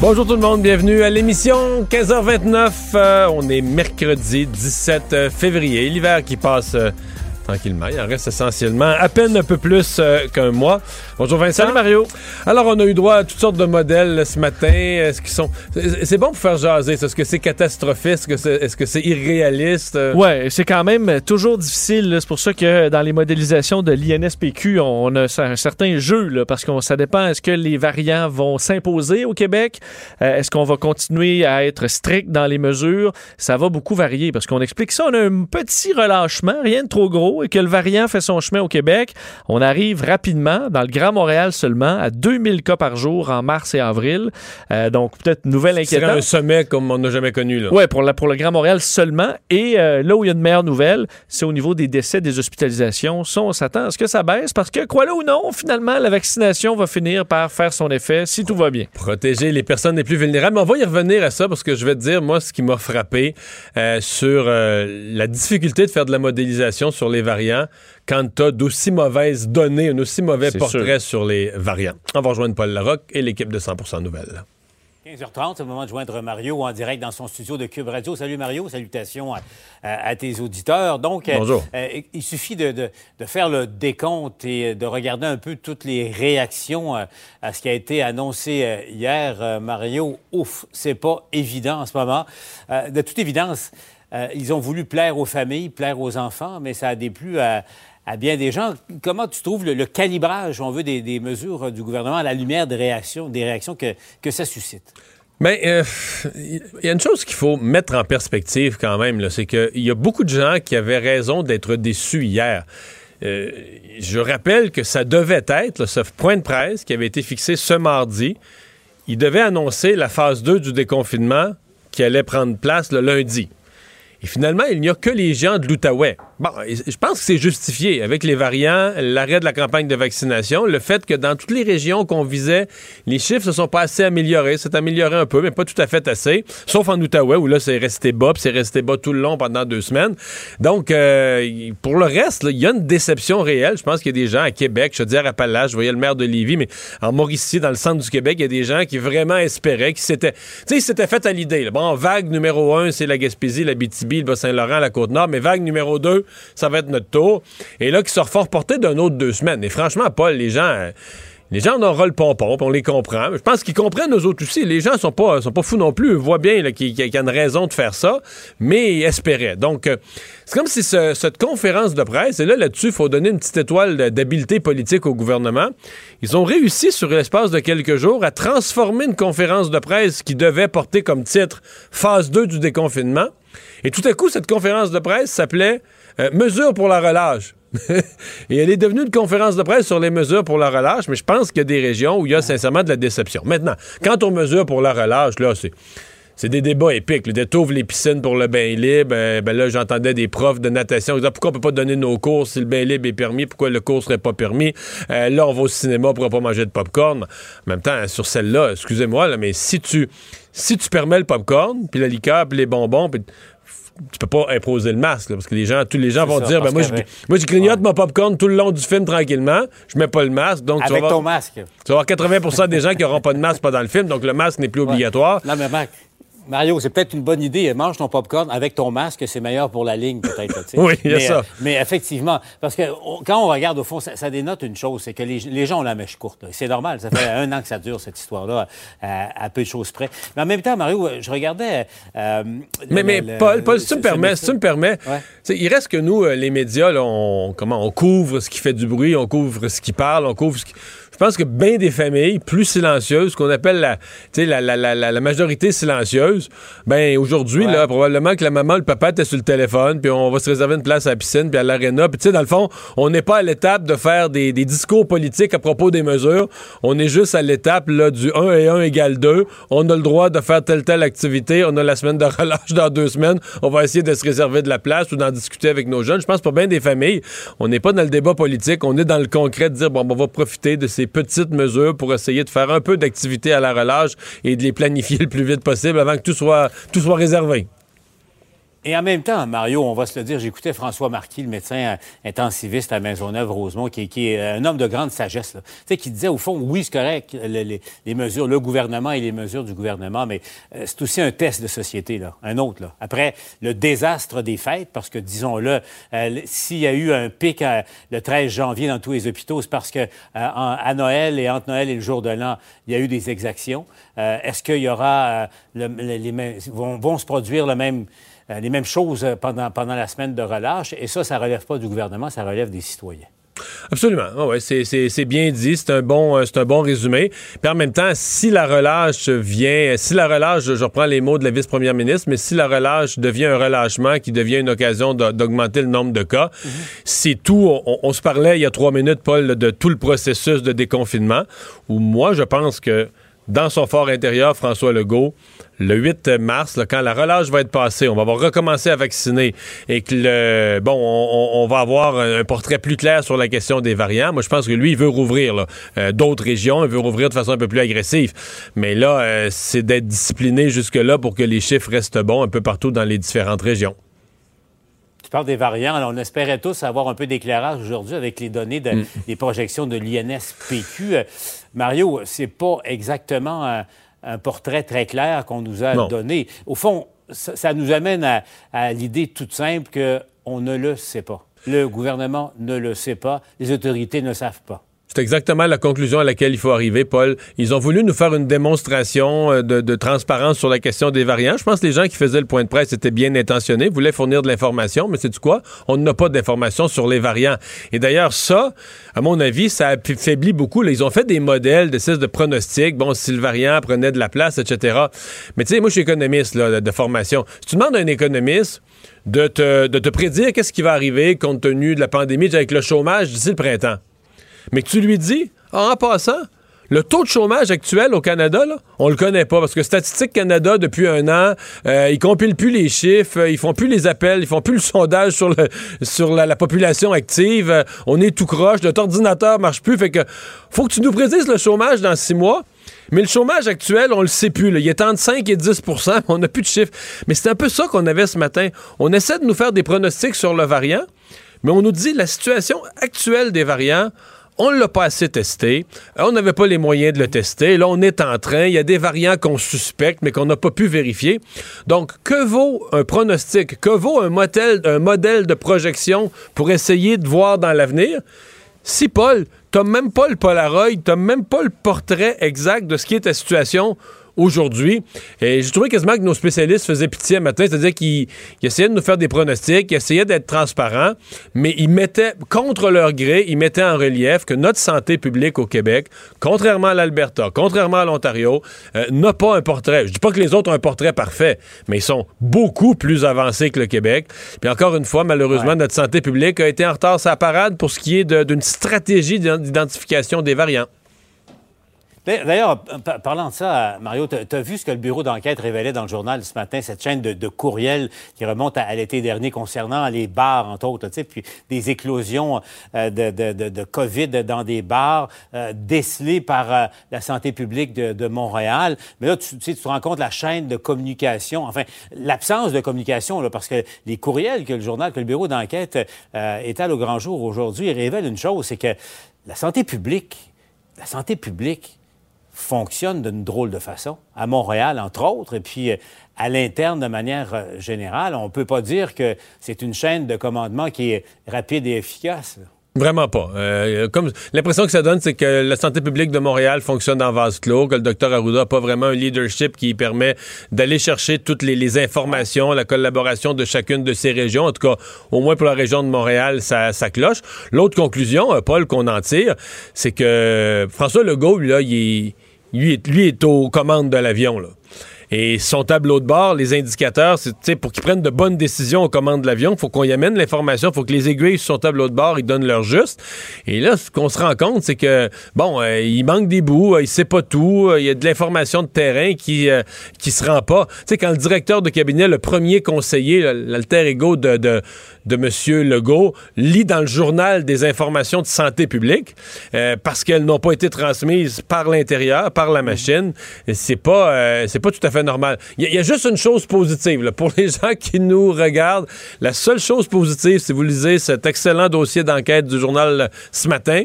Bonjour tout le monde, bienvenue à l'émission 15h29. Euh, on est mercredi 17 février. L'hiver qui passe euh, tranquillement. Il en reste essentiellement à peine un peu plus euh, qu'un mois. Bonjour Vincent. Salut Mario. Alors, on a eu droit à toutes sortes de modèles ce matin. Est-ce qu'ils sont. C'est bon pour faire jaser. Est-ce que c'est catastrophique? Est-ce que c'est irréaliste? Ouais, c'est quand même toujours difficile. C'est pour ça que dans les modélisations de l'INSPQ, on a un certain jeu, là, parce que ça dépend. Est-ce que les variants vont s'imposer au Québec? Euh, est-ce qu'on va continuer à être strict dans les mesures? Ça va beaucoup varier parce qu'on explique ça. On a un petit relâchement, rien de trop gros, et que le variant fait son chemin au Québec. On arrive rapidement dans le Grand Montréal seulement à 2000 cas par jour en mars et avril. Euh, donc, peut-être nouvelle inquiétante. C'est un sommet comme on n'a jamais connu. Oui, pour, la, pour le Grand Montréal seulement. Et euh, là où il y a une meilleure nouvelle, c'est au niveau des décès, des hospitalisations. Ça, on s'attend à ce que ça baisse parce que, quoi là ou non, finalement, la vaccination va finir par faire son effet si tout va bien. Protéger les personnes les plus vulnérables. Mais on va y revenir à ça parce que je vais te dire, moi, ce qui m'a frappé euh, sur la difficulté de faire de la modélisation sur les variants quand tu as d'aussi mauvaises données, un aussi mauvais portrait sur les variants. On va rejoindre Paul Larocque et l'équipe de 100 Nouvelles. 15h30, c'est le moment de joindre Mario en direct dans son studio de Cube Radio. Salut Mario, salutations à, tes auditeurs. Donc, euh, Bonjour. il suffit de, de, de, faire le décompte et de regarder un peu toutes les réactions à, à ce qui a été annoncé hier. Mario, ouf, c'est pas évident en ce moment. de toute évidence, ils ont voulu plaire aux familles, plaire aux enfants, mais ça a déplu à à bien des gens. Comment tu trouves le, calibrage, on veut, des, mesures du gouvernement à la lumière des réactions, des réactions que, que ça suscite? Bien, il euh, y a une chose qu'il faut mettre en perspective quand même, c'est qu'il y a beaucoup de gens qui avaient raison d'être déçus hier. Euh, je rappelle que ça devait être, ce point de presse qui avait été fixé ce mardi, il devait annoncer la phase 2 du déconfinement qui allait prendre place le lundi. Et finalement, il n'y a que les gens de l'Outaouais. Bon, je pense que c'est justifié avec les variants, l'arrêt de la campagne de vaccination, le fait que dans toutes les régions qu'on visait, les chiffres se sont pas assez améliorés. C'est amélioré un peu, mais pas tout à fait assez. Sauf en Outaouais, où là, c'est resté bas, puis c'est resté bas tout le long pendant deux semaines. Donc, euh, pour le reste, il y a une déception réelle. Je pense qu'il y a des gens à Québec, je veux dire à Appalaches, je voyais le maire de Lévis, mais en Mauricie, dans le centre du Québec, il y a des gens qui vraiment espéraient, qui s'étaient, tu sais, ils s'étaient fait à l'idée. Bon, vague numéro un, c'est la Gaspésie, la BTB, le Bas-Saint-Laurent, la Côte-Nord, mais vague numéro deux, ça va être notre tour. Et là, qui se refont reporter d'un autre deux semaines. Et franchement, Paul, les gens... Les gens en le pompon, on les comprend. Je pense qu'ils comprennent nous autres aussi. Les gens sont pas sont pas fous non plus. Ils voient bien qu'il y, a une raison de faire ça, mais ils espéraient. Donc, euh, c'est comme si cette conférence de presse, et là, là-dessus, il faut donner une petite étoile d'habileté politique au gouvernement. Ils ont réussi, sur l'espace de quelques jours, à transformer une conférence de presse qui devait porter comme titre Phase 2 du déconfinement. Et tout à coup, cette conférence de presse s'appelait euh, Mesures pour la relâche. et elle est devenue une conférence de presse sur les mesures pour la relâche, mais je pense qu'il y a des régions où il y a sincèrement de la déception. Maintenant, quant aux mesures pour la relâche, là, c'est. C'est des débats épiques. Le détourne les piscines pour le bain libre. Euh, ben là, j'entendais des profs de natation qui disaient pourquoi on peut pas donner nos cours si le bain libre est permis, pourquoi le cours serait pas permis? Euh, là, on va au cinéma, on pourra pas manger de popcorn? En même temps, sur celle-là, excusez-moi, là, mais si tu si tu permets le popcorn, puis la liqueur, puis les bonbons, puis tu peux pas imposer le masque, parce que les gens, tous les gens vont dire, ben moi, je, moi, je grignote mon popcorn tout le long du film tranquillement, je mets pas le masque, donc Avec tu vas ton masque. Tu vas avoir 80% des gens qui auront pas de masque pendant le film, donc le masque n'est plus obligatoire. Non, mais Mac, Mario, c'est peut-être une bonne idée. Mange ton popcorn avec ton masque, c'est meilleur pour la ligne, peut-être. oui, il y a mais, ça. euh, mais effectivement, parce que on, quand on regarde au fond, ça, ça dénote une chose, c'est que les, les, gens ont la mèche courte. C'est normal. Ça fait un an que ça dure, cette histoire-là, à, à, peu de choses près. Mais en même temps, Mario, je regardais... Euh, mais, le, mais le, Paul, Paul le, si tu me permets, si tu me permets, ouais. il reste que nous, les médias, là, on, comment, on couvre ce qui fait du bruit, on couvre ce qui parle, on couvre ce qui... Je pense que bien des familles plus silencieuses, qu'on appelle la, la, la, la, la majorité silencieuse, ben aujourd'hui, là, probablement que la maman, le papa était sur le téléphone, puis on va se réserver une place à la piscine, puis à l'aréna. Puis tu sais, dans le fond, on n'est pas à l'étape de faire des, des, discours politiques à propos des mesures. On est juste à l'étape là, du 1 et 1 égale 2. On a le droit de faire telle telle activité. On a la semaine de relâche dans deux semaines. On va essayer de se réserver de la place ou d'en discuter avec nos jeunes. Je pense pour bien des familles, on n'est pas dans le débat politique. On est dans le concret de dire, bon, on va profiter de ces petites mesures pour essayer de faire un peu d'activité à la relâche et de les planifier le plus vite possible avant que tout soit, tout soit réservé. Et en même temps, Mario, on va se le dire, j'écoutais François Marquis, le médecin euh, intensiviste à Maisonneuve-Rosemont, qui, qui, est un homme de grande sagesse, là. Tu sais, qui disait, au fond, oui, c'est correct, les, mesures, le gouvernement et les mesures du gouvernement, mais euh, c'est aussi un test de société, là, un autre. Après, le désastre des fêtes, parce que, disons-le, euh, s'il y a eu un pic le 13 janvier dans tous les hôpitaux, c'est parce que à Noël et entre Noël et le jour de l'an, il y a eu des exactions. Est-ce qu'il y aura, le, les, vont, vont se produire le même euh, les mêmes choses euh, pendant, pendant la semaine de relâche. Et ça, ça ne relève pas du gouvernement, ça relève des citoyens. Absolument. Oh ouais, c'est bien dit. C'est un bon euh, un bon résumé. Puis en même temps, si la relâche vient, si la relâche, je reprends les mots de la vice-première ministre, mais si la relâche devient un relâchement qui devient une occasion d'augmenter le nombre de cas, mm-hmm. c'est tout. On, on, se parlait il y a trois minutes, Paul, de tout le processus de déconfinement. Où moi, je pense que dans son fort intérieur, François Legault, le 8 mars, quand la relâche va être passée, on va recommencer à vacciner et que le, bon, on, va avoir un portrait plus clair sur la question des variants. Moi, je pense que lui, il veut rouvrir euh, d'autres régions, il veut rouvrir de façon un peu plus agressive. Mais là, euh, c'est d'être discipliné jusque-là pour que les chiffres restent bons un peu partout dans les différentes régions. Tu parles des variants. on espérait tous avoir un peu d'éclairage aujourd'hui avec les données mm. des projections de l'INSPQ. Mario, c'est pas exactement un portrait très clair qu'on nous a donné. Au fond, ça, nous amène à, l'idée toute simple qu'on ne le sait pas. Le gouvernement ne le sait pas, les autorités ne savent pas. C'est exactement la conclusion à laquelle il faut arriver, Paul. Ils ont voulu nous faire une démonstration euh, de, transparence sur la question des variants. Je pense que les gens qui faisaient le point de presse étaient bien intentionnés, voulaient fournir de l'information, mais c'est du quoi? On n'a pas d'informations sur les variants. Et d'ailleurs, ça, à mon avis, ça a faibli beaucoup. Ils ont fait des modèles de de pronostics. Bon, si le variant prenait de la place, etc. Mais tu sais, moi, je suis économiste de formation. Si tu demandes à un économiste de te, de te prédire qu'est-ce qui va arriver compte tenu de la pandémie avec le chômage d'ici le printemps, mais que tu lui dis, en passant, le taux de chômage actuel au Canada, là, on le connaît pas parce que Statistique Canada, depuis un an, euh, ils compilent plus les chiffres, euh, ils font plus les appels, ils font plus le sondage sur la, population active. Euh, on est tout croche, notre ordinateur marche plus. Fait que faut que tu nous précises le chômage dans six mois. Mais le chômage actuel, on le sait plus. Il est entre 5 et 10% on n'a plus de chiffres. Mais c'est un peu ça qu'on avait ce matin. On essaie de nous faire des pronostics sur le variant, mais on nous dit la situation actuelle des variants on ne l'a pas assez testé. Euh, on n'avait pas les moyens de le tester. Là, on est en train. Il y a des variants qu'on suspecte, mais qu'on n'a pas pu vérifier. Donc, que vaut un pronostic? Que vaut un modèle, de projection pour essayer de voir dans l'avenir? Si, Paul, t'as même pas le Polaroid, t'as même pas le portrait exact de ce qui est ta situation aujourd'hui. Et j'ai trouvé quasiment que nos spécialistes faisaient pitié un matin, c'est-à-dire qu'ils essayaient de nous faire des pronostics, ils essayaient d'être transparents, mais ils mettaient, contre leur gré, ils mettaient en relief que notre santé publique au Québec, contrairement à l'Alberta, contrairement à l'Ontario, euh, n'a pas un portrait. Je dis pas que les autres ont un portrait parfait, mais ils sont beaucoup plus avancés que le Québec. Puis encore une fois, malheureusement, notre santé publique a été en retard sa parade pour ce qui est d'une stratégie d'identification des variants. D'ailleurs, parlant de ça, Mario, tu as vu ce que le bureau d'enquête révélait dans le journal ce matin, cette chaîne de, courriels qui remonte à, l'été dernier concernant les bars, entre autres, puis des éclosions euh, de, COVID dans des bars euh, décelées par euh, la santé publique de, Montréal. Mais là, tu, tu te rends compte la chaîne de communication, enfin, l'absence de communication, parce que les courriels que le journal, que le bureau d'enquête étale au grand jour aujourd'hui révèlent une chose, c'est que la santé publique, la santé publique, fonctionne d'une drôle de façon, à Montréal, entre autres, et puis euh, à l'interne de manière euh, générale. On ne peut pas dire que c'est une chaîne de commandement qui est rapide et efficace. Vraiment pas. Euh, comme l'impression que ça donne, c'est que la santé publique de Montréal fonctionne en vase clos, que le docteur Arruda n'a pas vraiment un leadership qui permet d'aller chercher toutes les, informations, la collaboration de chacune de ces régions. En tout cas, au moins pour la région de Montréal, ça, ça cloche. L'autre conclusion, Paul, qu'on en tire, c'est que François Legault, là, il lui, est aux commandes de l'avion. Là. Et son tableau de bord, les indicateurs, c'est pour qu'ils prennent de bonnes décisions aux commandes de l'avion, il faut qu'on y amène l'information, il faut que les aiguilles sur son tableau de bord, ils donnent leur juste. Et là, ce qu'on se rend compte, c'est que, bon, euh, il manque des bouts, euh, il sait pas tout, euh, il y a de l'information de terrain qui, qui se rend pas. Tu sais, quand le directeur de cabinet, le premier conseiller, l'alter ego de, de M. Legault, lit dans le journal des informations de santé publique, parce qu'elles n'ont pas été transmises par l'intérieur, par la machine, c'est pas, c'est pas tout à fait normal. Il y, a juste une chose positive. Pour les gens qui nous regardent, la seule chose positive, si vous lisez cet excellent dossier d'enquête du journal euh, ce matin,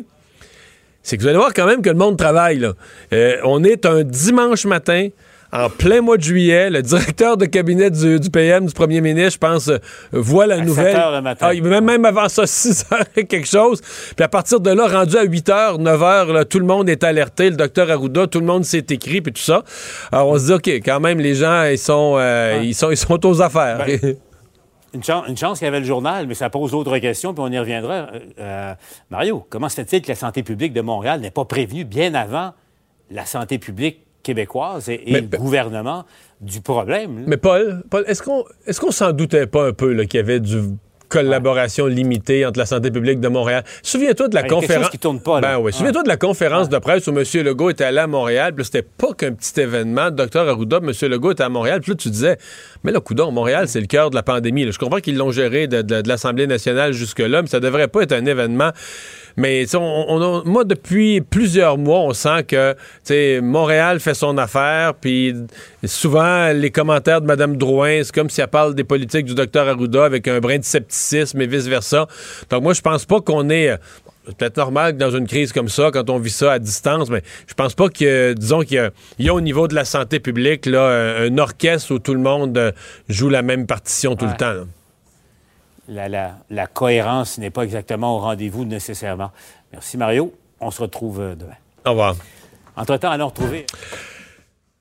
c'est que vous allez voir quand même que le monde travaille. Euh, on est un dimanche matin en plein mois de juillet, le directeur de cabinet du, PM, du premier ministre, je pense, euh, voit la nouvelle. 7 heures le matin. Ah, même, même avant ça, 6 heures et quelque chose. Puis à partir de là, rendu à 8 heures, 9 heures, tout le monde est alerté. Le docteur Arruda, tout le monde s'est écrit, puis tout ça. Alors on se dit, OK, quand même, les gens, ils sont, euh, ils sont, ils sont aux affaires. Ben, une, chance qu'il y avait le journal, mais ça pose d'autres questions, puis on y reviendra. Euh, Mario, comment se fait-il que la santé publique de Montréal n'est pas prévenue bien avant la santé publique québécoise et, le gouvernement du problème. Mais Paul, Paul est-ce qu'on est-ce qu'on s'en doutait pas un peu qu'il y avait du collaboration limitée entre la santé publique de Montréal? Souviens-toi de la conférence. qui tourne pas, Ben oui. Souviens-toi de la conférence de presse où M. Legault était allé à Montréal. Puis c'était pas qu'un petit événement. Docteur Arruda, M. Legault était à Montréal. Puis là, tu disais, mais là, coudon, Montréal, c'est le cœur de la pandémie. Je comprends qu'ils l'ont géré de, de l'Assemblée nationale jusque-là, mais ça devrait pas être un événement mais on, moi, depuis plusieurs mois, on sent que Montréal fait son affaire, puis souvent, les commentaires de Mme Drouin, c'est comme si elle parle des politiques du docteur Arruda avec un brin de scepticisme et vice-versa. Donc moi, je pense pas qu'on est c'est peut-être normal que dans une crise comme ça, quand on vit ça à distance, mais je pense pas que, disons qu'il y, a au niveau de la santé publique là, un, orchestre où tout le monde euh, joue la même partition tout le temps la, cohérence n'est pas exactement au rendez-vous nécessairement. Merci Mario. On se retrouve euh, demain. Au revoir. Entre-temps, allons retrouver.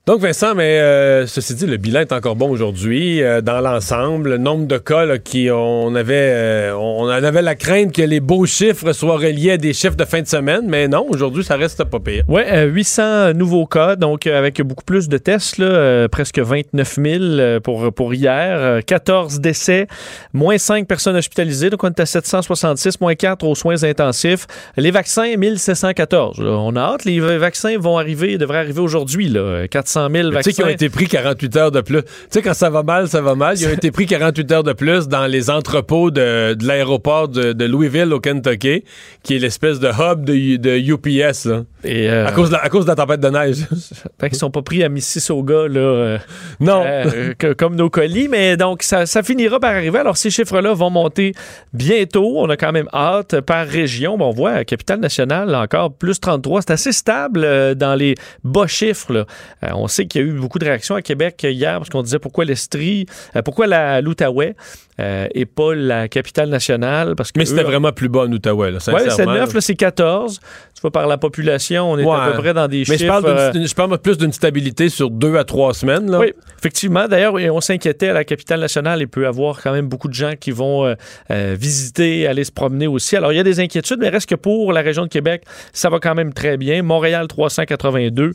Donc, Vincent, mais euh, ceci dit, le bilan est encore bon aujourd'hui euh, dans l'ensemble. Le nombre de cas qui on avait euh, on avait la crainte que les beaux chiffres soient reliés à des chiffres de fin de semaine, mais non, aujourd'hui, ça reste pas pire. Oui, 800 nouveaux cas, donc avec beaucoup plus de tests, là, presque 29 000 pour, pour hier, 14 décès, moins 5 personnes hospitalisées, donc on est à 766, moins 4 aux soins intensifs. Les vaccins, 1714. On a hâte, les vaccins vont arriver, devraient arriver aujourd'hui, là, 400 tu sais qu'ils ont été pris 48 heures de plus. Tu sais, quand ça va mal, ça va mal. Ils ont été pris 48 heures de plus dans les entrepôts de, l'aéroport de, Louisville au Kentucky, qui est l'espèce de hub de, UPS. Et euh, à, cause de la, à cause de la tempête de neige. fait qu'ils sont pas pris à Mississauga, là. Euh, non. Euh, comme nos colis, mais donc ça, finira par arriver. Alors, ces chiffres-là vont monter bientôt. On a quand même hâte par région. Bon, on voit, Capitale Nationale, encore plus 33. C'est assez stable dans les bas chiffres. Là. On sait qu'il y a eu beaucoup de réactions à Québec hier parce qu'on disait pourquoi l'Estrie, euh, pourquoi l'Outaouais euh, et pas la capitale nationale. Parce que Mais c'était vraiment plus bas en Outaouais, là, Oui, c'est 9, là, c'est 14. Tu vois, par la population, on est à peu près dans des Mais chiffres... Mais je parle, plus d'une stabilité sur deux à trois semaines. Là. Oui, effectivement. D'ailleurs, on s'inquiétait à la capitale nationale. Il peut y avoir quand même beaucoup de gens qui vont euh, visiter, aller se promener aussi. Alors, il y a des inquiétudes, mais reste que pour la région de Québec, ça va quand même très bien. Montréal, 382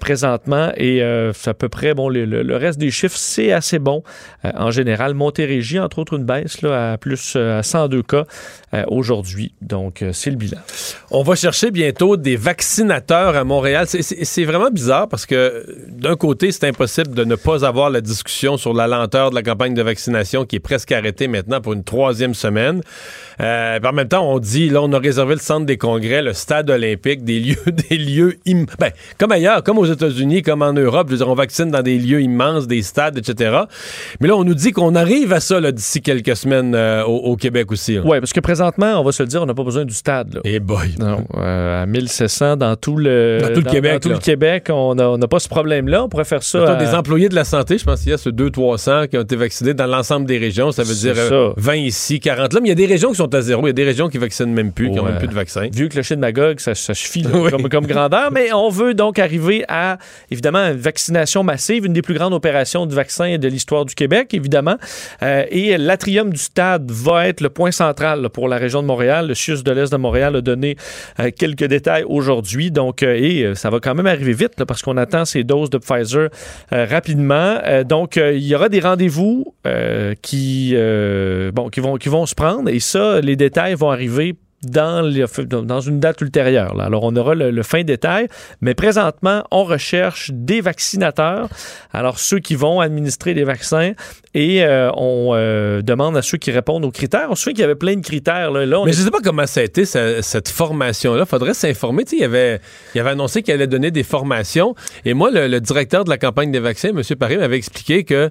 présentement. Et euh, c'est à peu près, bon, le, reste des chiffres, c'est assez bon euh, en général. Montérégie, entre autres, une baisse là, à plus euh, à 102 cas aujourd'hui. Donc, c'est le bilan. On va chercher bientôt des vaccinateurs à Montréal. C'est vraiment bizarre parce que d'un côté, c'est impossible de ne pas avoir la discussion sur la lenteur de la campagne de vaccination qui est presque arrêtée maintenant pour une troisième semaine. Euh, en même temps, on dit, là, on a réservé le centre des congrès, le stade olympique, des lieux, des lieux, ben, comme ailleurs, comme aux États-Unis, comme en Europe, je veux dire, on vaccine dans des lieux immenses, des stades, etc. Mais là, on nous dit qu'on arrive à ça, d'ici quelques semaines euh, au, Québec aussi. Oui, parce que présentement, on va se le dire, on n'a pas besoin du stade. Et eh boy. Non, euh, à 1700 dans tout le, dans tout le Québec. Dans tout le Québec, on n'a pas ce problème-là. On pourrait faire ça. Des employés de la santé, je pense qu'il y a ce 200-300 qui ont été vaccinés dans l'ensemble des régions. Ça veut dire 20 ici, 40 là. Mais il y a des régions qui sont à zéro. Il y a des régions qui vaccinent même plus, qui n'ont même plus de vaccins. Vu que le chien de Magog, ça, ça suffit comme, comme grandeur. Mais on veut donc arriver à, évidemment, une vaccination massive, une des plus grandes opérations de vaccins de l'histoire du Québec, évidemment. Euh, et l'atrium du stade va être le point central pour la région de Montréal. Le CIUS de l'Est de Montréal a donné euh, quelques détails aujourd'hui. Donc, euh, et ça va quand même arriver vite parce qu'on attend ces doses de Pfizer rapidement. donc, il y aura des rendez-vous qui, bon, qui, vont, qui vont se prendre et ça, les détails vont arriver dans, dans une date ultérieure. Alors, on aura le, fin détail, mais présentement, on recherche des vaccinateurs, alors ceux qui vont administrer des vaccins, et euh, on euh, demande à ceux qui répondent aux critères. On se souvient qu'il y avait plein de critères. Là. mais je ne sais pas comment ça a été, cette formation-là. Il faudrait s'informer. Il avait, il avait annoncé qu'il allait donner des formations, et moi, le, directeur de la campagne des vaccins, M. Paris, m'avait expliqué que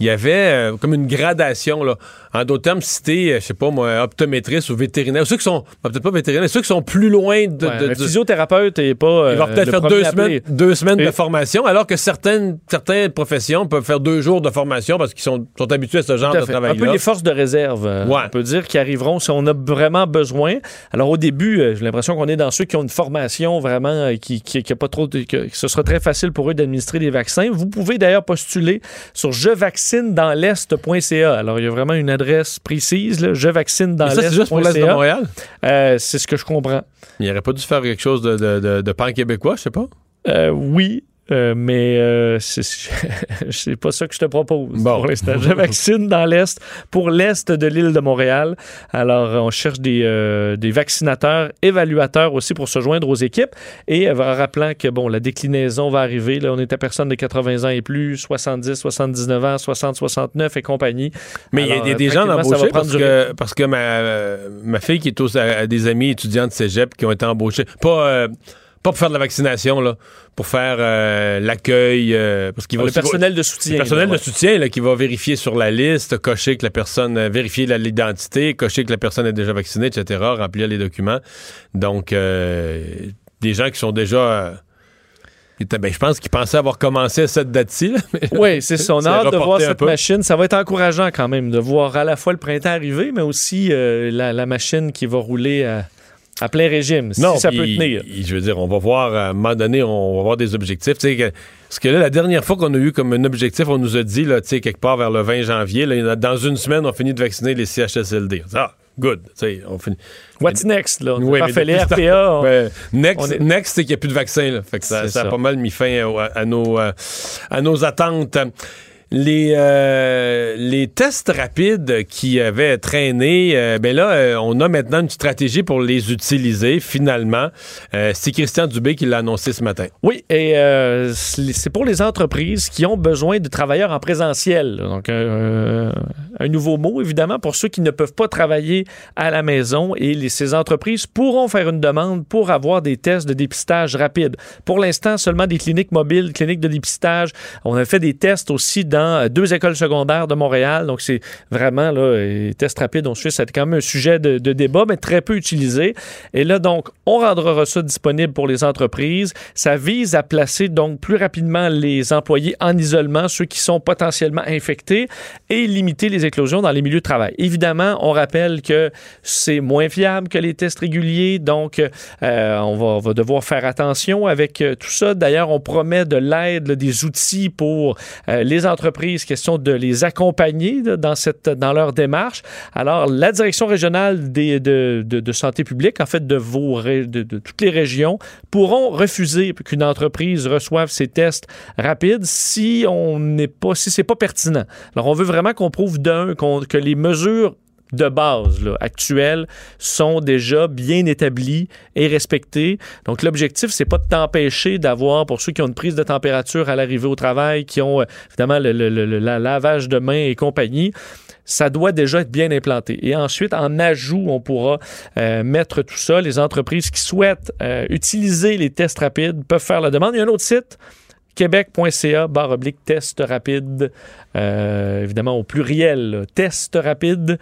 il y avait euh, comme une gradation. Là. En d'autres termes, si t'es, euh, je sais pas moi, optométriste ou vétérinaire, ceux qui sont, bah, peut-être pas vétérinaires, ceux qui sont plus loin de. Ouais, de, physiothérapeute et pas. il va euh, peut-être faire deux semaines, deux semaines de formation, alors que certaines, certaines professions peuvent faire deux jours de formation parce qu'ils sont, sont habitués à ce genre de travail-là. Un peu les forces de réserve, on peut dire, qui arriveront si on a vraiment besoin. Alors au début, j'ai l'impression qu'on est dans ceux qui ont une formation vraiment qui, qui, qui a pas trop. que ce sera très facile pour eux d'administrer des vaccins. Vous pouvez d'ailleurs postuler sur Je vaccine dans l'Est.ca. Alors, il y a vraiment une adresse précise, là, je vaccine dans l'Est. C'est juste pour l'Est de Montréal? Euh, c'est ce que je comprends. Il n'aurait pas dû faire quelque chose de, de, de pan-québécois, je sais pas? Euh, oui, euh, mais euh, c'est pas ça que je te propose bon. pour l'instant. Je vaccine dans l'Est, pour l'Est de l'île de Montréal. Alors, on cherche des, euh, des, vaccinateurs, évaluateurs aussi pour se joindre aux équipes. Et en rappelant que, bon, la déclinaison va arriver. Là, on est à personnes de 80 ans et plus, 70, 79 ans, 60, 69 et compagnie. Mais il y a des gens embauchés parce que, parce que ma, ma fille qui est aux, à, des amis étudiants de cégep qui ont été embauchés. Pas pas pour faire de la vaccination, là, pour faire euh, l'accueil. Euh, parce qu'il va le personnel de soutien. Le personnel de soutien là, qui va vérifier sur la liste, cocher que la personne, euh, vérifier l'identité, cocher que la personne est déjà vaccinée, etc., remplir les documents. Donc, des gens qui sont déjà. Ben, je pense qu'ils pensaient avoir commencé à cette date-ci. Oui, c'est son hâte de voir cette machine. Ça va être encourageant quand même de voir à la fois le printemps arriver, mais aussi la, la, machine qui va rouler à à plein régime, si ça peut tenir. Je veux dire, on va voir, à un moment donné, on va voir des objectifs. Que, parce que là, la dernière fois qu'on a eu comme un objectif, on nous a dit, là, quelque part vers le 20 janvier, là, dans une semaine, on finit de vacciner les CHSLD. Ah, good. On finit. What's next? Là? On oui, fait les RPA. Ben, next, next c'est qu'il n'y a plus de vaccin. Fait que ça, ça, a pas mal mis fin à, nos, à nos attentes les, euh, les tests rapides qui avaient traîné, euh, ben là, euh, on a maintenant une stratégie pour les utiliser finalement. c'est Christian Dubé qui l'a annoncé ce matin. Oui, et c'est pour les entreprises qui ont besoin de travailleurs en présentiel. Donc, un nouveau mot, évidemment, pour ceux qui ne peuvent pas travailler à la maison. Et ces entreprises pourront faire une demande pour avoir des tests de dépistage rapides. Pour l'instant, seulement des cliniques mobiles, cliniques de dépistage. On a fait des tests aussi dans euh, deux écoles secondaires de Montréal. Donc, c'est vraiment, là, les tests rapides, on suit, c'est quand même un sujet de, débat, mais très peu utilisé. Et là, donc, on rendra ça disponible pour les entreprises. Ça vise à placer, donc, plus rapidement les employés en isolement, ceux qui sont potentiellement infectés, et limiter les éclosions dans les milieux de travail. Évidemment, on rappelle que c'est moins fiable que les tests réguliers, donc, euh, on, va, devoir faire attention avec euh, tout ça. D'ailleurs, on promet de l'aide, des outils pour les entreprises question de les accompagner dans, cette, dans leur démarche. Alors, la direction régionale des, de, de, santé publique, en fait, de, vos, de, de toutes les régions, pourront refuser qu'une entreprise reçoive ces tests rapides si on n'est pas, si c'est pas pertinent. Alors, on veut vraiment qu'on prouve d'un que les mesures de base là, actuelles sont déjà bien établies et respectées. Donc l'objectif c'est pas de t'empêcher d'avoir pour ceux qui ont une prise de température à l'arrivée au travail, qui ont euh, évidemment le, lavage de mains et compagnie. Ça doit déjà être bien implanté. Et ensuite, en ajout, on pourra euh, mettre tout ça. Les entreprises qui souhaitent euh, utiliser les tests rapides peuvent faire la demande. Il y a un autre site québec.ca barre oblique test rapide. Évidemment, au pluriel, là, test rapide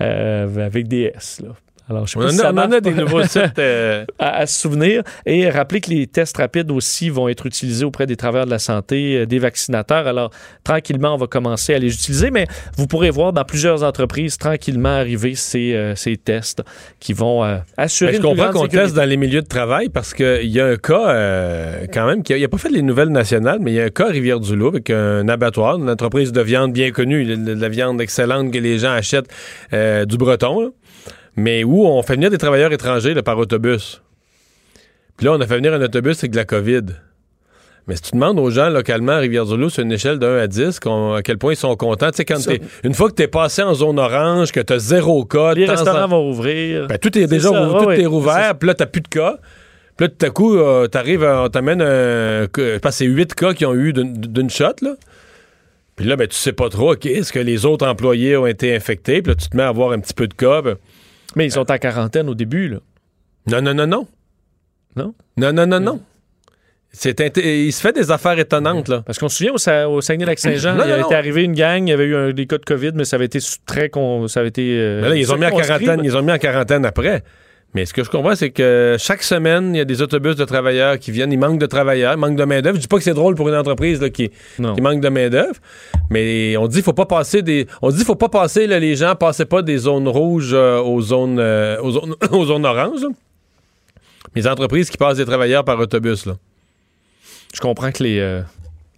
euh, avec des S. Là. Alors, je sais On pas en si ça on en a des nouveaux sites. euh, à, à se souvenir. Et rappeler que les tests rapides aussi vont être utilisés auprès des travailleurs de la santé, euh, des vaccinateurs. Alors, tranquillement, on va commencer à les utiliser, mais vous pourrez voir dans plusieurs entreprises tranquillement arriver ces, euh, ces tests qui vont euh, assurer Mais je comprends qu'on teste dans les milieux de travail? Parce qu'il y a un cas, quand même, qui a, il a pas fait les nouvelles nationales, mais il y a un cas à Rivière-du-Loup avec un abattoir, une entreprise de viande bien connue, de, la viande excellente que les gens achètent du breton, là, mais où on fait venir des travailleurs étrangers là, par autobus? Puis là, on a fait venir un autobus avec de la COVID. Mais si tu demandes aux gens localement à Rivière-du-Loup sur une échelle de 1 à 10, qu'on- à quel point ils sont contents, tu sais, quand t'es- une fois que tu es passé en zone orange, que tu as zéro cas, Les en restaurants vont ouvrir. ben, tout est déjà ça, ouais, tout ouais. est rouvert, puis là, t'as plus de cas. Puis là, tout à coup, euh, t'arrives, on t'amène un. Je pense c'est huit cas qui ont eu d'une- d'une shot, là. Puis là, ben, tu sais pas trop, OK, est-ce que les autres employés ont été infectés? Puis là, tu te mets à avoir un petit peu de cas. ben, Mais ils sont en quarantaine au début. Là. Non, non, non, non. Non? Non, non, non, non. Il se fait des affaires étonnantes, là. Parce qu'on se souvient au, au Saguenay-Lac-Saint-Jean, il non, a non. été arrivé une gang, il y avait eu un- des cas de COVID, mais ça avait été très... con- ça avait été... euh, Mais là, ils ont mis en quarantaine, ils ont mis en quarantaine après. Mais ce que je comprends, c'est que chaque semaine, il y a des autobus de travailleurs qui viennent. Il manque de travailleurs, il manque de main-d'œuvre. Je dis pas que c'est drôle pour une entreprise là, qui, qui manque de main-d'œuvre, mais on dit faut pas passer des. On dit faut pas passer là, les gens, passez pas des zones rouges euh, aux zones euh, aux zones, aux zones oranges. là. Les entreprises qui passent des travailleurs par autobus, là. Je comprends que les, euh,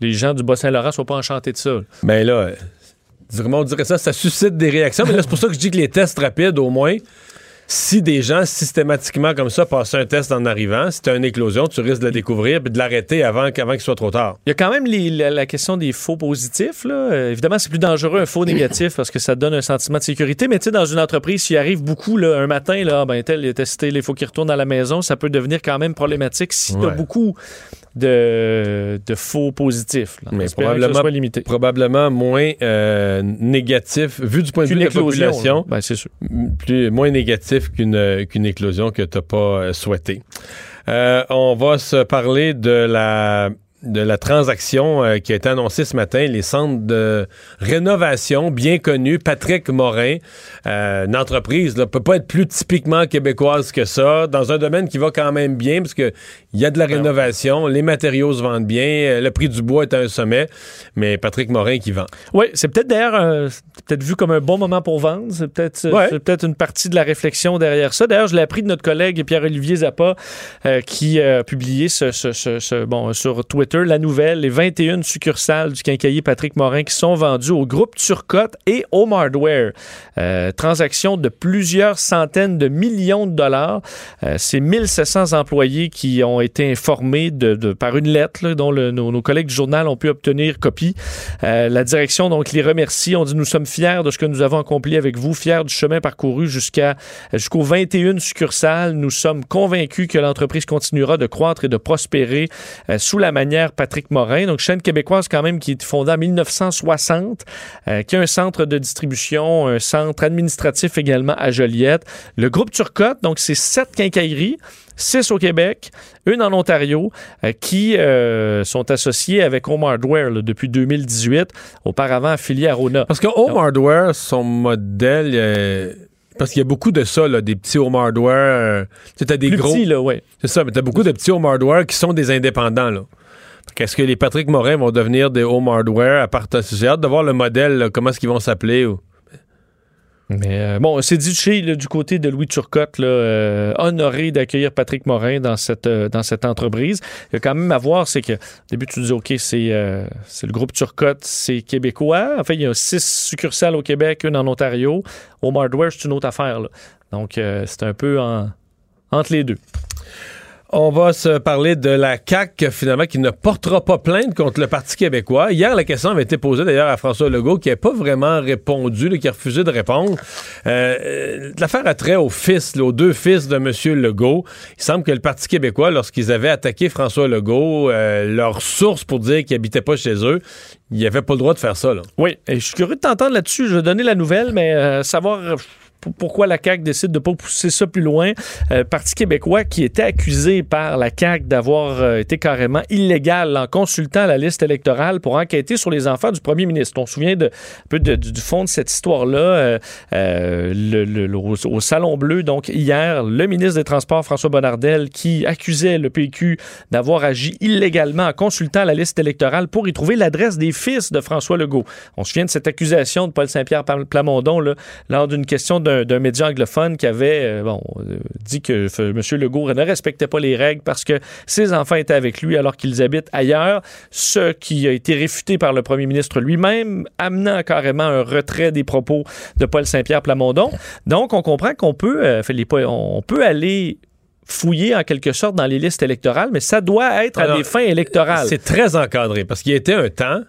les gens du Bas-Saint-Laurent soient pas enchantés de ça. là. Ben là, on dirait ça? Ça suscite des réactions. Mais là, c'est pour ça que je dis que les tests rapides, au moins, si des gens systématiquement comme ça passent un test en arrivant, si tu as une éclosion, tu risques de le découvrir et de l'arrêter avant, qu'il soit trop tard. Il y a quand même les- la, la question des faux positifs. Là. Euh, évidemment, c'est plus dangereux un faux négatif parce que ça donne un sentiment de sécurité. Mais tu sais, dans une entreprise, s'il arrive beaucoup là, un matin, là, ah, ben, tel est testé, il faut qu'il retourne à la maison, ça peut devenir quand même problématique si tu as Ouais. beaucoup de, de faux positifs. là. Mais probablement- limité. Probablement moins euh, négatif, vu du point de vue de la population. Ben, c'est sûr. plus, moins négatif qu'une qu'une éclosion que tu n'as pas euh, souhaitée. Euh, on va se parler de la de la transaction euh, qui a été annoncée ce matin, les centres de rénovation bien connus, Patrick Morin, euh, une entreprise ne peut pas être plus typiquement québécoise que ça, dans un domaine qui va quand même bien, parce que il y a de la rénovation, les matériaux se vendent bien, euh, le prix du bois est à un sommet, mais Patrick Morin qui vend. Oui, c'est peut-être d'ailleurs peut-être vu comme un bon moment pour vendre. C'est peut-être Ouais. une partie de la réflexion derrière ça. D'ailleurs, je l'ai appris de notre collègue Pierre-Olivier Zappa qui a publié ce, ce- ce- ce- bon, sur Twitter la nouvelle, les 21 succursales du quincailler Patrick Morin qui sont vendues au groupe Turcotte et Home Hardware. Euh, transaction de plusieurs centaines de millions de dollars. Euh, c'est 1700 employés qui ont été informés par une lettre dont nos collègues du journal ont pu obtenir copie. Euh, la direction donc les remercie. On dit nous sommes fiers de ce que nous avons accompli avec vous, fiers du chemin parcouru jusqu'à jusqu'aux 21 succursales. Nous sommes convaincus que l'entreprise continuera de croître et de prospérer euh, sous la manière Patrick Morin. Donc chaîne québécoise quand même qui est fondée en 1960, euh, qui a un centre de distribution, un centre administratif également à Joliette. Le groupe Turcotte, donc c'est sept quincailleries. Six au Québec, une en Ontario, euh, qui euh, sont associées avec Home Hardware là, depuis 2018, auparavant affiliés à Rona. Parce que Home Hardware, son modèle, parce qu'il y a beaucoup de ça, là, des petits Home Hardware. euh, tu t'as des Plus gros. petit, là, ouais. C'est ça, mais t'as beaucoup de petits Home Hardware qui sont des indépendants, là. Est-ce que les Patrick Morin vont devenir des Home Hardware à partir J'ai hâte de voir le modèle, comment est-ce qu'ils vont s'appeler. Mais euh, bon, c'est dit chez là, du côté de Louis Turcotte, euh, honoré d'accueillir Patrick Morin dans cette, euh, dans cette entreprise. Il y a quand même à voir, c'est que au début, tu dis, OK, c'est le groupe Turcotte, c'est québécois. En fait, il y a six succursales au Québec, une en Ontario. Home Hardware, c'est une autre affaire. Donc, c'est un peu en- entre les deux. On va se parler de la CAQ, finalement, qui ne portera pas plainte contre le Parti québécois. Hier, la question avait été posée d'ailleurs à François Legault, qui n'a pas vraiment répondu, qui a refusé de répondre. Euh, euh, L'affaire a trait aux fils, aux deux fils de M. Legault. Il semble que le Parti québécois, lorsqu'ils avaient attaqué François Legault, euh, leur source pour dire qu'il n'habitait pas chez eux, il n'avait pas le droit de faire ça. Oui, et je suis curieux de t'entendre là-dessus. Je vais donner la nouvelle, mais savoir. Pourquoi la CAQ décide de pas pousser ça plus loin. Euh, Parti québécois qui était accusé par la CAQ d'avoir euh, été carrément illégal en consultant la liste électorale pour enquêter sur les enfants du premier ministre. On se souvient de, un peu du fond de cette histoire-là. Euh, au, Salon Bleu, donc hier, le ministre des Transports, François Bonnardel, qui accusait le PQ d'avoir agi illégalement en consultant la liste électorale pour y trouver l'adresse des fils de François Legault. On se souvient de cette accusation de Paul Saint-Pierre Plamondon lors d'une question d'un média anglophone qui avait euh, bon, euh, dit que M. Legault ne respectait pas les règles parce que ses enfants étaient avec lui alors qu'ils habitent ailleurs, ce qui a été réfuté par le premier ministre lui-même, amenant carrément un retrait des propos de Paul Saint-Pierre Plamondon. Donc, on comprend qu'on peut, euh, on peut aller fouiller en quelque sorte dans les listes électorales, mais ça doit être à des fins électorales. C'est très encadré parce qu'il y a été un temps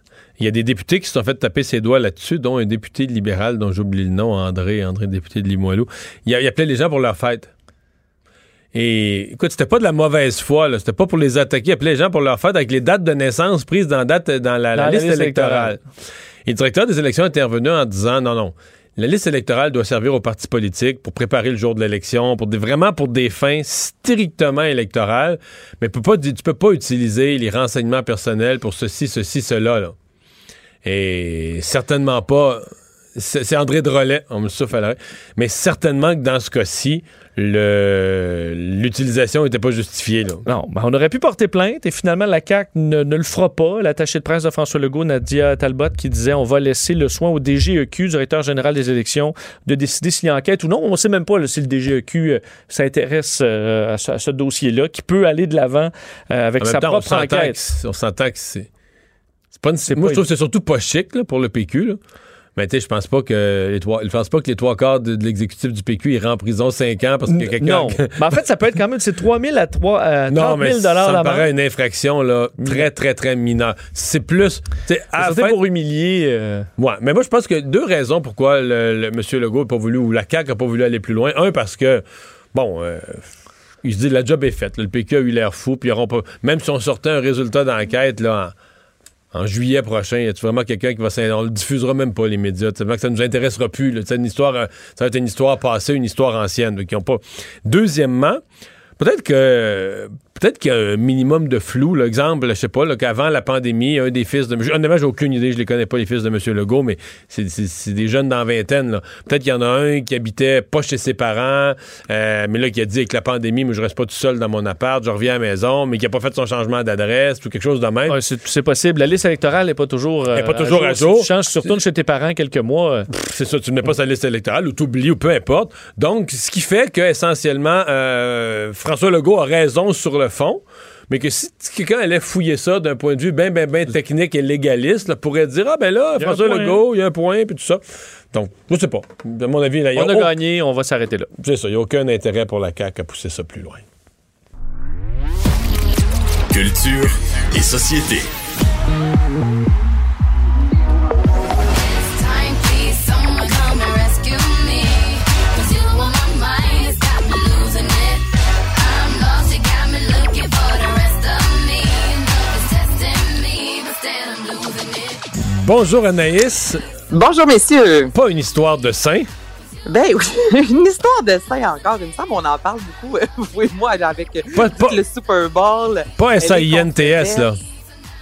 il y a des députés qui se sont fait taper ses doigts là-dessus, dont un député libéral dont j'oublie le nom, André, André, député de Limoilou. Il, il appelait les gens pour leur fête. Et écoute, c'était pas de la mauvaise foi, là. C'était pas pour les attaquer. Il appelait les gens pour leur fête avec les dates de naissance prises dans, date, dans la, liste, électorale. Et le directeur des élections est intervenu en disant non, non. La liste électorale doit servir aux partis politiques pour préparer le jour de l'élection, pour vraiment pour des fins strictement électorales, mais tu pas, tu peux pas utiliser les renseignements personnels pour ceci, ceci, cela. Là. Et certainement pas. C'est André Drolet, on me souffle à Mais certainement que dans ce cas-ci, l'utilisation n'était pas justifiée. Là. Non, ben on aurait pu porter plainte et finalement la CAQ ne, le fera pas. L'attaché de presse de François Legault, Nadia Talbot, qui disait on va laisser le soin au DGEQ, directeur général des élections, de décider s'il y a enquête ou non. On ne sait même pas si le DGEQ euh, s'intéresse euh, à ce, dossier-là, qui peut aller de l'avant euh, avec sa propre enquête. on s'entend que c'est moi, je trouve que c'est surtout pas chic pour le PQ. Mais tu sais, je pense pas que les trois, je pense pas que les trois quarts de, l'exécutif du PQ iraient en prison cinq ans parce que quelqu'un. Non. mais en fait, ça peut être quand même, c'est 3 000 à 3, euh, 000 dollars. Ça me paraît une infraction, là, très, très, très mineure. C'est plus, c'est pour humilier. Euh... Ouais. Mais moi, je pense que deux raisons pourquoi le, M. Legault n'a pas voulu, ou la CAQ n'a pas voulu aller plus loin. Un, parce que, bon, euh, il se dit, la job est faite. Le PQ a eu l'air fou, puis pas, même si on sortait un résultat d'enquête, là, en juillet prochain, y a vraiment quelqu'un qui va On le diffusera même pas, les médias. Que ça nous intéressera plus. Une histoire, euh, ça va être une histoire passée, une histoire ancienne. Qui ont pas... Deuxièmement, peut-être que peut-être qu'il y a un minimum de flou. L'exemple, je sais pas, qu'avant la pandémie, un des fils de M. Honnêtement, j'ai aucune idée, je les connais pas, les fils de M. Legault, mais c'est des jeunes dans la vingtaine. Peut-être qu'il y en a un qui habitait pas chez ses parents, euh, mais là, qui a dit avec la pandémie, moi, je reste pas tout seul dans mon appart, je reviens à la maison, mais qui a pas fait son changement d'adresse ou quelque chose de même. c'est possible. La liste électorale n'est pas toujours, pas euh, toujours à jour. tu changes, surtout chez tes parents quelques mois. Euh. C'est ça, tu ne mets pas sa liste électorale ou tu oublies ou peu importe. Donc, ce qui fait que essentiellement, François Legault a raison sur le fond, mais que si quelqu'un allait fouiller ça d'un point de vue bien, bien, bien technique et légaliste, là, pourrait dire Ah, ben là, François Legault, il y a un point, puis tout ça. Donc, je sais pas. De mon avis, là, on a, gagné, on va s'arrêter là. C'est ça, il n'y a aucun intérêt pour la CAQ à pousser ça plus loin. Culture et société. Bonjour Anaïs. Bonjour messieurs. Pas une histoire de saint. Ben oui, une histoire de saint encore. Il me semble qu'on en parle beaucoup, vous et moi, avec le Super Bowl. Pas S-A-I-N-T-S, là.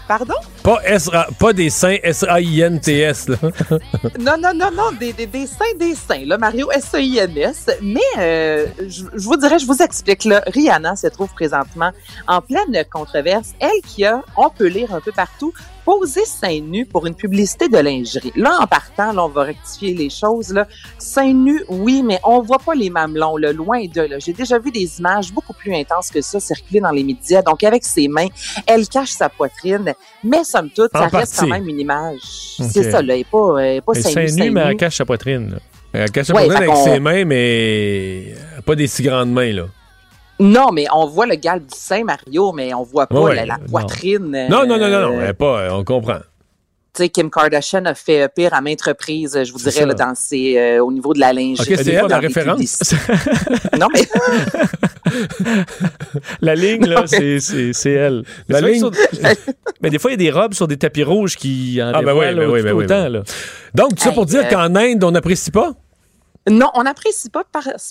Pardon? Pas, S pas des saints S-A-I-N-T-S, là. non, non, non, non, des, des, des saints, des saints, là, Mario S-A-I-N-S. Mais euh, je, vous dirais, je vous explique, là, Rihanna se trouve présentement en pleine controverse. Elle qui a, on peut lire un peu partout, poser seins nus pour une publicité de lingerie. Là, en partant, là, on va rectifier les choses. Là. Seins nus, oui, mais on voit pas les mamelons, là, loin de là. J'ai déjà vu des images beaucoup plus intenses que ça circuler dans les médias. Donc, avec ses mains, elle cache sa poitrine, mais somme toute, ça reste quand même une image. C'est ça, là, elle n'est pas, elle pas seins, nus, mais elle cache sa poitrine. Elle cache sa poitrine avec ses mains, mais pas des si grandes mains, là. Non, mais on voit le gal du sein, Mario, mais on voit pas la, poitrine. Non, non, non, non, non, euh, pas, on comprend. Tu sais, Kim Kardashian a fait pire à maintes reprises, je vous dirais, là, dans ses, euh, au niveau de la lingerie. OK, c'est elle la référence? non, mais... la ligne, là, c'est elle. La ligne... mais des fois, il y a des robes sur des tapis rouges qui en ah, ben oui, ben oui, ben oui, autant. Là. Donc, tout ça pour dire euh, qu'en Inde, on n'apprécie pas? Non, on n'apprécie pas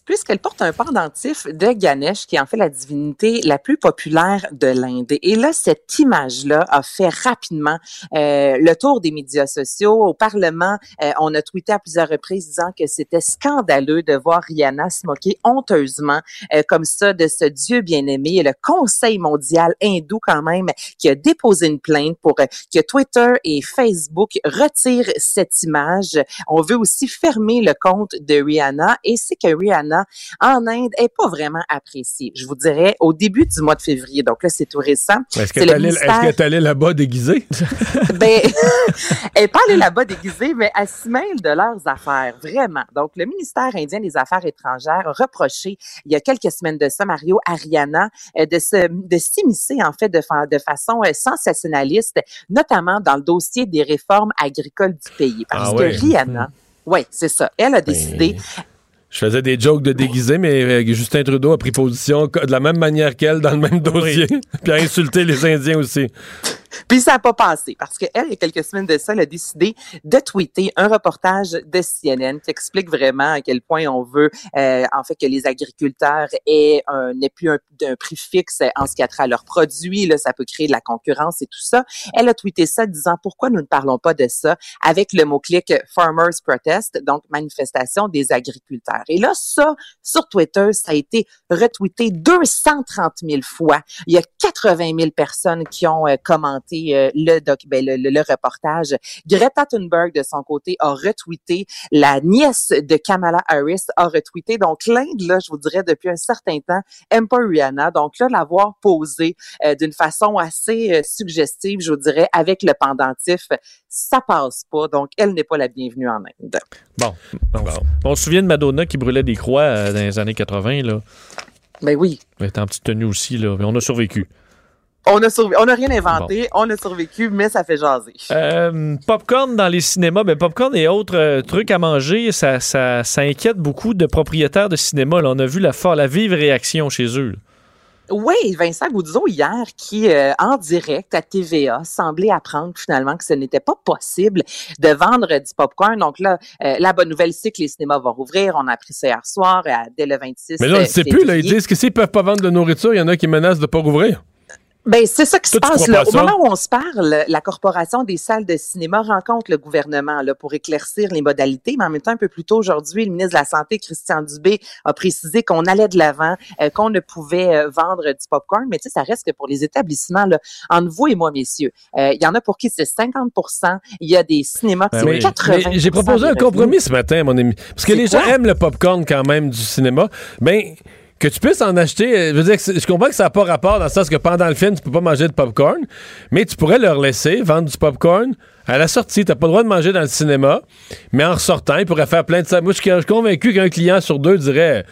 puisqu'elle porte un pendentif de Ganesh, qui est en fait la divinité la plus populaire de l'Inde. Et là, cette image-là a fait rapidement euh, le tour des médias sociaux. Au Parlement, euh, on a tweeté à plusieurs reprises disant que c'était scandaleux de voir Rihanna se moquer honteusement euh, comme ça de ce Dieu bien-aimé. Et le Conseil mondial hindou, quand même, qui a déposé une plainte pour que Twitter et Facebook retirent cette image. On veut aussi fermer le compte de Rihanna et c'est que Rihanna en Inde est pas vraiment appréciée. Je vous dirais au début du mois de février. Donc là, c'est tout récent. Est-ce que tu est allée là-bas déguisée? ben, elle n'est pas allée là-bas déguisée, mais elle se mêle de leurs affaires, vraiment. Donc, le ministère indien des Affaires étrangères a reproché, il y a quelques semaines de ça, Mario, à Rihanna, euh, de se, de s'immiscer, en fait, de, de façon euh, sensationnaliste, notamment dans le dossier des réformes agricoles du pays. Parce ah que Rihanna, oui, c'est ça. Elle a décidé. Je faisais des jokes de déguisé, mais euh, Justin Trudeau a pris position de la même manière qu'elle dans le même dossier, puis a insulté les Indiens aussi. Puis ça n'a pas passé parce qu'elle, il y a quelques semaines de ça, elle a décidé de tweeter un reportage de CNN qui explique vraiment à quel point on veut, euh, en fait, que les agriculteurs aient un, n'aient plus un, prix fixe en ce qui a trait à leurs produits. Là, ça peut créer de la concurrence et tout ça. Elle a tweeté ça disant pourquoi nous ne parlons pas de ça avec le mot-clic Farmers Protest, donc manifestation des agriculteurs. Et là, ça, sur Twitter, ça a été retweeté 230 000 fois. Il y a 80 000 personnes qui ont euh, commenté euh, le, doc, ben, le, le, reportage. Greta Thunberg, de son côté, a retweeté. La nièce de Kamala Harris a retweeté. Donc, l'Inde, là, je vous dirais, depuis un certain temps, aime pas Rihanna. Donc, là, l'avoir posé euh, d'une façon assez euh, suggestive, je vous dirais, avec le pendentif, ça passe pas. Donc, elle n'est pas la bienvenue en Inde. Bon. On se souvient de Madonna qui brûlait des croix dans les années 80, là. Ben oui. Elle était en petite tenue aussi, là. Mais on a survécu. On a, on a rien inventé, on a survécu, mais ça fait jaser. Euh, popcorn dans les cinémas, ben popcorn et autres euh, trucs à manger, ça, ça, inquiète beaucoup de propriétaires de cinéma. On a vu la, la vive réaction chez eux. Oui, Vincent Goudzot hier qui, euh, en direct à TVA, semblait apprendre finalement que ce n'était pas possible de vendre du popcorn. Donc là, la bonne nouvelle, c'est que les cinémas vont rouvrir. On a appris ça hier soir, dès le 26 Mais là, on ne sait plus. Là, ils disent que s'ils peuvent pas vendre de nourriture, il y en a qui menacent de pas rouvrir. Ben, c'est ça qui se passe là. Au moment où on se parle, la Corporation des salles de cinéma rencontre le gouvernement là, pour éclaircir les modalités, mais en même temps, un peu plus tôt aujourd'hui, le ministre de la Santé, Christian Dubé, a précisé qu'on allait de l'avant, euh, qu'on ne pouvait euh, vendre du popcorn, mais tu sais, ça reste que pour les établissements, là, entre vous et moi, messieurs, euh, il y en a pour qui c'est 50% il y a des cinémas qui ben c'est 80 J'ai proposé un compromis ce matin, mon ami, parce que les gens aiment le popcorn quand même du cinéma. Ben, que tu puisses en acheter. Euh, je veux dire, je comprends que ça n'a pas rapport dans le sens que pendant le film, tu peux pas manger de popcorn, mais tu pourrais leur laisser vendre du popcorn à la sortie. Tu n'as pas le droit de manger dans le cinéma, mais en ressortant, ils pourraient faire plein de ça. Moi, je suis convaincu qu'un client sur deux dirait.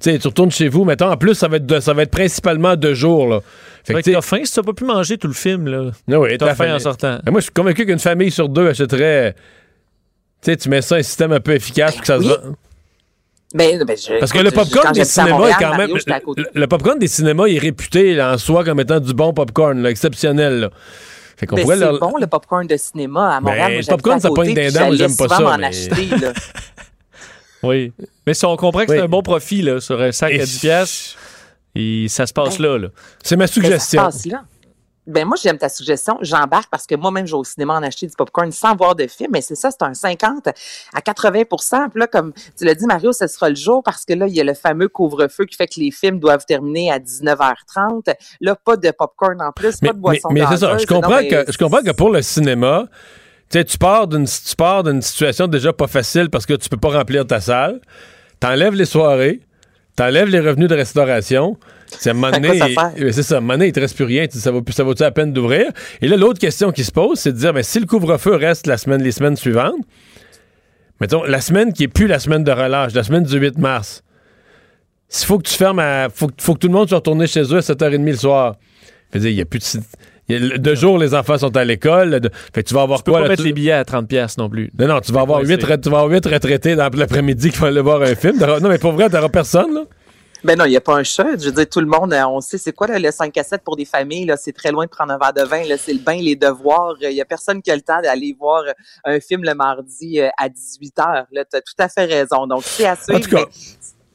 Tu sais, tu retournes chez vous, mettons, en plus, ça va être, ça va être principalement deux jours, là. Fait que t'as faim si t'as pas pu manger tout le film, là. Ah oui, t'as faim en sortant. moi, je suis convaincu qu'une famille sur deux achèterait. Tu sais, tu mets ça un système un peu efficace pour que ça se ben, ben, Parce que le popcorn des cinémas est quand même. Le, popcorn des cinémas est réputé en soi comme étant du bon popcorn, là, exceptionnel. Là. Fait qu'on ben, pourrait C'est bon le popcorn de cinéma à Montréal. Ben, le popcorn, ça pointe d'un j'aime pas ça. Mais... acheter, là. oui. Mais si on comprend que c'est un bon profit là, sur un sac à 10 pièces, et ça se passe ben, là. là. C'est ma suggestion. ça se passe là. Ben moi, j'aime ta suggestion. J'embarque parce que moi-même, je vais au cinéma en acheter du popcorn sans voir de film. Mais c'est ça, c'est un 50 à 80% Puis là, comme tu l'as dit, Mario, ce sera le jour parce que là, il y a le fameux couvre-feu qui fait que les films doivent terminer à 19h30. Là, pas de popcorn en plus, pas de boisson Mais, mais c'est ça. Je comprends, que, je comprends que pour le cinéma, tu sais, tu pars d'une situation déjà pas facile parce que tu peux pas remplir ta salle. T'enlèves les soirées, t'enlèves les revenus de restauration. C'est c'est ça, à il te reste plus rien. Ça vaut, ça vaut la peine d'ouvrir? Et là, l'autre question qui se pose, c'est de dire, mais si le couvre-feu reste la semaine, les semaines suivantes, mettons, la semaine qui est plus la semaine de relâche, la semaine du 8 mars, s'il faut que tu fermes à. Faut, faut que tout le monde soit retourné chez eux à 7h30 le soir. il y a plus de. deux jours, les enfants sont à l'école. Fait tu vas avoir tu quoi? Peux pas mettre les billets à 30 pièces non plus. Non, non, tu vas avoir huit, tu vas avoir retraités dans l'après-midi qui vont aller voir un film. Non, mais pour vrai, t'auras personne, là. Ben non, il n'y a pas un chat. Je veux dire, tout le monde, euh, on sait c'est quoi là, le 5 à 7 pour des familles. Là, c'est très loin de prendre un verre de vin. Là, c'est le bain, les devoirs. Il n'y a personne qui a le temps d'aller voir un film le mardi à 18 h. Là, tu as tout à fait raison. Donc, c'est à suivre. En tout cas,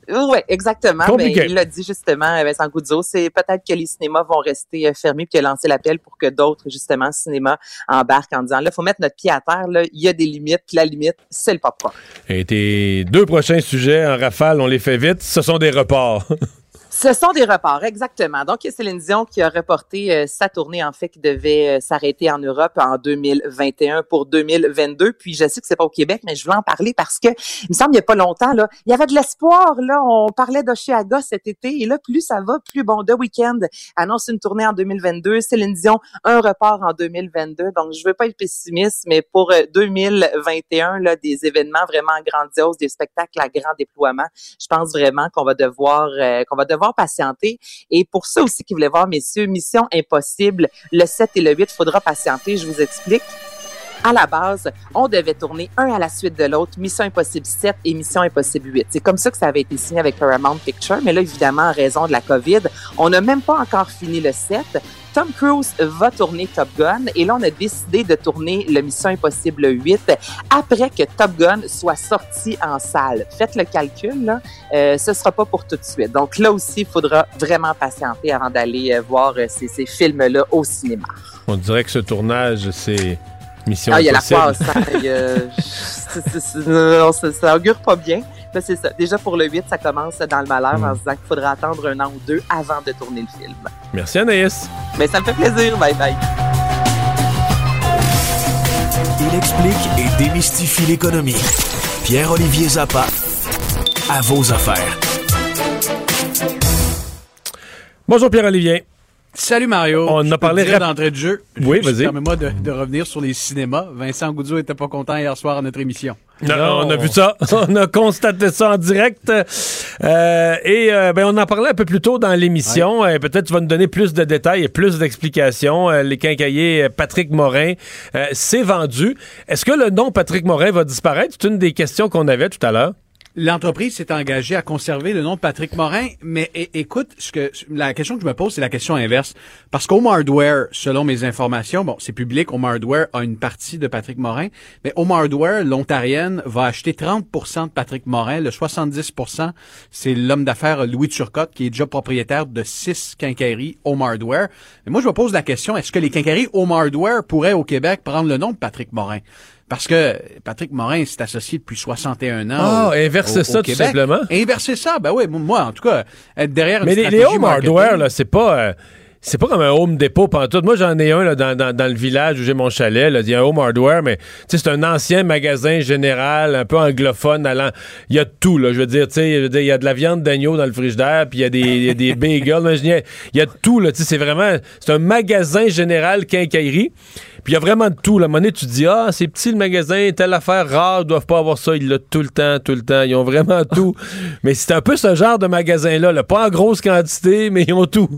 oui, exactement. Ben, il l'a dit justement, Vincent Goudzo, c'est peut-être que les cinémas vont rester euh, fermés puis il a lancé l'appel pour que d'autres, justement, cinémas embarquent en disant, là, faut mettre notre pied à terre, là, il y a des limites, puis la limite, c'est le popcorn. Et tes deux prochains sujets en rafale, on les fait vite, ce sont des reports. Ce sont des reports, exactement. Donc, il y a Céline Dion qui a reporté euh, sa tournée, en fait, qui devait euh, s'arrêter en Europe en 2021 pour 2022. Puis, je sais que c'est pas au Québec, mais je voulais en parler parce que, il me semble, il y a pas longtemps, là, il y avait de l'espoir, là. On parlait d'Oshiaga cet été. Et là, plus ça va, plus bon. The Weeknd annonce une tournée en 2022. Céline Dion, un report en 2022. Donc, je veux pas être pessimiste, mais pour 2021, euh, là, des événements vraiment grandioses, des spectacles à grand déploiement, je pense vraiment qu'on va devoir, qu'on va devoir patienter. Et pour ça aussi qui voulait voir, messieurs, Mission Impossible, le 7 et le 8, faudra patienter. Je vous explique à la base, on devait tourner un à la suite de l'autre, Mission Impossible 7 et Mission Impossible 8. C'est comme ça que ça avait été signé avec Paramount Picture, mais là, évidemment, en raison de la COVID, on n'a même pas encore fini le 7. Tom Cruise va tourner Top Gun et là, on a décidé de tourner le Mission Impossible 8 après que Top Gun soit sorti en salle. Faites le calcul, là, euh, ce sera pas pour tout de suite. Donc là aussi, il faudra vraiment patienter avant d'aller euh, voir euh, ces, ces films-là au cinéma. On dirait que ce tournage, c'est Mission ah, il y a la passe. ça, ça augure pas bien. Mais c'est ça. Déjà pour le 8, ça commence dans le malheur en se disant qu'il faudra attendre un an ou deux avant de tourner le film. Merci Anaïs. Mais ça me fait plaisir. Bye bye. Il explique et démystifie l'économie. Pierre-Olivier Zappa, à vos affaires. Bonjour Pierre-Olivier. Salut Mario. On a parlé rap... d'entrée de jeu. Oui, vas-y. Permets-moi de, de, revenir sur les cinémas. Vincent Goudzou était pas content hier soir à notre émission. Non, on a vu ça. On a constaté ça en direct. Euh, et euh, ben, on en parlait un peu plus tôt dans l'émission. Ouais. Euh, Peut-être tu vas nous donner plus de détails et plus d'explications. Euh, les quincaillers Patrick Morin, c'est vendu. Est-ce que le nom Patrick Morin va disparaître? C'est une des questions qu'on avait tout à l'heure. L'entreprise s'est engagée à conserver le nom de Patrick Morin, mais écoute, ce que la question que je me pose, c'est la question inverse. Parce qu'Home selon mes informations, bon, c'est public, Home a une partie de Patrick Morin, mais Home Hardware, l'Ontarienne, va acheter 30% de Patrick Morin. Le 70% c'est l'homme d'affaires Louis Turcotte, qui est déjà propriétaire de six quincailleries Home Hardware. Mais moi, je me pose la question, est-ce que les quincailleries Home pourraient au Québec prendre le nom de Patrick Morin? Parce que Patrick Morin s'est associé depuis 61 ans. Ah, au, inverser ça, tout simplement. Inverser ça, ben oui, moi, en tout cas, être derrière Mais les, les home hardware, là, c'est pas... Euh, c'est pas comme un home depot tout. Moi, j'en ai un là, dans, dans, dans, le village où j'ai mon chalet. Là. Il y a un home hardware, mais c'est un ancien magasin général, un peu anglophone. Allant... Il y a tout. Là, je veux dire, il y a de la viande d'agneau dans le frigidaire, puis il y a des, y a des bagels. Il y a tout. Là, c'est vraiment... C'est un magasin général quincaillerie. Puis il y a vraiment de tout. La monnaie, tu dis, ah, c'est petit le magasin, telle affaire rare, ils doivent pas avoir ça. Ils l'ont tout le temps, tout le temps. Ils ont vraiment tout. mais c'est un peu ce genre de magasin-là. Pas en grosse quantité, mais ils ont tout.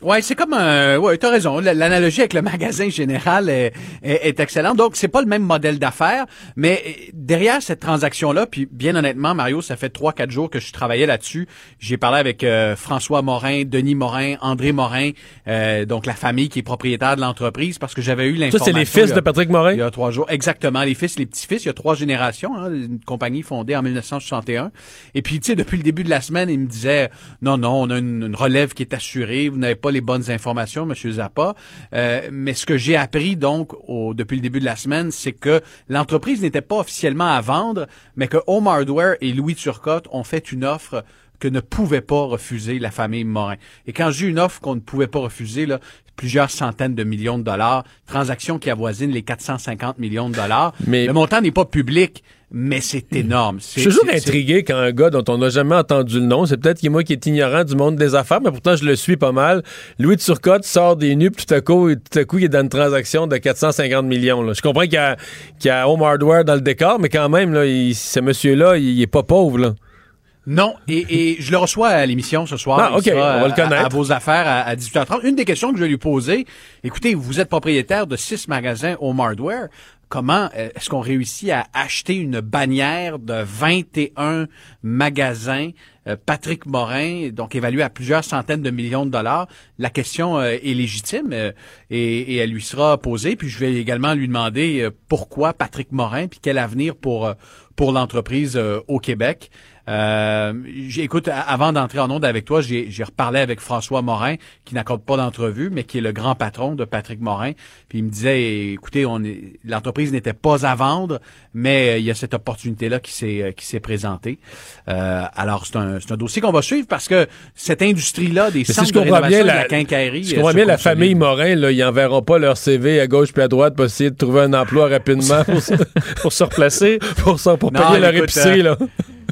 Ouais, c'est comme un. Ouais, t'as raison. L'analogie avec le magasin général est, est, est excellente. Donc, c'est pas le même modèle d'affaires, mais derrière cette transaction-là, puis bien honnêtement, Mario, ça fait trois, quatre jours que je travaillais là-dessus. J'ai parlé avec euh, François Morin, Denis Morin, André Morin, euh, donc la famille qui est propriétaire de l'entreprise, parce que j'avais eu l'information c'est les fils de Patrick Morin? Il y a trois jours. Exactement. Les fils, les petits-fils. Il y a trois générations. Hein, une compagnie fondée en 1961. Et puis, tu sais, depuis le début de la semaine, il me disait, non, non, on a une, relève qui est assurée. Vous n'avez pas les bonnes informations, Monsieur Zappa. Euh, mais ce que j'ai appris, donc, au, depuis le début de la semaine, c'est que l'entreprise n'était pas officiellement à vendre, mais que Home Hardware et Louis Turcotte ont fait une offre que ne pouvait pas refuser la famille Morin. Et quand j'ai une offre qu'on ne pouvait pas refuser, là, plusieurs centaines de millions de dollars, transactions qui avoisinent les 450 millions de dollars. Mais le montant n'est pas public, mais c'est énorme. Je suis toujours intrigué quand un gars dont on n'a jamais entendu le nom, c'est peut-être moi qui est ignorant du monde des affaires, mais pourtant je le suis pas mal. Louis de Turcotte sort des nus, puis tout à coup, tout à coup, il est dans une transaction de 450 millions. Là. Je comprends qu'il y, a, qu'il y a Home Hardware dans le décor, mais quand même, là, ce monsieur-là, il, il est pas pauvre. Là. Non, et, et, je le reçois à l'émission ce soir. Ah, OK, on va le connaître. À, vos affaires à, 18h30. Une des questions que je vais lui poser, écoutez, vous êtes propriétaire de six magasins Home Hardware. comment est-ce qu'on réussit à acheter une bannière de 21 magasins? Patrick Morin, donc évalué à plusieurs centaines de millions de dollars. La question est légitime et, et, elle lui sera posée. Puis je vais également lui demander pourquoi Patrick Morin, puis quel avenir pour pour l'entreprise au Québec. Euh, écoute, avant d'entrer en onde avec toi, j'ai reparlé avec François Morin, qui n'accorde pas d'entrevue, mais qui est le grand patron de Patrick Morin. Puis il me disait, écoutez, on l'entreprise n'était pas à vendre, mais euh, il y a cette opportunité-là qui s'est euh, qui s'est présentée. Euh, alors c'est un, un dossier qu'on va suivre parce que cette industrie-là des centres de rénovation de la, quincaillerie. Si on bien la famille Morin, là, ils n'enverront pas leur CV à gauche puis à droite pour essayer de trouver un emploi rapidement pour, se replacer, pour, pour payer leur épicerie là.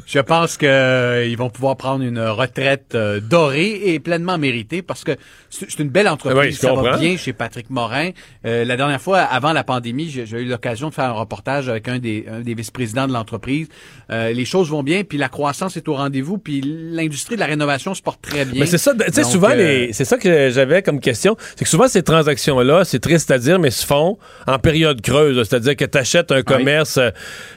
Je pense qu'ils euh, vont pouvoir prendre une retraite euh, dorée et pleinement méritée parce que c'est une belle entreprise. ça va bien chez Patrick Morin. Euh, la dernière fois, avant la pandémie, j'ai eu l'occasion de faire un reportage avec un des, des vice-présidents de l'entreprise. les choses vont bien, puis la croissance est au rendez-vous, puis l'industrie de la rénovation se porte très bien. Mais c'est ça, tu sais, souvent, c'est ça que j'avais comme question. C'est que souvent, ces transactions-là, c'est triste à dire, mais se font en période creuse. C'est-à-dire que tu achètes un commerce, tu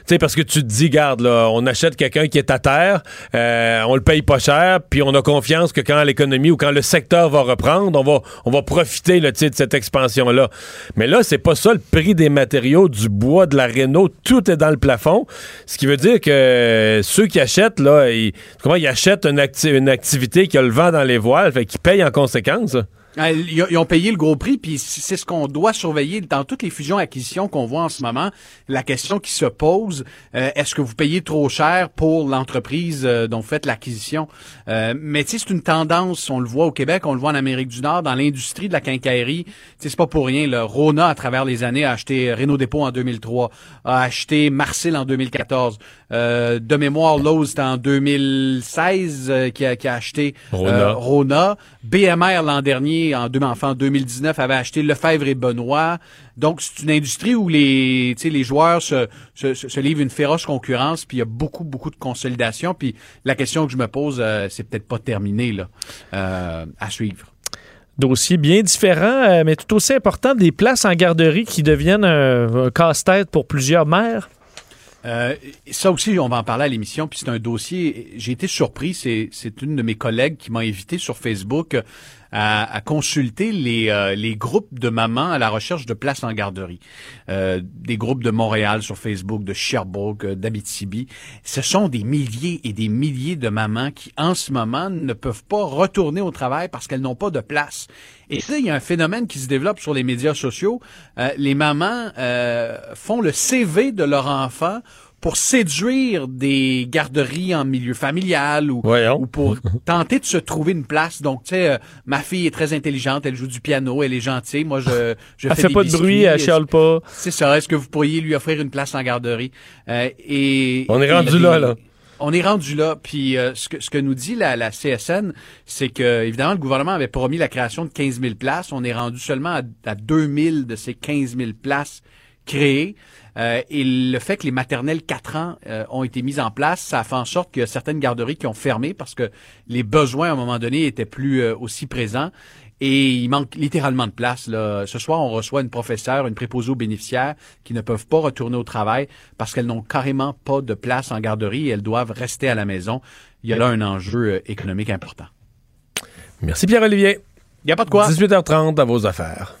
sais, parce que tu te dis, garde, là, on achète quelqu'un qui à terre, euh, on le paye pas cher, puis on a confiance que quand l'économie ou quand le secteur va reprendre, on va, on va profiter de cette expansion-là. Mais là, c'est pas ça le prix des matériaux, du bois, de la réno, tout est dans le plafond. Ce qui veut dire que ceux qui achètent, là, ils, comment, ils achètent une, une activité qui a le vent dans les voiles, fait qu'ils payent en conséquence. Ah, ils ont payé le gros prix, puis c'est ce qu'on doit surveiller dans toutes les fusions-acquisitions qu'on voit en ce moment. La question qui se pose, euh, est-ce que vous payez trop cher pour l'entreprise euh, dont vous faites l'acquisition? Euh, mais c'est une tendance, on le voit au Québec, on le voit en Amérique du Nord, dans l'industrie de la quincaillerie. C'est pas pour rien. Le Rona, à travers les années, a acheté Renault Dépôt en 2003, a acheté Marcel en 2014. de mémoire, Lowe's, c'était en 2016 qui, a, qui, a, acheté Rona. Rona. BMR l'an dernier en, deux, en 2019, avait acheté Lefebvre et Benoît. Donc, c'est une industrie où les, les joueurs se, se, livrent une féroce concurrence, puis il y a beaucoup, beaucoup de consolidation. Puis la question que je me pose, euh, c'est peut-être pas terminé là, euh, à suivre dossier bien différent, euh, mais tout aussi important, des places en garderie qui deviennent un, casse-tête pour plusieurs mères. ça aussi, on va en parler à l'émission, puis c'est un dossier, j'ai été surpris, c'est, c'est une de mes collègues qui m'a invité sur Facebook à, consulter les, euh, les groupes de mamans à la recherche de places en garderie. Euh, des groupes de Montréal sur Facebook, de Sherbrooke, euh, d'Abitibi. Ce sont des milliers et des milliers de mamans qui, en ce moment, ne peuvent pas retourner au travail parce qu'elles n'ont pas de place. Et ça, il y a un phénomène qui se développe sur les médias sociaux. les mamans font le CV de leur enfant pour séduire des garderies en milieu familial ou, ou pour tenter de se trouver une place. Donc, tu sais, euh, ma fille est très intelligente, elle joue du piano, elle est gentille. Moi, je, je elle fais, pas de bruit, elle chiale pas. C'est ça. Est-ce que vous pourriez lui offrir une place en garderie? Euh, Et on est rendu là, là. On est rendu là. Puis euh, ce, que, ce que nous dit la, la CSN, c'est que évidemment le gouvernement avait promis la création de 15 000 places. On est rendu seulement à, à 2 000 de ces 15 000 places créées. Euh, et le fait que les maternelles 4 ans euh, ont été mises en place, ça a fait en sorte qu'il y a certaines garderies qui ont fermé parce que les besoins à un moment donné étaient plus euh, aussi présents. Et il manque littéralement de place. Là. Ce soir, on reçoit une professeure, une préposée aux bénéficiaires qui ne peuvent pas retourner au travail parce qu'elles n'ont carrément pas de place en garderie et elles doivent rester à la maison. Il y a là un enjeu économique important. Merci Pierre-Olivier. Il n'y a pas de quoi. 18h30 à vos affaires.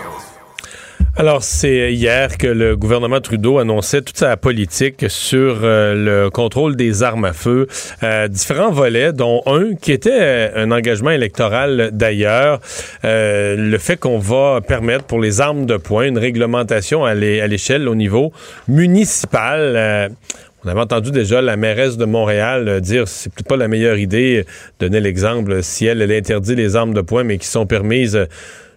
Alors, c'est hier que le gouvernement Trudeau annonçait toute sa politique sur euh, le contrôle des armes à feu. Euh, différents volets, dont un qui était euh, un engagement électoral d'ailleurs. le fait qu'on va permettre pour les armes de poing une réglementation à l'échelle au niveau municipal. On avait entendu déjà la mairesse de Montréal dire c'est peut-être pas la meilleure idée, donner l'exemple si elle, elle interdit les armes de poing mais qui sont permises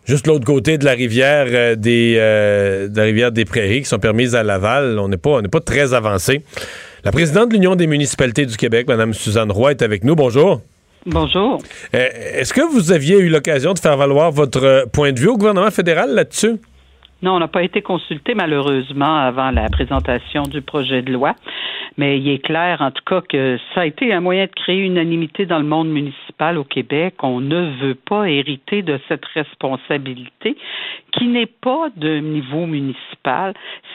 juste l'autre côté de la rivière euh, des euh, de la rivière des Prairies qui sont permises à Laval. On n'est pas on n'est pas très avancé. La présidente de l'Union des municipalités du Québec, Mme Suzanne Roy, est avec nous. Bonjour. Bonjour. Euh, est-ce que vous aviez eu l'occasion de faire valoir votre point de vue au gouvernement fédéral là-dessus? Non, on n'a pas été consulté malheureusement avant la présentation du projet de loi, mais il est clair en tout cas que ça a été un moyen de créer unanimité dans le monde municipal au Québec. On ne veut pas hériter de cette responsabilité qui n'est pas de niveau municipal.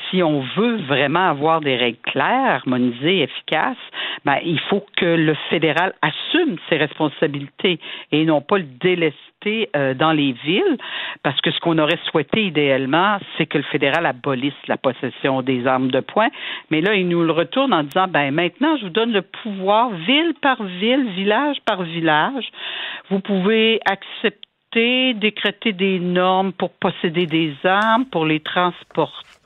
Si on veut vraiment avoir des règles claires, harmonisées, efficaces, ben, il faut que le fédéral assume ses responsabilités et non pas le délester euh, dans les villes, parce que ce qu'on aurait souhaité idéalement, c'est que le fédéral abolisse la possession des armes de poing. Mais là, il nous le retourne en disant, ben maintenant, je vous donne le pouvoir ville par ville, village par village. Vous pouvez accepter, décréter des normes pour posséder des armes, pour les transporter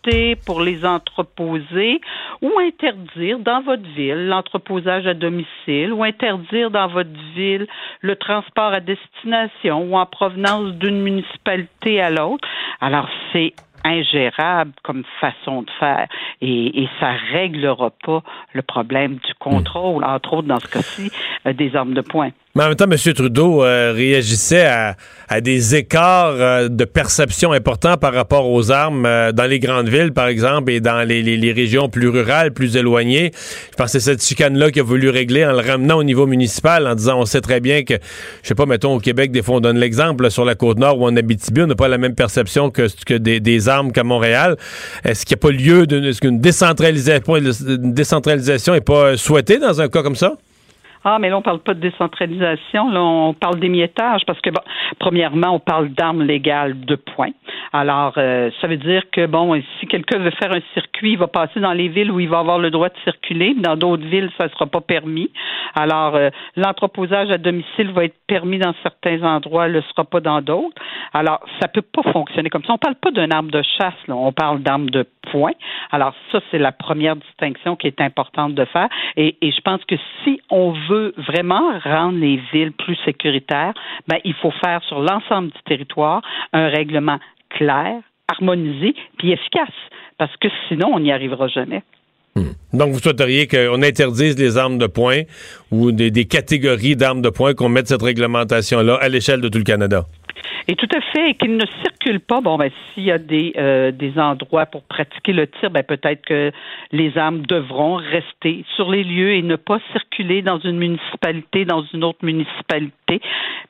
pour les entreposer ou interdire dans votre ville l'entreposage à domicile ou interdire dans votre ville le transport à destination ou en provenance d'une municipalité à l'autre. Alors, c'est ingérable comme façon de faire et, et ça réglera pas le problème du contrôle, entre autres dans ce cas-ci, euh, des armes de poing. Mais en même temps, M. Trudeau euh, réagissait à, des écarts euh, de perception importants par rapport aux armes euh, dans les grandes villes, par exemple, et dans les, régions plus rurales, plus éloignées. Je pense que c'est cette chicane-là qu'il a voulu régler en le ramenant au niveau municipal, en disant, on sait très bien que, je sais pas, mettons, au Québec, des fois, on donne l'exemple, sur la Côte-Nord ou en Abitibi, on n'a pas la même perception que, que des, armes qu'à Montréal. Est-ce qu'il n'y a pas lieu d'une décentralisation, une décentralisation n'est pas souhaitée dans un cas comme ça? Ah, mais là, on parle pas de décentralisation, là, on parle d'émiettage parce que, bon, premièrement, on parle d'armes légales de points. Alors, euh, ça veut dire que, bon, si quelqu'un veut faire un circuit, il va passer dans les villes où il va avoir le droit de circuler. Dans d'autres villes, ça ne sera pas permis. Alors, euh, l'entreposage à domicile va être permis dans certains endroits, ne le sera pas dans d'autres. Alors, ça peut pas fonctionner comme ça. On parle pas d'une arme de chasse, là, on parle d'armes de poing. Alors, ça, c'est la première distinction qui est importante de faire. Et, et je pense que si on veut vraiment rendre les villes plus sécuritaires, ben, il faut faire sur l'ensemble du territoire un règlement clair, harmonisé, puis efficace, parce que sinon, on n'y arrivera jamais. Hmm. Donc, vous souhaiteriez qu'on interdise les armes de poing ou des, des catégories d'armes de poing, qu'on mette cette réglementation-là à l'échelle de tout le Canada? Et tout à fait, et qu'il ne circule pas. Bon, ben, s'il y a des, euh, des endroits pour pratiquer le tir, ben, peut-être que les armes devront rester sur les lieux et ne pas circuler dans une municipalité, dans une autre municipalité.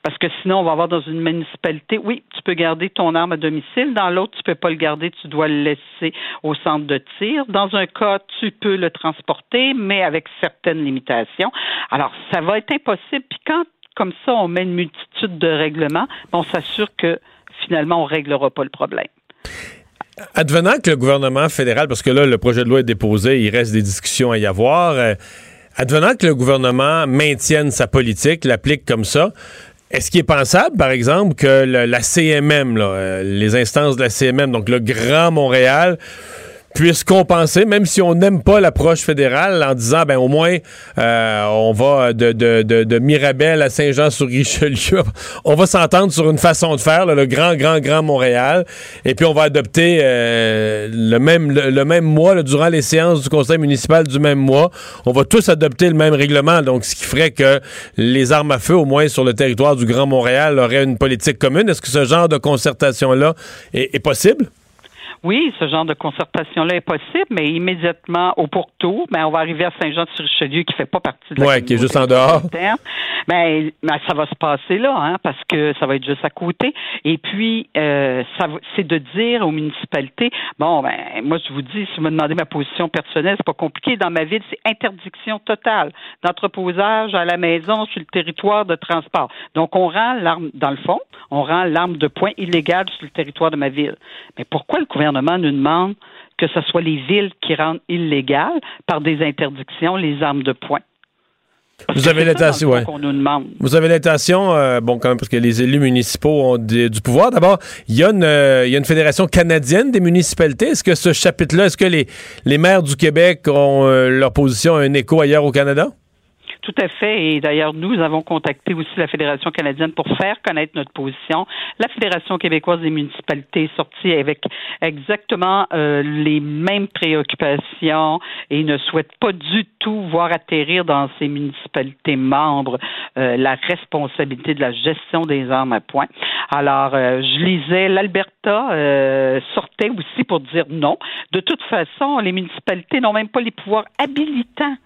Parce que sinon, on va avoir dans une municipalité, oui, tu peux garder ton arme à domicile. Dans l'autre, tu peux pas le garder, tu dois le laisser au centre de tir. Dans un cas, tu peux le transporter, mais avec certaines limitations. Alors, ça va être impossible. Puis quand comme ça, on met une multitude de règlements, on s'assure que finalement, on ne réglera pas le problème. Advenant que le gouvernement fédéral, parce que là, le projet de loi est déposé, il reste des discussions à y avoir, euh, advenant que le gouvernement maintienne sa politique, l'applique comme ça, est-ce qu'il est pensable, par exemple, que la CMM, euh, les instances de la CMM, donc le Grand Montréal, puisse compenser, même si on n'aime pas l'approche fédérale, en disant, ben au moins, euh, on va de, de, de, Mirabel à Saint-Jean-sur-Richelieu, on va s'entendre sur une façon de faire, le grand, grand, grand Montréal, et puis on va adopter euh, le, même, le, même mois, durant les séances du conseil municipal du même mois, on va tous adopter le même règlement, donc ce qui ferait que les armes à feu, au moins sur le territoire du Grand Montréal, auraient une politique commune. Est-ce que ce genre de concertation-là est possible? Oui, ce genre de concertation-là est possible, mais immédiatement au pourtour, ben, on va arriver à Saint-Jean-sur-Richelieu qui fait pas partie de la ouais, qui est juste en dehors. Ben, ben, ça va se passer là, hein, parce que ça va être juste à côté. Et puis, euh, ça, c'est de dire aux municipalités, bon, ben, moi je vous dis, si vous me demandez ma position personnelle, c'est pas compliqué. Dans ma ville, c'est interdiction totale d'entreposage à la maison sur le territoire de transport. Donc, on rend l'arme, dans le fond, on rend l'arme de poing illégale sur le territoire de ma ville. Mais pourquoi le gouvernement nous demande que ce soit les villes qui rendent illégales par des interdictions les armes de poing? Vous avez l'intention, Vous avez l'intention, bon, quand même, parce que les élus municipaux ont du pouvoir. D'abord, il y, a une, euh, y a une fédération canadienne des municipalités. Est-ce que ce chapitre-là, est-ce que les, les maires du Québec ont euh, leur position un écho ailleurs au Canada? Tout à fait. Et d'ailleurs, nous avons contacté aussi la Fédération canadienne pour faire connaître notre position. La Fédération québécoise des municipalités est sortie avec exactement euh, les mêmes préoccupations et ne souhaite pas du tout voir atterrir dans ces municipalités membres euh, la responsabilité de la gestion des armes à point. Alors, euh, je lisais l'Alberta sortait aussi pour dire non. De toute façon, les municipalités n'ont même pas les pouvoirs habilitants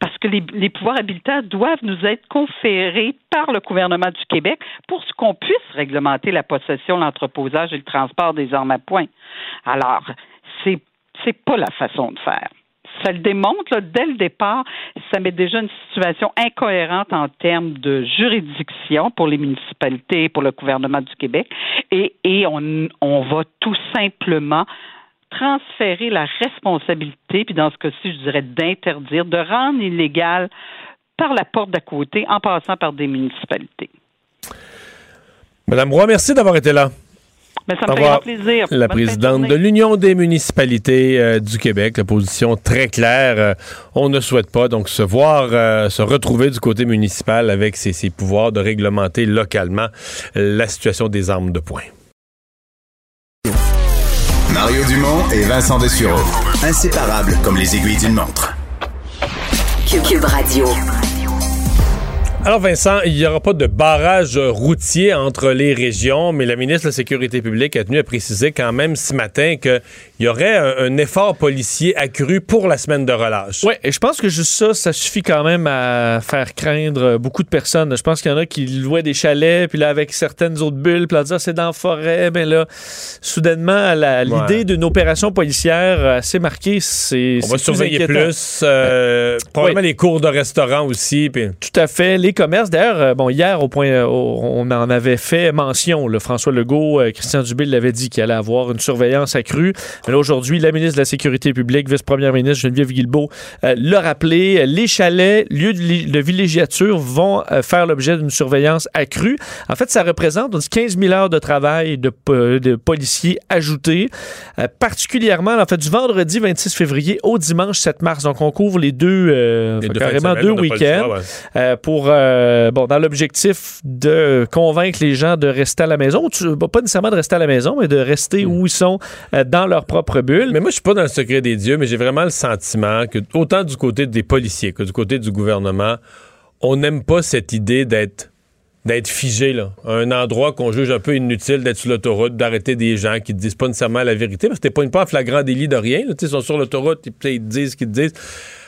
parce que les, les pouvoirs habilitants doivent nous être conférés par le gouvernement du Québec pour qu'on puisse réglementer la possession, l'entreposage et le transport des armes à point. Alors, c'est c'est pas la façon de faire. Ça le démontre dès le départ, ça met déjà une situation incohérente en termes de juridiction pour les municipalités, pour le gouvernement du Québec, et, et on, on va tout simplement transférer la responsabilité, puis dans ce cas-ci, je dirais d'interdire, de rendre illégal par la porte d'à côté en passant par des municipalités. Madame Roy, merci d'avoir été là. Mais ça me fait grand plaisir. La présidente de l'Union des municipalités euh, du Québec, la position très claire. Euh, on ne souhaite pas donc se voir, euh, se retrouver du côté municipal avec ses, ses pouvoirs de réglementer localement la situation des armes de poing. Mario Dumont et Vincent Dessureau. Inséparables comme les aiguilles d'une montre. Cube Radio. Alors Vincent, il n'y aura pas de barrage routier entre les régions, mais la ministre de la Sécurité publique a tenu à préciser quand même ce matin qu'il y aurait un, effort policier accru pour la semaine de relâche. Oui, et je pense que juste ça, ça suffit quand même à faire craindre beaucoup de personnes. Je pense qu'il y en a qui louaient des chalets, puis là, avec certaines autres bulles, puis là, dire c'est dans la forêt, mais là, soudainement, l'idée d'une opération policière assez marquée, c'est... On va surveiller plus, euh, probablement les cours de restaurant aussi. Puis... Tout à fait, les commerces. D'ailleurs, euh, bon, hier, au point, euh, on en avait fait mention. François Legault, euh, Christian Dubé l'avait dit qu'il allait avoir une surveillance accrue. Mais là, aujourd'hui, la ministre de la Sécurité publique, vice-première ministre Geneviève Guilbeault, l'a rappelé. Les chalets, lieux de, villégiature, vont faire l'objet d'une surveillance accrue. En fait, ça représente 15 000 heures de travail de, de policiers ajoutés, particulièrement, en fait, du vendredi 26 février au dimanche 7 mars. Donc, on couvre les deux, carrément deux week-ends pour euh, bon, dans l'objectif de convaincre les gens de rester à la maison, pas nécessairement de rester à la maison, mais de rester hmm. où ils sont euh, dans leur propre Mais moi, je suis pas dans le secret des dieux, mais j'ai vraiment le sentiment que, autant du côté des policiers que du côté du gouvernement, on n'aime pas cette idée d'être d'être figé un endroit qu'on juge un peu inutile d'être sur l'autoroute, d'arrêter des gens qui ne disent pas nécessairement la vérité, parce que t'es pas une pas flagrant délit de rien. ils sont sur l'autoroute, ils, ils disent ce qu'ils disent.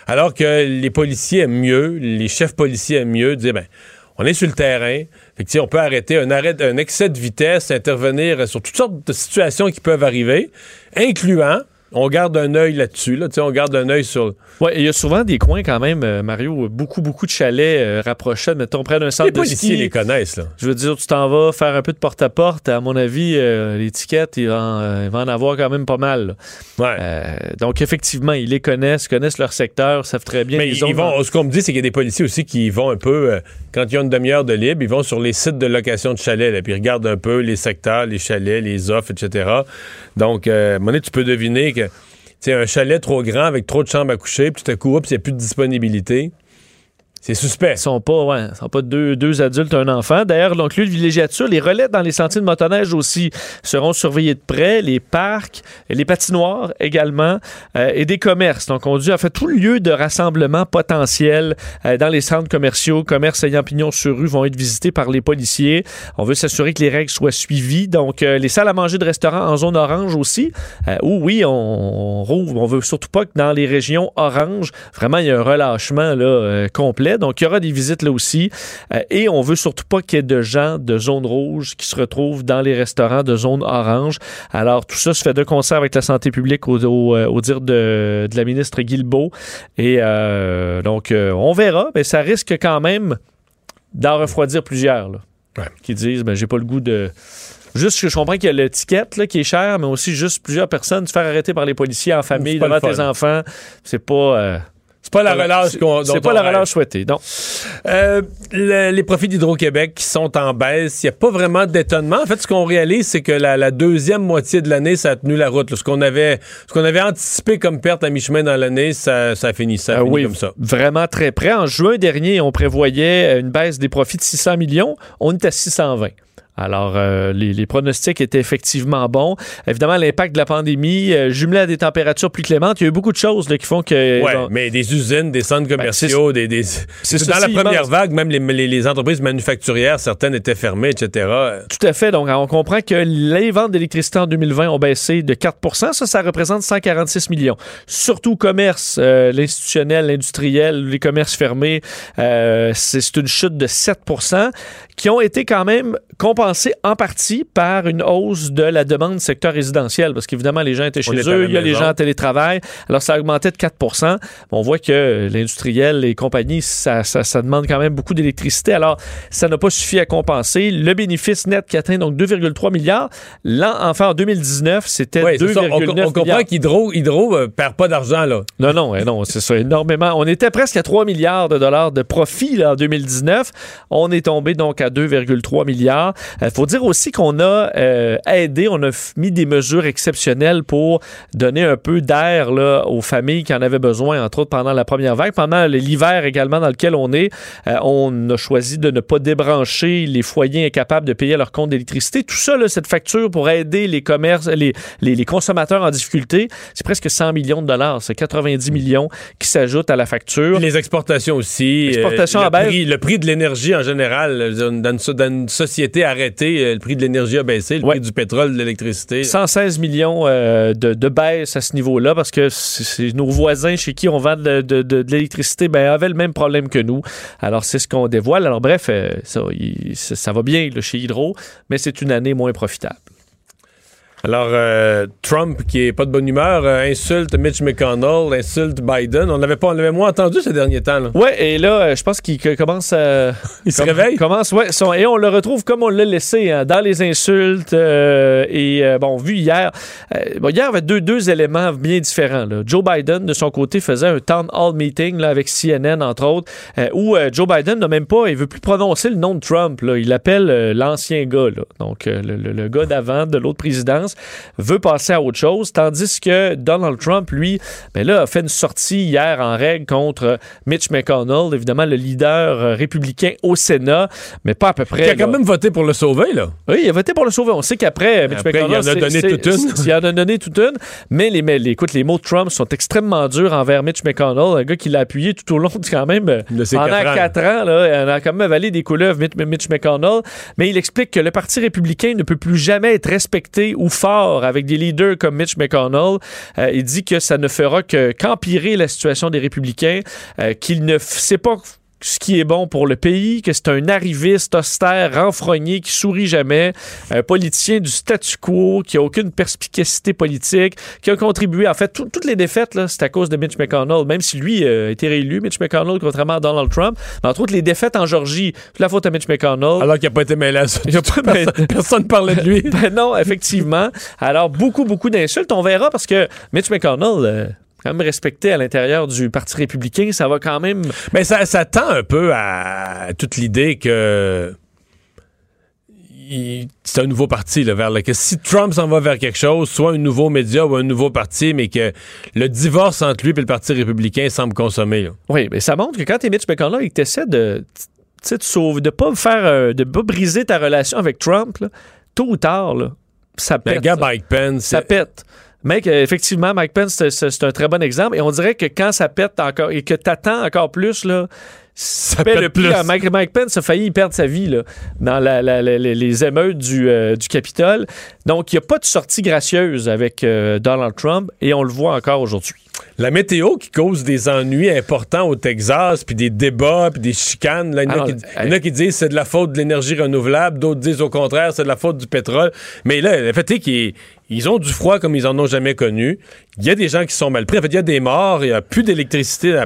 Alors que les policiers aiment mieux, les chefs policiers aiment mieux ben, on est sur le terrain. On peut arrêter un un excès de vitesse, intervenir sur toutes sortes de situations qui peuvent arriver, incluant on garde un œil là-dessus. Là, on garde un œil sur. Oui, il y a souvent des coins quand même, euh, Mario, beaucoup, beaucoup de chalets euh, rapprochés, mettons, près d'un centre les policiers les connaissent. Là. Je veux dire, tu t'en vas faire un peu de porte-à-porte. À, mon avis, euh, l'étiquette, il, va en avoir quand même pas mal. Ouais. donc, effectivement, ils les connaissent, connaissent leur secteur, savent très bien. Mais ils vont, ce qu'on me dit, c'est qu'il y a des policiers aussi qui vont un peu, quand ils ont une demi-heure de libre, ils vont sur les sites de location de chalets, là, puis ils regardent un peu les secteurs, les chalets, les offres, etc. Donc, à un tu peux deviner que c'est un chalet trop grand avec trop de chambres à coucher, puis tout à coup, il n'y a plus de disponibilité. C'est suspect. Ils sont pas, ouais, sont pas deux, deux adultes, un enfant. D'ailleurs, donc, lieu de villégiature, les relais dans les sentiers de motoneige aussi seront surveillés de près, les parcs, les patinoires également, euh, et des commerces. Donc, on dit, en fait, tout lieu de rassemblement potentiel euh, dans les centres commerciaux, commerces ayant pignon sur rue vont être visités par les policiers. On veut s'assurer que les règles soient suivies. Donc, euh, les salles à manger de restaurants en zone orange aussi, où oui, on, on rouvre. On veut surtout pas que dans les régions orange, vraiment, il y a un relâchement là, complet donc, il y aura des visites là aussi. Euh, et on veut surtout pas qu'il y ait de gens de zone rouge qui se retrouvent dans les restaurants de zone orange. Alors, tout ça se fait de concert avec la santé publique au, euh, dire de, la ministre Guilbeault. Et euh, donc, on verra, mais ça risque quand même d'en refroidir plusieurs qui disent ben, j'ai pas le goût de. Juste que je comprends qu'il y a l'étiquette qui est chère, mais aussi juste plusieurs personnes se faire arrêter par les policiers en famille devant tes enfants. C'est pas C'est pas la relâche qu'on. C'est dont pas la relâche souhaitée, non. Euh, le- les profits d'Hydro-Québec qui sont en baisse, il n'y a pas vraiment d'étonnement. En fait, ce qu'on réalise, c'est que la, la deuxième moitié de l'année, ça a tenu la route. là. Ce qu'on avait, ce qu'on avait anticipé comme perte à mi-chemin dans l'année, ça, ça a fini, ça a Ah fini oui, comme ça. Vraiment très près. En juin dernier, on prévoyait une baisse des profits de 600 millions. On est à 620. Alors, euh, les, les pronostics étaient effectivement bons. Évidemment, l'impact de la pandémie, euh, jumelé à des températures plus clémentes, il y a eu beaucoup de choses là, qui font que... Ouais, bon, mais des usines, des centres Ben, commerciaux, des, des- c'est dans la première immense. vague, même les, les- les entreprises manufacturières, certaines étaient fermées, etc. Tout à fait. Donc, on comprend que les ventes d'électricité en 2020 ont baissé de 4% Ça, ça représente 146 millions. Surtout commerce, euh, l'institutionnel, l'industriel, les commerces fermés, euh, c'est une chute de 7 qui ont été quand même compensés en partie par une hausse de la demande du secteur résidentiel, parce qu'évidemment, les gens étaient chez eux, il y a les gens en télétravail, alors ça a augmenté de 4% On voit que l'industriel, les compagnies, ça, ça, ça demande quand même beaucoup d'électricité, alors ça n'a pas suffi à compenser. Le bénéfice net qui atteint donc 2,3 milliards, l'an, enfin en 2019, c'était Ouais, c'est ça. On, 2,9 on comprend qu'Hydro Hydro, euh, perd pas d'argent, là. Non, non, eh non, c'est ça, énormément. On était presque à 3 milliards de dollars de profit là, en 2019. On est tombé donc à 2,3 milliards. Il faut dire aussi qu'on a euh, aidé, on a mis des mesures exceptionnelles pour donner un peu d'air là, aux familles qui en avaient besoin, entre autres pendant la première vague. Pendant l'hiver également dans lequel on est, euh, on a choisi de ne pas débrancher les foyers incapables de payer leur compte d'électricité. Tout ça, là, cette facture pour aider les commerces, les, les, les consommateurs en difficulté, c'est presque 100 millions de dollars. C'est 90 millions qui s'ajoutent à la facture. Puis les exportations aussi. Exportations euh, à baisse. prix, le prix de l'énergie en général. Dans une, so- dans une société arrêtée, euh, le prix de l'énergie a baissé, le Ouais. prix du pétrole, de l'électricité. 116 millions euh, de, de baisse à ce niveau-là parce que c'est nos voisins chez qui on vend de, de- de- de l'électricité ben, avaient le même problème que nous. Alors, c'est ce qu'on dévoile. Alors, bref, euh, ça, il- ça, ça va bien là, chez Hydro, mais c'est une année moins profitable. Alors, euh, Trump, qui est pas de bonne humeur, euh, insulte Mitch McConnell, insulte Biden. On l'avait pas, on l'avait moins entendu ces derniers temps. Là. Ouais, et là, euh, je pense qu'il commence à. Il se réveille? Commence, ouais. son- et on le retrouve comme on l'a laissé, hein, dans les insultes. et bon, vu hier, bon, hier, il y avait deux, deux éléments bien différents. là. Joe Biden, de son côté, faisait un town hall meeting là, avec CNN, entre autres, où Joe Biden n'a même pas, il veut plus prononcer le nom de Trump. Là. Il appelle l'ancien gars, là. donc le, le- le gars d'avant de l'autre présidence, veut passer à autre chose, tandis que Donald Trump, lui, ben là, a fait une sortie hier en règle contre Mitch McConnell, évidemment le leader euh, républicain au Sénat, mais pas à peu près. Qui a là. quand même voté pour le sauver, là. Oui, il a voté pour le sauver. On sait qu'après, Mitch Après, il McConnell... en a donné toute une. Il en a donné toute une. Mais les, mais les- écoute, les mots de Trump sont extrêmement durs envers Mitch McConnell, un gars qui l'a appuyé tout au long de quand même... De ses pendant quatre ans. quatre ans, là, on a quand même avalé des couleuvres, Mitch McConnell. Mais il explique que le Parti républicain ne peut plus jamais être respecté ou fort avec des leaders comme Mitch McConnell. Euh, il dit que ça ne fera que qu'empirer la situation des républicains, euh, qu'il ne sait pas ce qui est bon pour le pays, que c'est un arriviste austère, renfrogné, qui sourit jamais, un politicien du statu quo, qui a aucune perspicacité politique, qui a contribué, en fait, tout- toutes les défaites, c'est à cause de Mitch McConnell, même si lui euh, a été réélu, Mitch McConnell, contrairement à Donald Trump, mais entre autres, les défaites en Georgie, toute la faute à Mitch McConnell. Alors qu'il n'a pas été mêlé à ça. Personne, personne parlait de lui. Ben non, effectivement. Alors, beaucoup, beaucoup d'insultes. On verra parce que Mitch McConnell, euh, quand même respecté à l'intérieur du Parti républicain, ça va quand même... Mais ça, ça tend un peu à toute l'idée que c'est un nouveau parti là, vers le que si Trump s'en va vers quelque chose, soit un nouveau média ou un nouveau parti, mais que le divorce entre lui et le Parti républicain semble consommé. là. Oui, mais ça montre que quand t'es Mitch McConnell et que t'essaies de, tu sais, de sauver, de pas faire, euh, de pas briser ta relation avec Trump, là, tôt ou tard, là, ça Le pète. gars ça. Mike Pence, Ça pète. Mec, euh, effectivement, Mike Pence, c'est- un très bon exemple. Et on dirait que quand ça pète encore et que t'attends encore plus, là, ça pète le plus. Mike, Mike Pence a failli perdre sa vie là, dans la- la- la- les- émeutes du, euh, du Capitole. Donc, il n'y a pas de sortie gracieuse avec euh, Donald Trump et on le voit encore aujourd'hui. La météo qui cause des ennuis importants au Texas, puis des débats, puis des chicanes. Là, il, y en a qui, qui disent c'est de la faute de l'énergie renouvelable, d'autres disent au contraire c'est de la faute du pétrole. Mais là, le fait est qu'il Ils ont du froid comme ils en ont jamais connu. Il y a des gens qui sont mal pris. En fait, il y a des morts. Il n'y a plus d'électricité.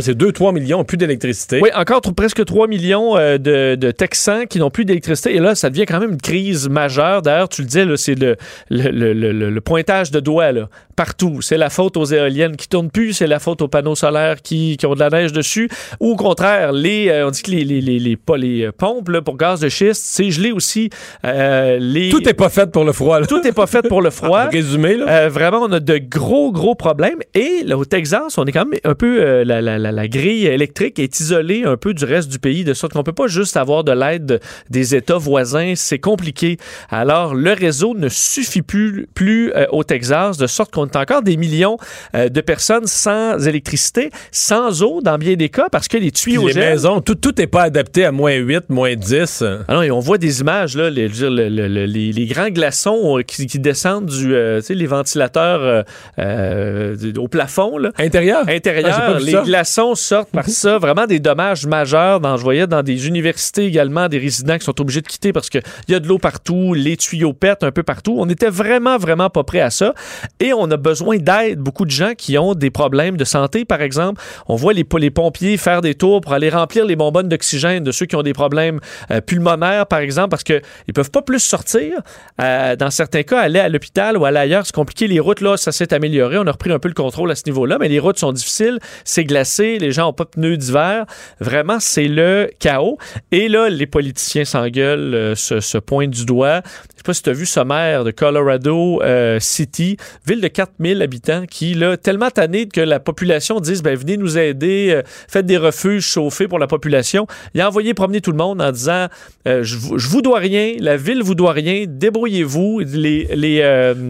C'est 2-3 millions, plus d'électricité. Oui, encore presque 3 millions euh, de, de Texans qui n'ont plus d'électricité. Et là, ça devient quand même une crise majeure. D'ailleurs, tu le disais, c'est le, le, le- le- le pointage de doigts là, partout. C'est la faute aux éoliennes qui tournent plus, c'est la faute aux panneaux solaires qui, qui ont de la neige dessus. Ou au contraire, les, euh, on dit que les, les, les, les, pas les euh, pompes là, pour gaz de schiste, c'est gelé aussi. Euh, les... Tout n'est pas fait pour le froid. là. Tout n'est pas fait pour le froid. Résumé, là. Euh, vraiment, on a de gros, gros problèmes. Et là, au Texas, on est quand même un peu. euh, la, la- la- la grille électrique est isolée un peu du reste du pays, de sorte qu'on peut pas juste avoir de l'aide de- des États voisins. C'est compliqué. Alors, le réseau ne suffit plus, plus euh, au Texas, de sorte qu'on est encore des millions de personnes sans électricité, sans eau dans bien des cas, parce que les tuyaux les maisons, tout tout n'est pas adapté à moins 8, moins 10. Ah non, et on voit des images, là, les, je veux dire, le- le- le- les, les grands glaçons qui, qui descendent du, euh, tu sais, les ventilateurs euh, euh, au plafond, là. Intérieur? Ah, Intérieur, les ça. glaçons sortent par ça. Vraiment des dommages majeurs. Dans, je voyais dans des universités également, des résidents qui sont obligés de quitter parce qu'il y a de l'eau partout, les tuyaux pètent un peu partout. On était vraiment, vraiment pas prêt à ça. Et on a besoin d'aide. Beaucoup de gens qui ont des problèmes de santé, par exemple. On voit les, les pompiers faire des tours pour aller remplir les bonbonnes d'oxygène de ceux qui ont des problèmes pulmonaires, par exemple, parce qu'ils ne peuvent pas plus sortir. Dans certains cas, aller à l'hôpital ou aller ailleurs, c'est compliqué. Les routes, là, ça s'est amélioré. On a repris un peu le contrôle à ce niveau-là, mais les routes sont difficiles. C'est glacé. Les gens n'ont pas de pneus d'hiver. Vraiment, c'est le chaos. Et là, les politiciens s'engueulent, euh, se, se pointent du doigt. Sais pas si tu as vu ce maire de Colorado euh, City, ville de 4000 habitants, qui, là, tellement tanné que la population dise, ben, venez nous aider, euh, faites des refuges chauffés pour la population. Il a envoyé promener tout le monde en disant, euh, je, vous- je vous dois rien, la ville vous doit rien, débrouillez-vous. Les, les,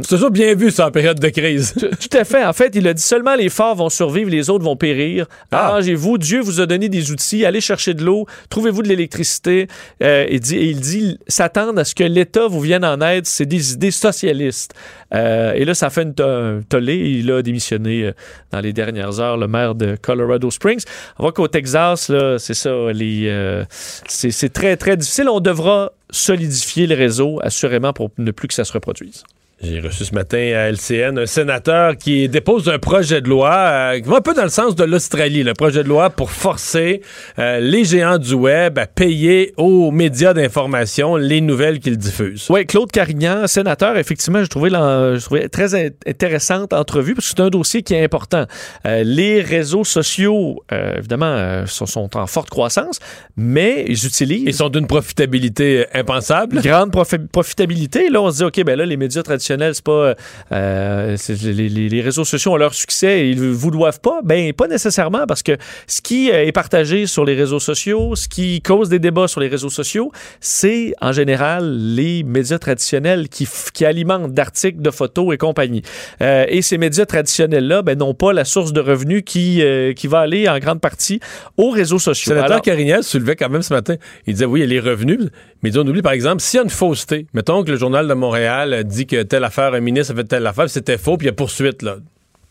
C'est toujours bien vu, ça, en période de crise. tout à fait. En fait, il a dit seulement les forts vont survivre, les autres vont périr. Ah. Arrangez-vous. Dieu vous a donné des outils. Allez chercher de l'eau. Trouvez-vous de l'électricité. Et, dit- et il dit s'attendre à ce que l'État vous vienne en aide. C'est des idées socialistes. Euh, et là, ça fait une to- un tollé. Il a démissionné euh, dans les dernières heures, le maire de Colorado Springs. On voit qu'au Texas, c'est ça. Euh, c'est très, très difficile. On devra solidifier le réseau, assurément, pour ne plus que ça se reproduise. J'ai reçu ce matin à LCN un sénateur qui dépose un projet de loi euh, qui va un peu dans le sens de l'Australie, le projet de loi pour forcer euh, les géants du web à payer aux médias d'information les nouvelles qu'ils diffusent. Oui, Claude Carignan, sénateur, effectivement, je trouvais, l'en- je trouvais très in- intéressante entrevue parce que c'est un dossier qui est important. Euh, les réseaux sociaux, euh, évidemment, sont, sont en forte croissance, mais ils utilisent Ils sont d'une profitabilité impensable. grande profi- profitabilité. Là, on se dit, OK, ben là, les médias traditionnels, c'est pas. euh, c'est- les, les- réseaux sociaux ont leur succès et ils vous doivent pas. Ben, pas nécessairement, parce que ce qui euh, est partagé sur les réseaux sociaux, ce qui cause des débats sur les réseaux sociaux, c'est en général les médias traditionnels qui, qui alimentent d'articles, de photos et compagnie. Euh, et ces médias traditionnels-là, ben, n'ont pas la source de revenus qui, euh, qui va aller en grande partie aux réseaux Le sociaux. sénateur Alors- Carignal soulevait quand même ce matin. Il disait oui, il y a les revenus, mais on oublie par exemple, s'il y a une fausseté, mettons que le journal de Montréal euh, dit que telle affaire, un ministre a fait telle affaire, c'était faux, puis il y a poursuite, là.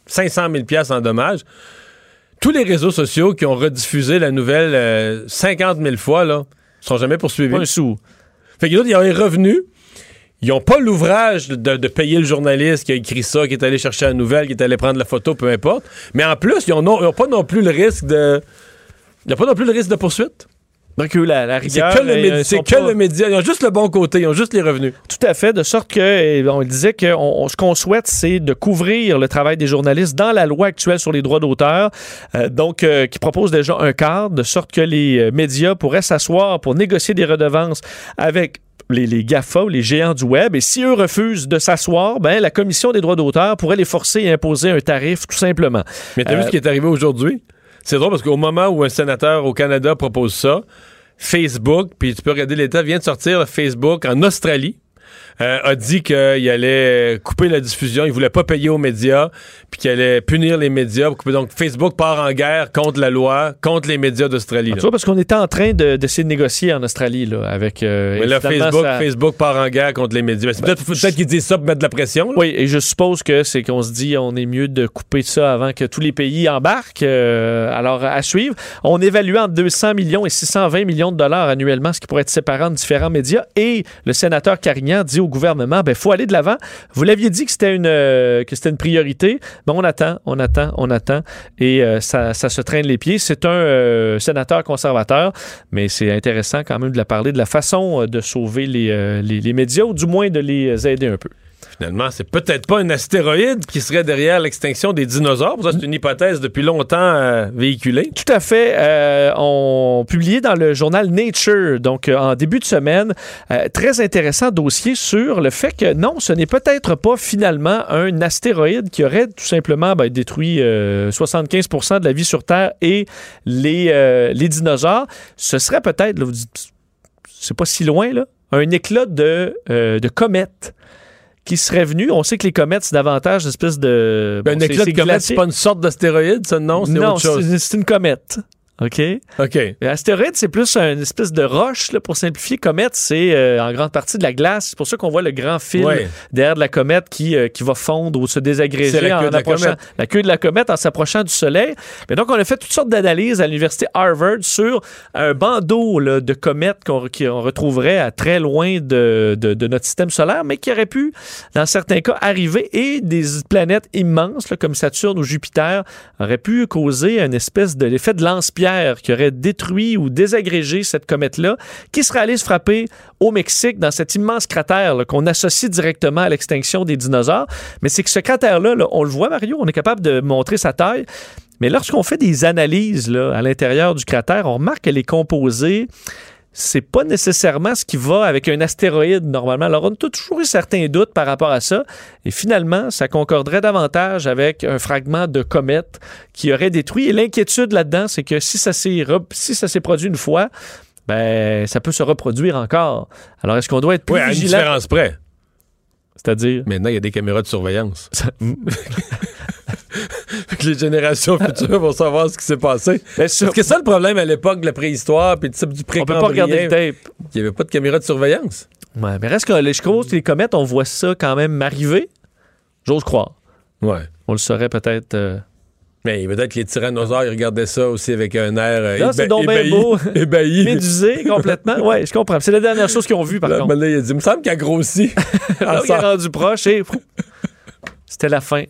500 000 pièces en dommages. Tous les réseaux sociaux qui ont rediffusé la nouvelle euh, 50 000 fois, là, sont jamais poursuivis. Pas un sou. Fait que les autres, ils ont les revenus. Ils n'ont pas l'ouvrage de, de payer le journaliste qui a écrit ça, qui est allé chercher la nouvelle, qui est allé prendre la photo, peu importe. Mais en plus, ils n'ont pas non plus le risque de. Il n'y a pas non plus le risque de poursuite. Donc, la, la C'est rigueur. que, le, euh, médi- ils c'est que pas- le média. Ils ont juste le bon côté, ils ont juste les revenus. Tout à fait, de sorte que, eh, on disait que on- ce qu'on souhaite, c'est de couvrir le travail des journalistes dans la loi actuelle sur les droits d'auteur, euh, donc euh, qui propose déjà un cadre, de sorte que les euh, médias pourraient s'asseoir pour négocier des redevances avec les, les GAFA ou les géants du web. Et si eux refusent de s'asseoir, ben, la Commission des droits d'auteur pourrait les forcer à imposer un tarif, tout simplement. Mais t'as Euh, vu ce qui est arrivé aujourd'hui? C'est drôle parce qu'au moment où un sénateur au Canada propose ça, Facebook, puis tu peux regarder l'État, vient de sortir Facebook en Australie. Euh, a dit qu'il allait couper la diffusion, il voulait pas payer aux médias, puis qu'il allait punir les médias. Donc Facebook part en guerre contre la loi, contre les médias d'Australie. vois, parce qu'on était en train de- d'essayer de, négocier en Australie, là, avec... euh, Mais là, Facebook, ça- Facebook part en guerre contre les médias. Peut-être peut-être qu'ils disent ça pour mettre de la pression. là. Oui, et je suppose que c'est qu'on se dit on est mieux de couper ça avant que tous les pays embarquent. Euh, alors, à suivre. On évalue entre 200 millions et 620 millions de dollars annuellement, ce qui pourrait être séparé de différents médias. Et le sénateur Carignan dit au gouvernement, ben faut aller de l'avant. Vous l'aviez dit que c'était une euh, que c'était une priorité, mais on attend, on attend, on attend, et euh, ça, ça, se traîne les pieds. C'est un euh, sénateur conservateur, mais c'est intéressant quand même de la parler de la façon de sauver les, les médias ou du moins de les aider un peu. Finalement, c'est peut-être pas un astéroïde qui serait derrière l'extinction des dinosaures. C'est une hypothèse depuis longtemps euh, véhiculée. Tout à fait. Euh, on publié dans le journal Nature, donc euh, en début de semaine, très intéressant dossier sur le fait que non, ce n'est peut-être pas finalement un astéroïde qui aurait tout simplement ben, détruit 75% de la vie sur Terre et les, dinosaures. Ce serait peut-être, c'est pas si loin, là, un éclat de comète qui serait venu. On sait que les comètes, c'est davantage une espèce de. Ben, un éclat de comète, c'est pas une sorte d'astéroïde, ça, non? C'est autre chose. c'est une comète. OK? OK. Astéroïde, c'est plus une espèce de roche, là, pour simplifier. Comète, c'est euh, en grande partie de la glace. C'est pour ça qu'on voit le grand fil derrière de la comète qui, euh, qui va fondre ou se désagréger la en approchant la queue de la comète en s'approchant du Soleil. Mais donc, on a fait toutes sortes d'analyses à l'Université Harvard sur un bandeau là, de comètes qu'on retrouverait à très loin de, de, de, notre système solaire, mais qui aurait pu, dans certains cas, arriver et des planètes immenses, là, comme Saturne ou Jupiter, auraient pu causer une espèce de l'effet de lance-pierre qui aurait détruit ou désagrégé cette comète-là, qui serait allée se frapper au Mexique dans cet immense cratère qu'on associe directement à l'extinction des dinosaures. Mais c'est que ce cratère-là, on le voit, Mario, on est capable de montrer sa taille. Mais lorsqu'on fait des analyses à l'intérieur du cratère, on remarque qu'elle est composée c'est pas nécessairement ce qui va avec un astéroïde normalement. Alors, on a toujours eu certains doutes par rapport à ça. Et finalement, ça concorderait davantage avec un fragment de comète qui aurait détruit. Et l'inquiétude là-dedans, c'est que si ça s'est si ça s'est produit une fois, ben ça peut se reproduire encore. Alors, est-ce qu'on doit être plus oui, à une différence près. C'est-à-dire? Maintenant, il y a des caméras de surveillance. les générations futures vont savoir ce qui s'est passé. Est-ce que ça le problème à l'époque de la préhistoire puis du pré On peut pas regarder le tape. Il n'y avait pas de caméra de surveillance. Ouais, mais reste que les, je les comètes, on voit ça quand même arriver. J'ose croire. Ouais. On le saurait peut-être. Euh, mais peut-être que les tyrannosaures, ils regardaient ça aussi avec un air euh, c'est ébahi, beau. ébahi. Médusé complètement. Oui, je comprends. C'est la dernière chose qu'ils ont vue, par contre. il, a dit, il me semble qu'il a grossi. Alors, il est rendu proche et c'était la fin.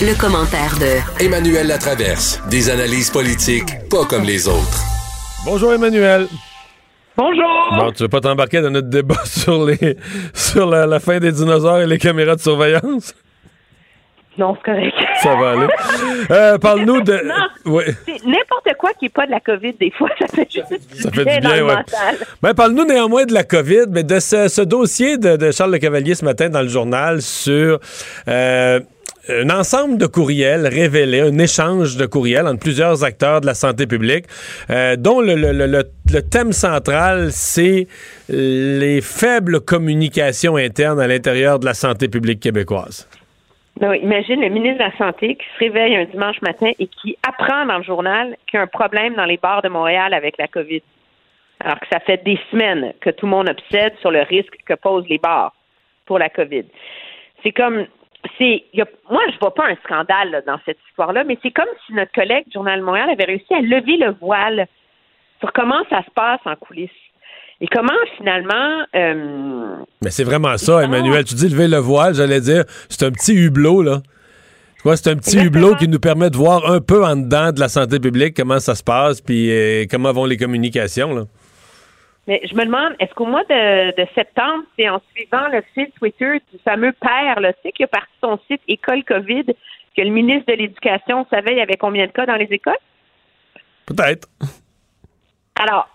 Le, commentaire de Emmanuel Latraverse. Des analyses politiques pas comme les autres. Bonjour Emmanuel. Bonjour. Bon, tu veux pas t'embarquer dans notre débat sur les sur la, fin des dinosaures et les caméras de surveillance? Non, c'est correct. Ça va aller. Euh, Parle-nous de. Non, c'est n'importe quoi qui n'est pas de la COVID, des fois, ça fait juste ça fait du bien, ouais. Ben, Parle-nous néanmoins de la COVID, mais de ce, dossier de, Charles Le Cavalier ce matin dans le journal sur. Euh, un ensemble de courriels révélés, un échange de courriels entre plusieurs acteurs de la santé publique, euh, dont le, le, le, le, thème central, c'est les faibles communications internes à l'intérieur de la santé publique québécoise. Non, imagine le ministre de la Santé qui se réveille un dimanche matin et qui apprend dans le journal qu'il y a un problème dans les bars de Montréal avec la COVID. Alors que ça fait des semaines que tout le monde obsède sur le risque que posent les bars pour la COVID. C'est comme c'est moi je vois pas un scandale dans cette histoire-là, mais c'est comme si notre collègue Journal Montréal avait réussi à lever le voile sur comment ça se passe en coulisses. Et comment finalement. Euh, Mais c'est vraiment ça, Emmanuel. Tu dis lever le voile, j'allais dire, c'est un petit hublot, là. c'est un petit hublot qui nous permet de voir un peu en dedans de la santé publique comment ça se passe, puis euh, comment vont les communications, là. Mais je me demande, est-ce qu'au mois de, septembre, c'est en suivant le fil Twitter du fameux père, là, tu sais, qui a parti son site École COVID, que le ministre de l'Éducation savait il y avait combien de cas dans les écoles? Peut-être. Alors,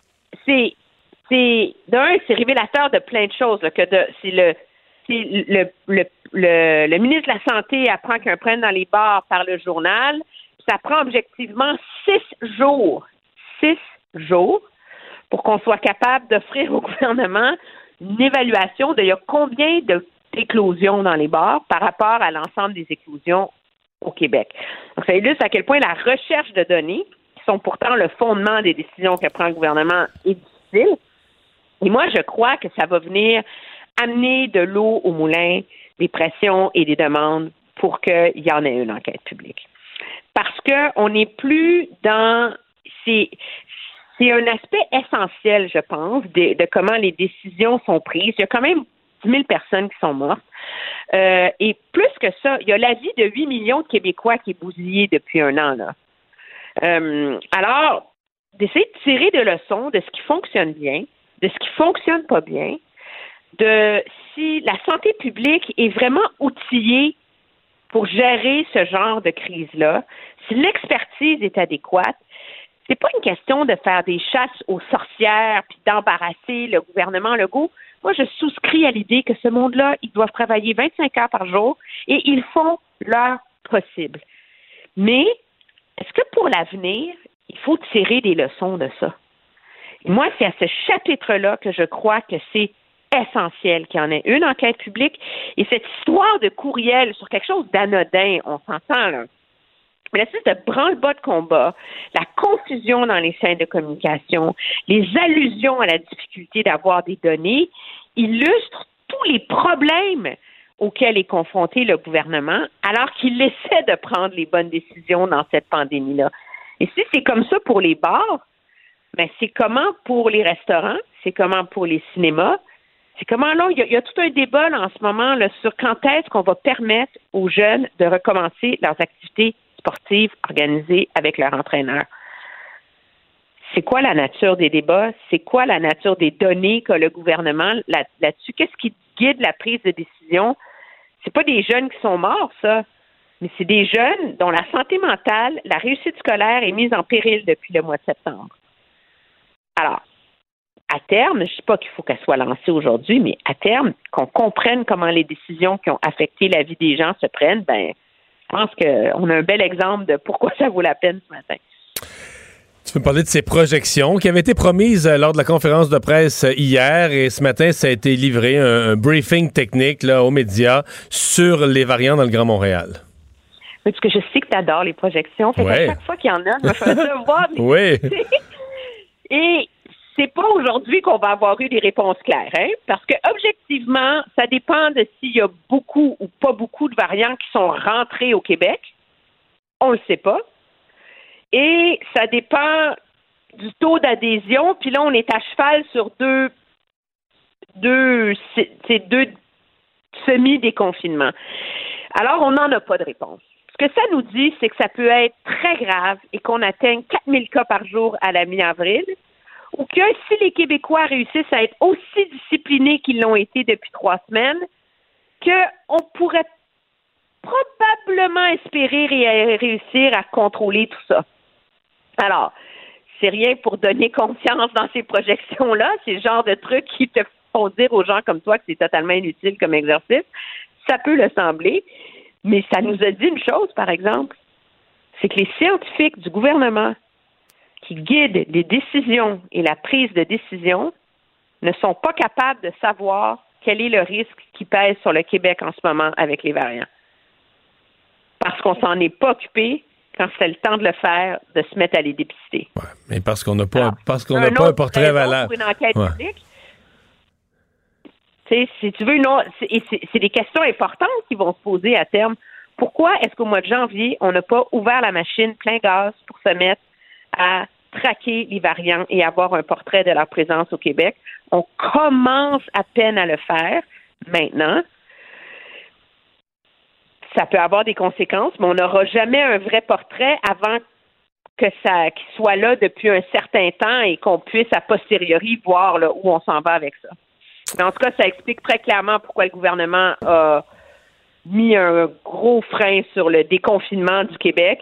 c'est c'est d'un, c'est révélateur de plein de choses. que de, c'est le, le, le, le, le, ministre de la Santé apprend qu'un prenne dans les bars par le journal. Ça prend objectivement six jours, six jours, pour qu'on soit capable d'offrir au gouvernement une évaluation de y a combien d'éclosions dans les bars par rapport à l'ensemble des éclosions au Québec. Donc, ça illustre à quel point la recherche de données, qui sont pourtant le fondement des décisions que prend le gouvernement, est difficile. Et moi, je crois que ça va venir amener de l'eau au moulin, des pressions et des demandes pour qu'il y en ait une enquête publique. Parce qu'on n'est plus dans. C'est, c'est un aspect essentiel, je pense, de, de, comment les décisions sont prises. Il y a quand même 10 000 personnes qui sont mortes. Euh, et plus que ça, il y a la vie de 8 millions de Québécois qui est bousillée depuis un an. Là. Euh, alors, d'essayer de tirer des leçons de ce qui fonctionne bien, de ce qui fonctionne pas bien, de si la santé publique est vraiment outillée pour gérer ce genre de crise-là, si l'expertise est adéquate, c'est pas une question de faire des chasses aux sorcières puis d'embarrasser le gouvernement Legault. Moi, je souscris à l'idée que ce monde-là, ils doivent travailler 25 heures par jour et ils font leur possible. Mais est-ce que pour l'avenir, il faut tirer des leçons de ça? Moi, c'est à ce chapitre-là que je crois que c'est essentiel qu'il y en ait une enquête publique. Et cette histoire de courriel sur quelque chose d'anodin, on s'entend là. Mais l'espèce de branle-bas de combat, la confusion dans les chaînes de communication, les allusions à la difficulté d'avoir des données, illustrent tous les problèmes auxquels est confronté le gouvernement, alors qu'il essaie de prendre les bonnes décisions dans cette pandémie-là. Et si c'est comme ça pour les bars, ben c'est comment pour les restaurants, c'est comment pour les cinémas, c'est comment là, il y, a, tout un débat en ce moment là, sur quand est-ce qu'on va permettre aux jeunes de recommencer leurs activités sportives organisées avec leur entraîneur. C'est quoi la nature des débats? C'est quoi la nature des données que le gouvernement là, là-dessus? Qu'est-ce qui guide la prise de décision? C'est pas des jeunes qui sont morts, ça, mais c'est des jeunes dont la santé mentale, la réussite scolaire est mise en péril depuis le mois de septembre. Alors, à terme, je ne sais pas qu'il faut qu'elle soit lancée aujourd'hui, mais à terme, qu'on comprenne comment les décisions qui ont affecté la vie des gens se prennent, ben, je pense qu'on a un bel exemple de pourquoi ça vaut la peine ce matin. Tu peux parler de ces projections qui avaient été promises euh, lors de la conférence de presse euh, hier et ce matin, ça a été livré, un, briefing technique là, aux médias sur les variants dans le Grand Montréal. Oui, parce que je sais que tu adores les projections. Fait à chaque fois qu'il y en a, je me fais voir. oui. Et c'est pas aujourd'hui qu'on va avoir eu des réponses claires, hein? parce que objectivement, ça dépend de s'il y a beaucoup ou pas beaucoup de variants qui sont rentrés au Québec. On le sait pas. Et ça dépend du taux d'adhésion. Puis là, on est à cheval sur deux, deux, deux semi-déconfinements. Alors, on n'en a pas de réponse. Ce que ça nous dit, c'est que ça peut être très grave et qu'on atteigne 4000 cas par jour à la mi-avril ou que si les Québécois réussissent à être aussi disciplinés qu'ils l'ont été depuis trois semaines, qu'on pourrait probablement espérer réussir à contrôler tout ça. Alors, c'est rien pour donner confiance dans ces projections-là. C'est le genre de trucs qui te font dire aux gens comme toi que c'est totalement inutile comme exercice. Ça peut le sembler, mais ça nous a dit une chose, par exemple, c'est que les scientifiques du gouvernement qui guident les décisions et la prise de décision ne sont pas capables de savoir quel est le risque qui pèse sur le Québec en ce moment avec les variants. Parce qu'on s'en est pas occupé quand c'était le temps de le faire, de se mettre à les dépister. Ouais, mais parce qu'on n'a pas, parce qu'on n'a pas un portrait valable. Pour une enquête publique, si tu veux, non, c'est des questions importantes qui vont se poser à terme. Pourquoi est-ce qu'au mois de janvier, on n'a pas ouvert la machine plein gaz pour se mettre à traquer les variants et avoir un portrait de leur présence au Québec? On commence à peine à le faire maintenant. Ça peut avoir des conséquences, mais on n'aura jamais un vrai portrait avant que ça qu'il soit là depuis un certain temps et qu'on puisse a posteriori voir où on s'en va avec ça. Mais en tout cas, ça explique très clairement pourquoi le gouvernement a mis un gros frein sur le déconfinement du Québec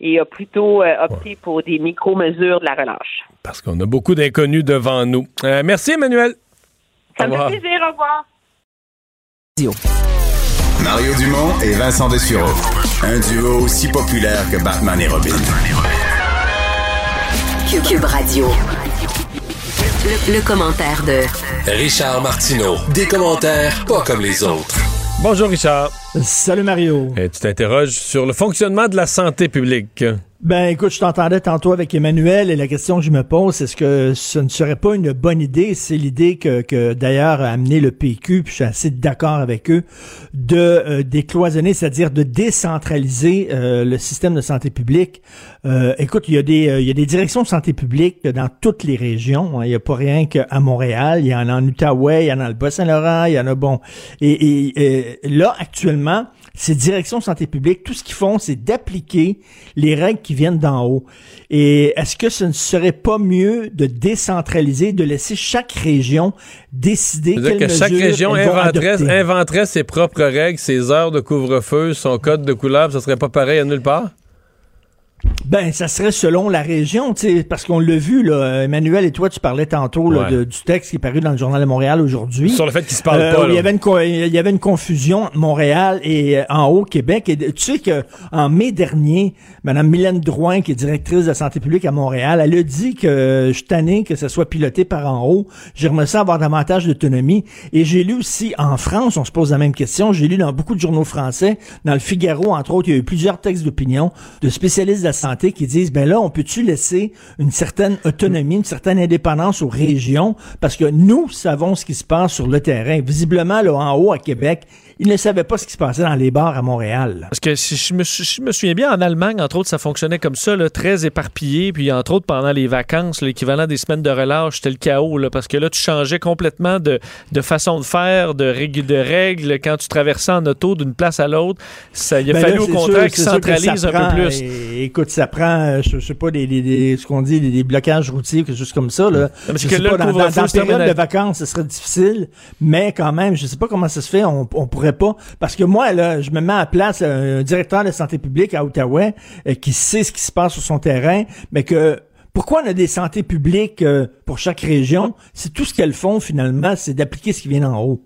et a plutôt euh, opté pour des micro-mesures de la relâche. Parce qu'on a beaucoup d'inconnus devant nous. Euh, merci, Emmanuel. Ça me fait plaisir. Au revoir. Mario Dumont et Vincent Dessureau. Un duo aussi populaire que Batman et Robin. Cube Radio. Le, commentaire de Richard Martineau. Des commentaires pas comme les autres. Bonjour Richard. Salut Mario. Et tu t'interroges sur le fonctionnement de la santé publique. Ben écoute, je t'entendais tantôt avec Emmanuel et la question que je me pose, est-ce que ce ne serait pas une bonne idée, c'est l'idée que, que d'ailleurs a amené le PQ, puis je suis assez d'accord avec eux, de euh, décloisonner, c'est-à-dire de décentraliser euh, le système de santé publique. Euh, écoute, il y, a des, il y a des directions de santé publique dans toutes les régions. Hein. Il n'y a pas rien qu'à Montréal. Il y en a en Outaouais, il y en a dans le Bas-Saint-Laurent, il y en a bon. Et, et, et là, actuellement, ces directions de santé publique, tout ce qu'ils font, c'est d'appliquer les règles qui viennent d'en haut. Et est-ce que ce ne serait pas mieux de décentraliser, de laisser chaque région décider quelles que chaque région inventerait, inventerait, ses propres règles, ses heures de couvre-feu, son code de couleur, ça serait pas pareil à nulle part? Ben, ça serait selon la région, tu sais, parce qu'on l'a vu, là, Emmanuel et toi, tu parlais tantôt là, de, du texte qui est paru dans le Journal de Montréal aujourd'hui. Sur le fait qu'il se parle euh, pas. Il y, avait une, il y avait une confusion entre Montréal et euh, en Haut-Québec. Et tu sais qu'en mai dernier, Mme Mylène Drouin, qui est directrice de la santé publique à Montréal, elle a dit que je suis tanné que ça soit piloté par en haut. J'aimerais ça avoir davantage d'autonomie. Et j'ai lu aussi en France, on se pose la même question, j'ai lu dans beaucoup de journaux français, dans le Figaro, entre autres, il y a eu plusieurs textes d'opinion de spécialistes la santé qui disent, ben là, on peut-tu laisser une certaine autonomie, une certaine indépendance aux régions, parce que nous savons ce qui se passe sur le terrain. Visiblement, là, en haut, à Québec, ils ne savaient pas ce qui se passait dans les bars à Montréal. Parce que si je me, je me, souviens bien, en Allemagne, entre autres, ça fonctionnait comme ça, là, très éparpillé. Puis, entre autres, pendant les vacances, l'équivalent des semaines de relâche, c'était le chaos. Là, parce que là, tu changeais complètement de, de façon de faire, de, règles, de règles quand tu traversais en auto d'une place à l'autre. Ça, il a ben fallu au contraire qu'ils centralisent un peu plus. écoute, ça prend, euh, je, sais pas, des, des, ce qu'on dit, des, blocages routiers, quelque chose comme ça. Là. Parce que là, pas, dans, dans, dans période de vacances, ce serait difficile. Mais quand même, je sais pas comment ça se fait. On, on pourrait pas. Parce que moi, là, je me mets à place un directeur de santé publique à Ottawa euh, qui sait ce qui se passe sur son terrain, mais que pourquoi on a des santé publiques euh, pour chaque région? C'est tout ce qu'elles font finalement, c'est d'appliquer ce qui vient en haut.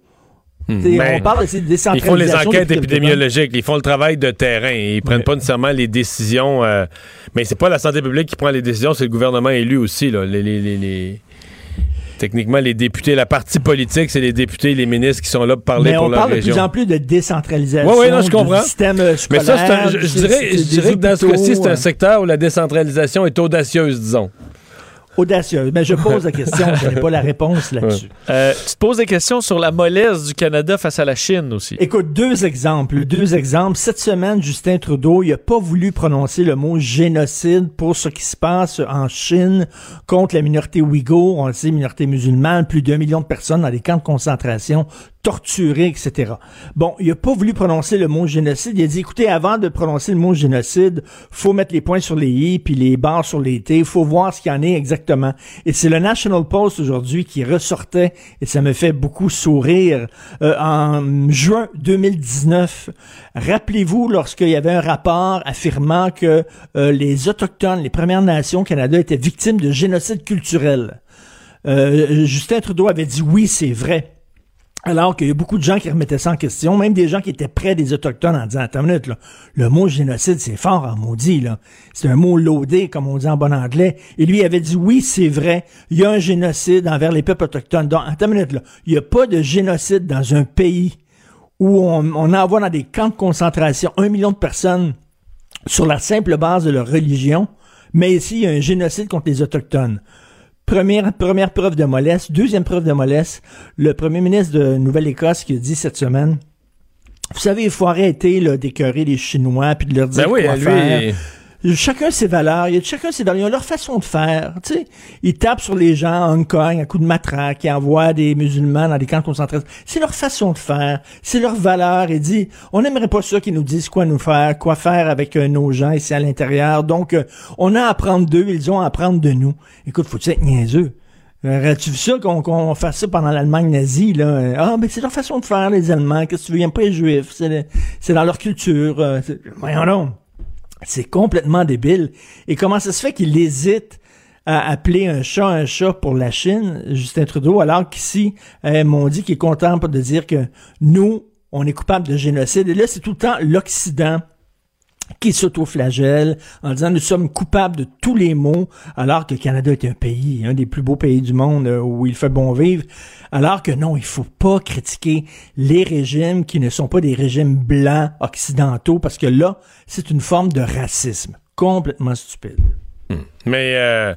Hmm. on parle de Ils font les enquêtes épidémiologiques, ils font le travail de terrain, ils prennent pas nécessairement les décisions. Euh, mais c'est pas la santé publique qui prend les décisions, c'est le gouvernement élu aussi. Là, les, les, les, techniquement, les députés, la partie politique, c'est les députés, les ministres qui sont là pour parler pour leur région. on parle de plus en plus de décentralisation oui, oui, non, je comprends. du système scolaire. Mais ça, je, dirais, je dirais que dans ce cas-ci, c'est un secteur où la décentralisation est audacieuse, disons audacieuse. Mais je pose la question, je n'ai pas la réponse là-dessus. Euh, tu te poses des questions sur la mollesse du Canada face à la Chine aussi. Écoute, deux exemples. Deux exemples. Cette semaine, Justin Trudeau, il n'a pas voulu prononcer le mot génocide pour ce qui se passe en Chine contre la minorité ouïghour, on le sait, minorité musulmane, plus d'un million de personnes dans des camps de concentration torturé, etc. Bon, il a pas voulu prononcer le mot génocide. Il a dit, écoutez, avant de prononcer le mot génocide, faut mettre les points sur les i puis les barres sur les t. Faut voir ce qu'il y en est exactement. Et c'est le National Post aujourd'hui qui ressortait, et ça me fait beaucoup sourire, euh, en juin 2019. Rappelez-vous, lorsqu'il y avait un rapport affirmant que euh, les Autochtones, les Premières Nations au Canada étaient victimes de génocide culturel. Euh, Justin Trudeau avait dit oui, c'est vrai. Alors qu'il y a beaucoup de gens qui remettaient ça en question, même des gens qui étaient près des Autochtones en disant, attends une minute, là, le mot génocide, c'est fort en maudit. C'est un mot loadé, comme on dit en bon anglais. Et lui avait dit, oui, c'est vrai, il y a un génocide envers les peuples autochtones. Donc, attends une minute, là. Il n'y a pas de génocide dans un pays où on envoie dans des camps de concentration un million de personnes sur la simple base de leur religion, mais ici, il y a un génocide contre les Autochtones. Première, première preuve de mollesse. Deuxième preuve de mollesse, le premier ministre de Nouvelle-Écosse qui a dit cette semaine, vous savez, il faut arrêter d'écœurer les Chinois puis de leur dire ben oui, quoi lui, faire chacun ses valeurs, il y a chacun ses valeurs, ils ont leur façon de faire, tu sais. Ils tapent sur les gens à Hong Kong à coup de matraque, ils envoient des musulmans dans des camps de concentration. C'est leur façon de faire, c'est leur valeur. Et dit, on n'aimerait pas ça qu'ils nous disent quoi nous faire, quoi faire avec euh, nos gens ici à l'intérieur. Donc, euh, on a à apprendre d'eux, ils ont à apprendre de nous. Écoute, faut-tu être niaiseux? Aurais-tu vu ça qu'on fasse ça pendant l'Allemagne nazie, là? Ah, mais c'est leur façon de faire, les Allemands. Qu'est-ce que tu veux? Ils pas les Juifs. C'est dans leur culture. Euh, voyons donc. C'est complètement débile. Et comment ça se fait qu'il hésite à appeler un chat un chat pour la Chine, Justin Trudeau, alors qu'ici, euh, m'ont dit qu'il est content de dire que nous, on est coupable de génocide. Et là, c'est tout le temps l'Occident qui s'autoflagelle en disant nous sommes coupables de tous les maux, alors que le Canada est un pays, un des plus beaux pays du monde euh, où il fait bon vivre. Alors que non, il faut pas critiquer les régimes qui ne sont pas des régimes blancs occidentaux, parce que là, c'est une forme de racisme. Complètement stupide. Mais euh,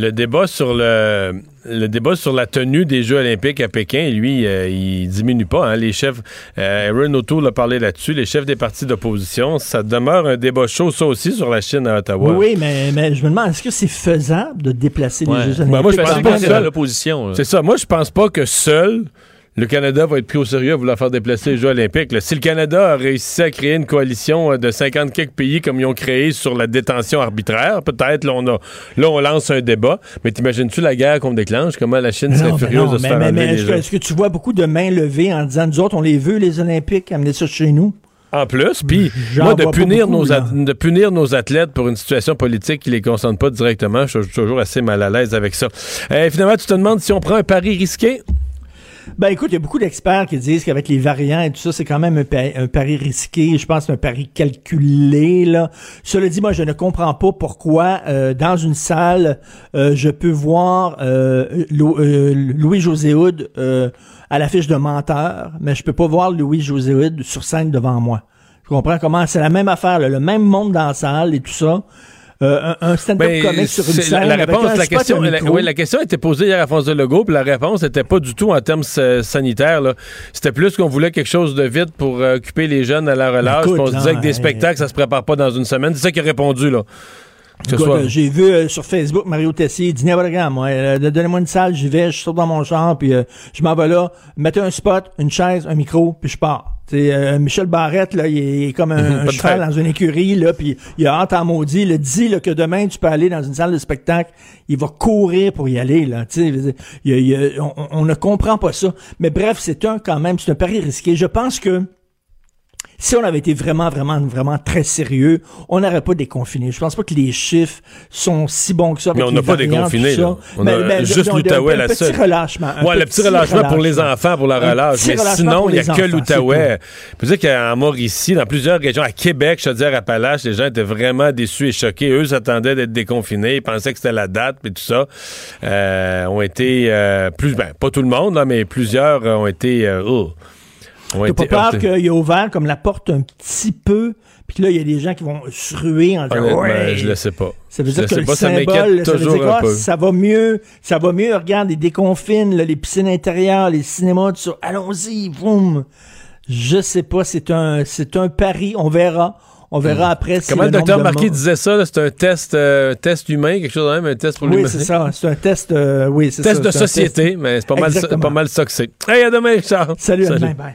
le débat sur le, le débat sur la tenue des Jeux olympiques à Pékin, lui, euh, il diminue pas. hein. Les chefs, euh, Aaron O'Toole a parlé là-dessus, les chefs des partis d'opposition, ça demeure un débat chaud, ça aussi, sur la Chine à Ottawa. Oui, mais, mais je me demande, est-ce que c'est faisable de déplacer Ouais. les Jeux Ben, olympiques? moi, je pense pas que l'opposition. C'est ça. Moi, je pense pas que seul le Canada va être pris au sérieux à vouloir faire déplacer les Jeux olympiques. là. Si le Canada a réussi à créer une coalition euh, de 50 quelques pays comme ils ont créé sur la détention arbitraire, peut-être, là, on, a, là, on lance un débat. Mais t'imagines-tu la guerre qu'on déclenche? Comment la Chine serait Non, furieuse non, de se mais- faire mais- enlever mais les est-ce, que, Jeux? est-ce que tu vois beaucoup de mains levées en disant, nous autres, on les veut, les Olympiques, amener ça chez nous? En plus, puis moi, de punir, beaucoup, nos là. at- de punir nos athlètes pour une situation politique qui les concerne pas directement, je suis toujours assez mal à l'aise avec ça. Euh, finalement, tu te demandes si on prend un pari risqué? Ben écoute, il y a beaucoup d'experts qui disent qu'avec les variants et tout ça, c'est quand même un, pa- un pari risqué. Je pense un pari calculé. Là. Cela dit, moi, je ne comprends pas pourquoi euh, dans une salle, euh, je peux voir euh, euh, Louis-José Hood euh, à l'affiche de menteur, mais je peux pas voir Louis-José Hood sur scène devant moi. Je comprends comment c'est la même affaire, là, le même monde dans la salle et tout ça. Euh, un, un stand-up Ben, comique sur une scène. la, réponse, la question, la, oui, la question était posée hier à François Legault, puis la réponse n'était pas du tout en termes euh, sanitaires. C'était plus qu'on voulait quelque chose de vite pour euh, occuper les jeunes à la relâche. Écoute, puis on se disait que des spectacles, ça se prépare pas dans une semaine. C'est ça qu'il a répondu, là. Soit- J'ai vu euh, sur Facebook Mario Tessier, n'importe quoi, moi, euh, donnez-moi une salle, j'y vais, je saute dans mon champ, puis euh, je m'en vais là, mettez un spot, une chaise, un micro, puis je pars. T'sais, euh, Michel Barrette, là, il est, comme un, cheval dans une écurie, là, puis il a hâte en maudit. Il dit là, que demain, tu peux aller dans une salle de spectacle, il va courir pour y aller. Là, il il on, on ne comprend pas ça. Mais bref, c'est un quand même, c'est un pari risqué. Je pense que si on avait été vraiment, vraiment, vraiment très sérieux, on n'aurait pas déconfiné. Je pense pas que les chiffres sont si bons que ça. Mais on n'a pas déconfiné, là. On Mais- a mais juste un- l'Outaouais, la petit seule. relâchement. un Ouais, le petit relâchement pour les enfants, pour la relâche. Mais sinon, il n'y a les que enfants, l'Outaouais. Je veux dire qu'en Mauricie, dans plusieurs régions, à Québec, Chaudière-Appalaches, les gens étaient vraiment déçus et choqués. Eux s'attendaient d'être déconfinés. Ils pensaient que c'était la date, puis tout ça. Euh, ont été euh, plus, ben, pas tout le monde, là, mais plusieurs euh, ont été. euh, oh, ont T'as pas peur qu'il a ouvert comme la porte un petit peu, puis là, il y a des gens qui vont se ruer en disant ouais. je le sais pas. Ça veut Je dire le que le pas, ça symbole, ça veut dire quoi? Ça va mieux, ça va mieux, regarde, ils déconfinent, là, les piscines intérieures, les cinémas, tout ça. Allons-y, boum. Je sais pas, c'est un, c'est un pari, on verra. On verra après si Hmm. Comment le nombre docteur Marquis disait ça? C'est un test, euh, test humain, quelque chose de même, un test pour Oui, l'humain? c'est ça. C'est un test, euh, oui, c'est Test ça. de société, test. mais c'est pas mal, pas mal ça que c'est. Hey, à demain, Charles. Salut, à demain, bye.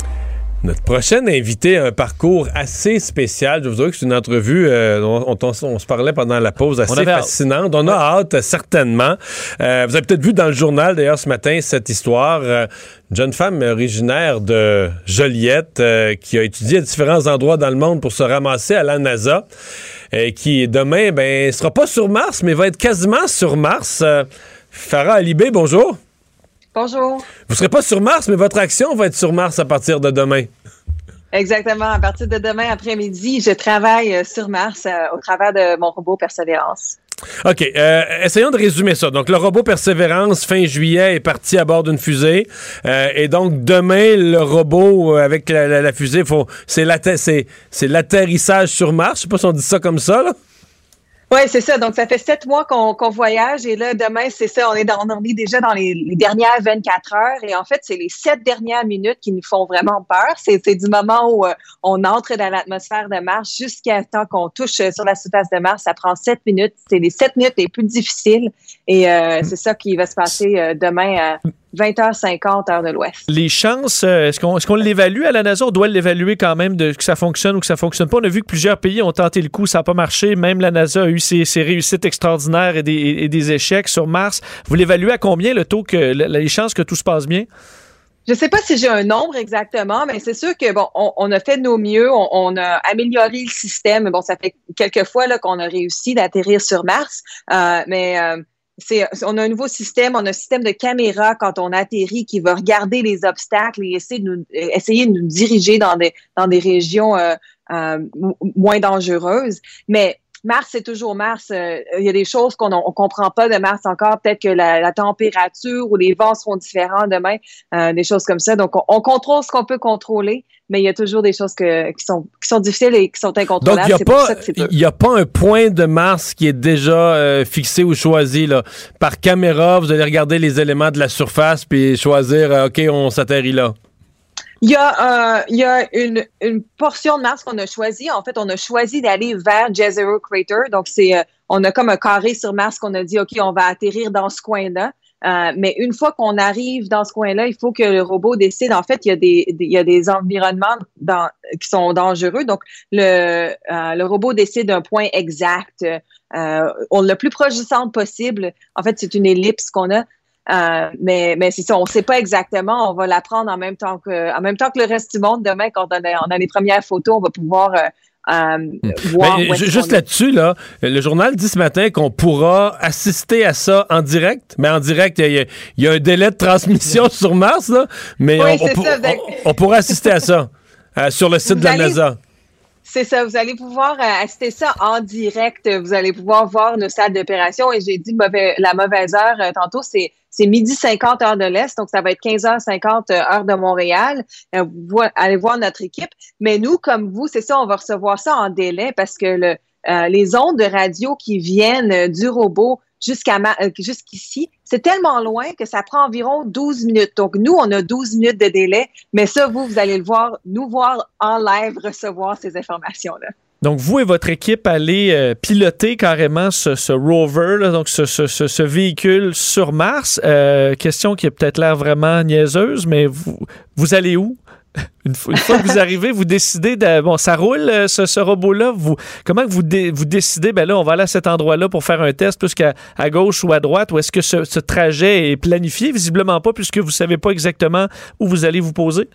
Notre prochaine invité a un parcours assez spécial. Je vous avoue que c'est une entrevue, euh, on, on- on se parlait pendant la pause, assez avait fascinante. On a hâte, certainement. Euh, vous avez peut-être vu dans le journal, d'ailleurs, ce matin, cette histoire. Euh, une jeune femme originaire de Joliette euh, qui a étudié à différents endroits dans le monde pour se ramasser à la NASA. Et qui, demain, ben, sera pas sur Mars, mais va être quasiment sur Mars. Farah Alibé, bonjour. Bonjour. Vous serez pas sur Mars, mais votre action va être sur Mars à partir de demain. Exactement. À partir de demain après-midi, je travaille euh, sur Mars euh, au travers de mon robot Persévérance. OK. euh, essayons de résumer ça. Donc, le robot Persévérance, fin juillet, est parti à bord d'une fusée. Euh, et donc, demain, le robot, avec la, la- la fusée, c'est l'atterrissage sur Mars. Je sais pas si on dit ça comme ça, là. Oui, c'est ça. Donc, ça fait sept mois qu'on qu'on voyage et là, demain, c'est ça. On est, dans, on est déjà dans les, les dernières 24 heures et en fait, c'est les sept dernières minutes qui nous font vraiment peur. C'est du moment où euh, on entre dans l'atmosphère de Mars jusqu'à temps qu'on touche euh, sur la surface de Mars. Ça prend sept minutes. C'est les sept minutes les plus difficiles et euh, c'est ça qui va se passer euh, demain à 20h50 heure de l'Ouest. Les chances, euh, est-ce qu'on est qu'on l'évalue à la NASA? On doit l'évaluer quand même de que ça fonctionne ou que ça fonctionne pas. On a vu que plusieurs pays ont tenté le coup, ça n'a pas marché. Même la NASA a eu ses, ses réussites extraordinaires et des, et des échecs sur Mars. Vous l'évaluez à combien le taux que le- les chances que tout se passe bien? Je sais pas si j'ai un nombre exactement, mais c'est sûr que bon, on, on a fait de nos mieux, on, on a amélioré le système. Bon, ça fait quelques fois là qu'on a réussi d'atterrir sur Mars, euh, mais euh, on a un nouveau système, on a un système de caméra quand on atterrit qui va regarder les obstacles et essayer de nous, essayer de nous diriger dans des, dans des régions euh, euh, moins dangereuses. Mais Mars, c'est toujours Mars. Euh, il y a des choses qu'on ne comprend pas de Mars encore. Peut-être que la, température ou les vents seront différents demain, euh, des choses comme ça. Donc, on, contrôle ce qu'on peut contrôler, mais il y a toujours des choses que, qui, sont, qui sont difficiles et qui sont incontrôlables. Donc, il n'y a, pas un point de Mars qui est déjà euh, fixé ou choisi. Là. Par caméra, vous allez regarder les éléments de la surface puis choisir, OK, on s'atterrit là. Il y a, euh, il y a une, une portion de Mars qu'on a choisi. En fait, on a choisi d'aller vers Jezero Crater. Donc, c'est, euh, on a comme un carré sur Mars qu'on a dit, OK, on va atterrir dans ce coin-là. Euh, mais une fois qu'on arrive dans ce coin-là, il faut que le robot décide. En fait, il y a des, il y a des environnements dans, qui sont dangereux. Donc, le, euh, le robot décide d'un point exact. Euh, on le plus proche du centre possible. En fait, c'est une ellipse qu'on a. Euh, mais mais c'est ça, on ne sait pas exactement. On va l'apprendre en même temps que en même temps que le reste du monde. Demain, quand on a, on a les premières photos, on va pouvoir euh, euh, hmm. voir. juste là-dessus, là, le journal dit ce matin qu'on pourra assister à ça en direct, mais en direct, il y, a un délai de transmission sur Mars, là, mais on, pourra assister à ça sur le site de la NASA. C'est ça, vous allez pouvoir euh, assister ça en direct. Vous allez pouvoir voir nos salles d'opération. Et j'ai dit la mauvaise heure euh, tantôt, c'est c'est midi 50 heure de l'Est, donc ça va être 15h50 euh, heure de Montréal. vous allez voir notre équipe. Mais nous, comme vous, c'est ça, on va recevoir ça en délai parce que le, les ondes de radio qui viennent du robot jusqu'à jusqu'ici, c'est tellement loin que ça prend environ 12 minutes. Donc, nous, on a 12 minutes de délai, mais ça, vous, vous allez le voir, nous voir en live recevoir ces informations-là. Donc, vous et votre équipe allez euh, piloter carrément ce, rover, donc ce, véhicule sur Mars. Euh, question qui est peut-être l'air vraiment niaiseuse, mais vous, vous allez où? Une fois, que vous arrivez, vous décidez de. Bon, ça roule, euh, ce, robot-là? Comment vous, décidez, ben là, on va aller à cet endroit-là pour faire un test, plus qu'à à gauche ou à droite, ou est-ce que ce, ce, trajet est planifié? Visiblement pas, puisque vous ne savez pas exactement où vous allez vous poser.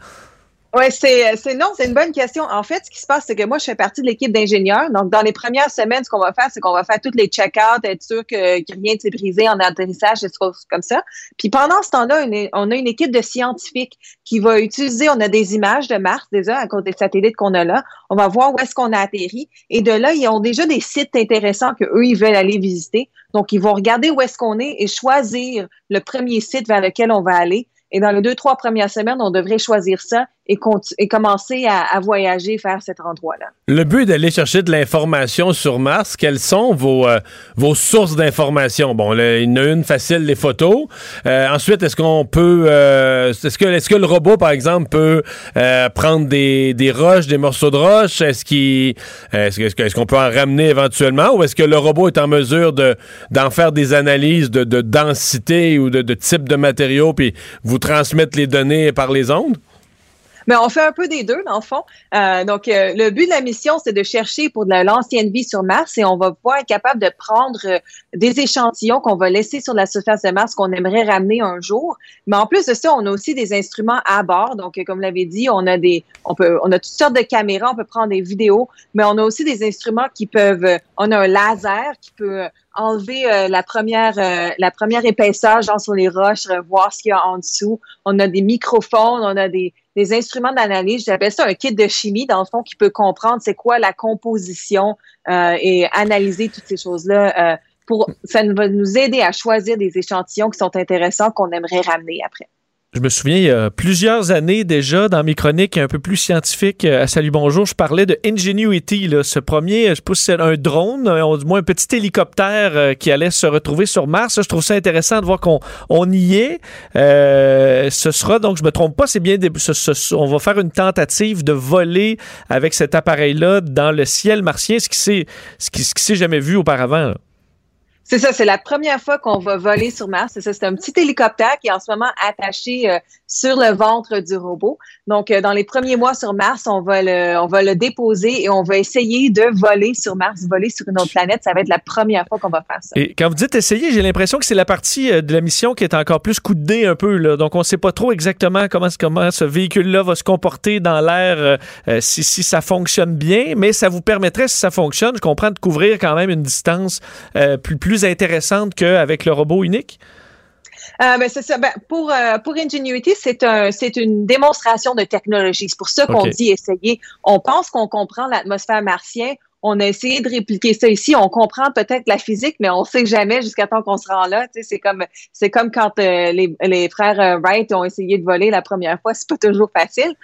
Oui, c'est, c'est non, c'est une bonne question. En fait, ce qui se passe, c'est que moi, je fais partie de l'équipe d'ingénieurs. Donc, dans les premières semaines, ce qu'on va faire, c'est qu'on va faire toutes les check-outs, être sûr que, rien ne s'est brisé en atterrissage, des choses comme ça. Puis pendant ce temps-là, on a une équipe de scientifiques qui va utiliser, on a des images de Mars déjà à cause des satellites qu'on a là. On va voir où est-ce qu'on a atterri. Et de là, ils ont déjà des sites intéressants que eux ils veulent aller visiter. Donc, ils vont regarder où est-ce qu'on est et choisir le premier site vers lequel on va aller. Et dans les deux, trois premières semaines, on devrait choisir ça et, commencer à, voyager vers cet endroit-là. Le but d'aller chercher de l'information sur Mars, quelles sont vos, euh, vos sources d'information? Bon, il y en a une facile, les photos. Euh, ensuite, est-ce qu'on peut... Euh, est-ce que, est que le robot, par exemple, peut prendre des, des roches, des morceaux de roches? Est-ce qu'il est-ce, qu'on peut en ramener éventuellement? Ou est-ce que le robot est en mesure de, d'en faire des analyses de, de densité ou de, de type de matériaux, puis vous transmettre les données par les ondes? Mais on fait un peu des deux, dans le fond. Euh, donc, euh, le but de la mission, c'est de chercher pour de l'ancienne vie sur Mars et on va pouvoir être capable de prendre euh, des échantillons qu'on va laisser sur la surface de Mars qu'on aimerait ramener un jour. Mais en plus de ça, on a aussi des instruments à bord. Donc, comme l'avait dit, on a des, on peut, on a toutes sortes de caméras, on peut prendre des vidéos, mais on a aussi des instruments qui peuvent, on a un laser qui peut enlever la première la première épaisseur genre sur les roches, voir ce qu'il y a en dessous. On a des microphones, on a des des instruments d'analyse. J'appelle ça un kit de chimie, dans le fond, qui peut comprendre c'est quoi la composition euh, et analyser toutes ces choses-là. Euh, pour, ça va nous aider à choisir des échantillons qui sont intéressants qu'on aimerait ramener après. Je me souviens, il y a plusieurs années déjà, dans mes chroniques un peu plus scientifiques euh, à Salut Bonjour, je parlais de Ingenuity, là, ce premier, je sais c'est un drone, euh, du moins un petit hélicoptère euh, qui allait se retrouver sur Mars. Je trouve ça intéressant de voir qu'on on y est. ce sera, donc je me trompe pas, c'est bien, on va faire une tentative de voler avec cet appareil-là dans le ciel martien, ce qui s'est ce qui, s'est jamais vu auparavant. C'est ça, c'est la première fois qu'on va voler sur Mars. C'est ça, c'est un petit hélicoptère qui est en ce moment attaché euh, sur le ventre du robot. Donc, euh, dans les premiers mois sur Mars, on va le, on va le déposer et on va essayer de voler sur Mars, voler sur une autre planète. Ça va être la première fois qu'on va faire ça. Et quand vous dites essayer, j'ai l'impression que c'est la partie euh, de la mission qui est encore plus coudée un peu. Là. Donc, on ne sait pas trop exactement comment, comment ce véhicule-là va se comporter dans l'air, si, si ça fonctionne bien, mais ça vous permettrait, si ça fonctionne, je comprends, de couvrir quand même une distance plus, plus plus intéressante qu'avec le robot unique? Euh, ben, c'est ça. Ben, pour, euh, pour Ingenuity, c'est un, c'est une démonstration de technologie. C'est pour ça qu'on dit essayer. On pense qu'on comprend l'atmosphère martienne. On a essayé de répliquer ça ici. On comprend peut-être la physique, mais on sait jamais jusqu'à temps qu'on se rend là. Tu sais, c'est comme, c'est comme quand euh, les, les frères Wright ont essayé de voler la première fois. C'est pas toujours facile.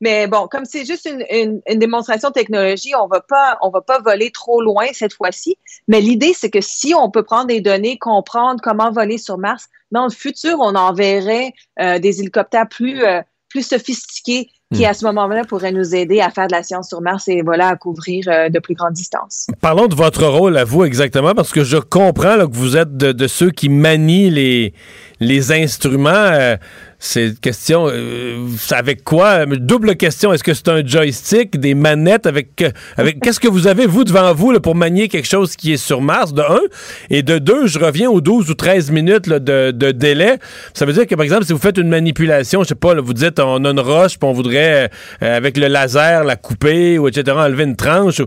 Mais bon, comme c'est juste une, une, une démonstration de technologie, on va pas, on va pas voler trop loin cette fois-ci. Mais l'idée, c'est que si on peut prendre des données, comprendre comment voler sur Mars, dans le futur, on enverrait euh, des hélicoptères plus, euh, plus sophistiqués qui, à ce moment-là, pourraient nous aider à faire de la science sur Mars et voilà, à couvrir euh, de plus grandes distances. Parlons de votre rôle à vous exactement, parce que je comprends là, que vous êtes de, de ceux qui manient les, les instruments. Euh, c'est question, euh, avec quoi? Double question, est-ce que c'est un joystick, des manettes, avec, euh, avec qu'est-ce que vous avez, vous, devant vous, là, pour manier quelque chose qui est sur Mars, de un, et de deux, je reviens aux 12 ou 13 minutes de, délai. Ça veut dire que, par exemple, si vous faites une manipulation, je sais pas, vous dites, on a une roche, puis on voudrait, euh, avec le laser, la couper, ou etc., enlever une tranche.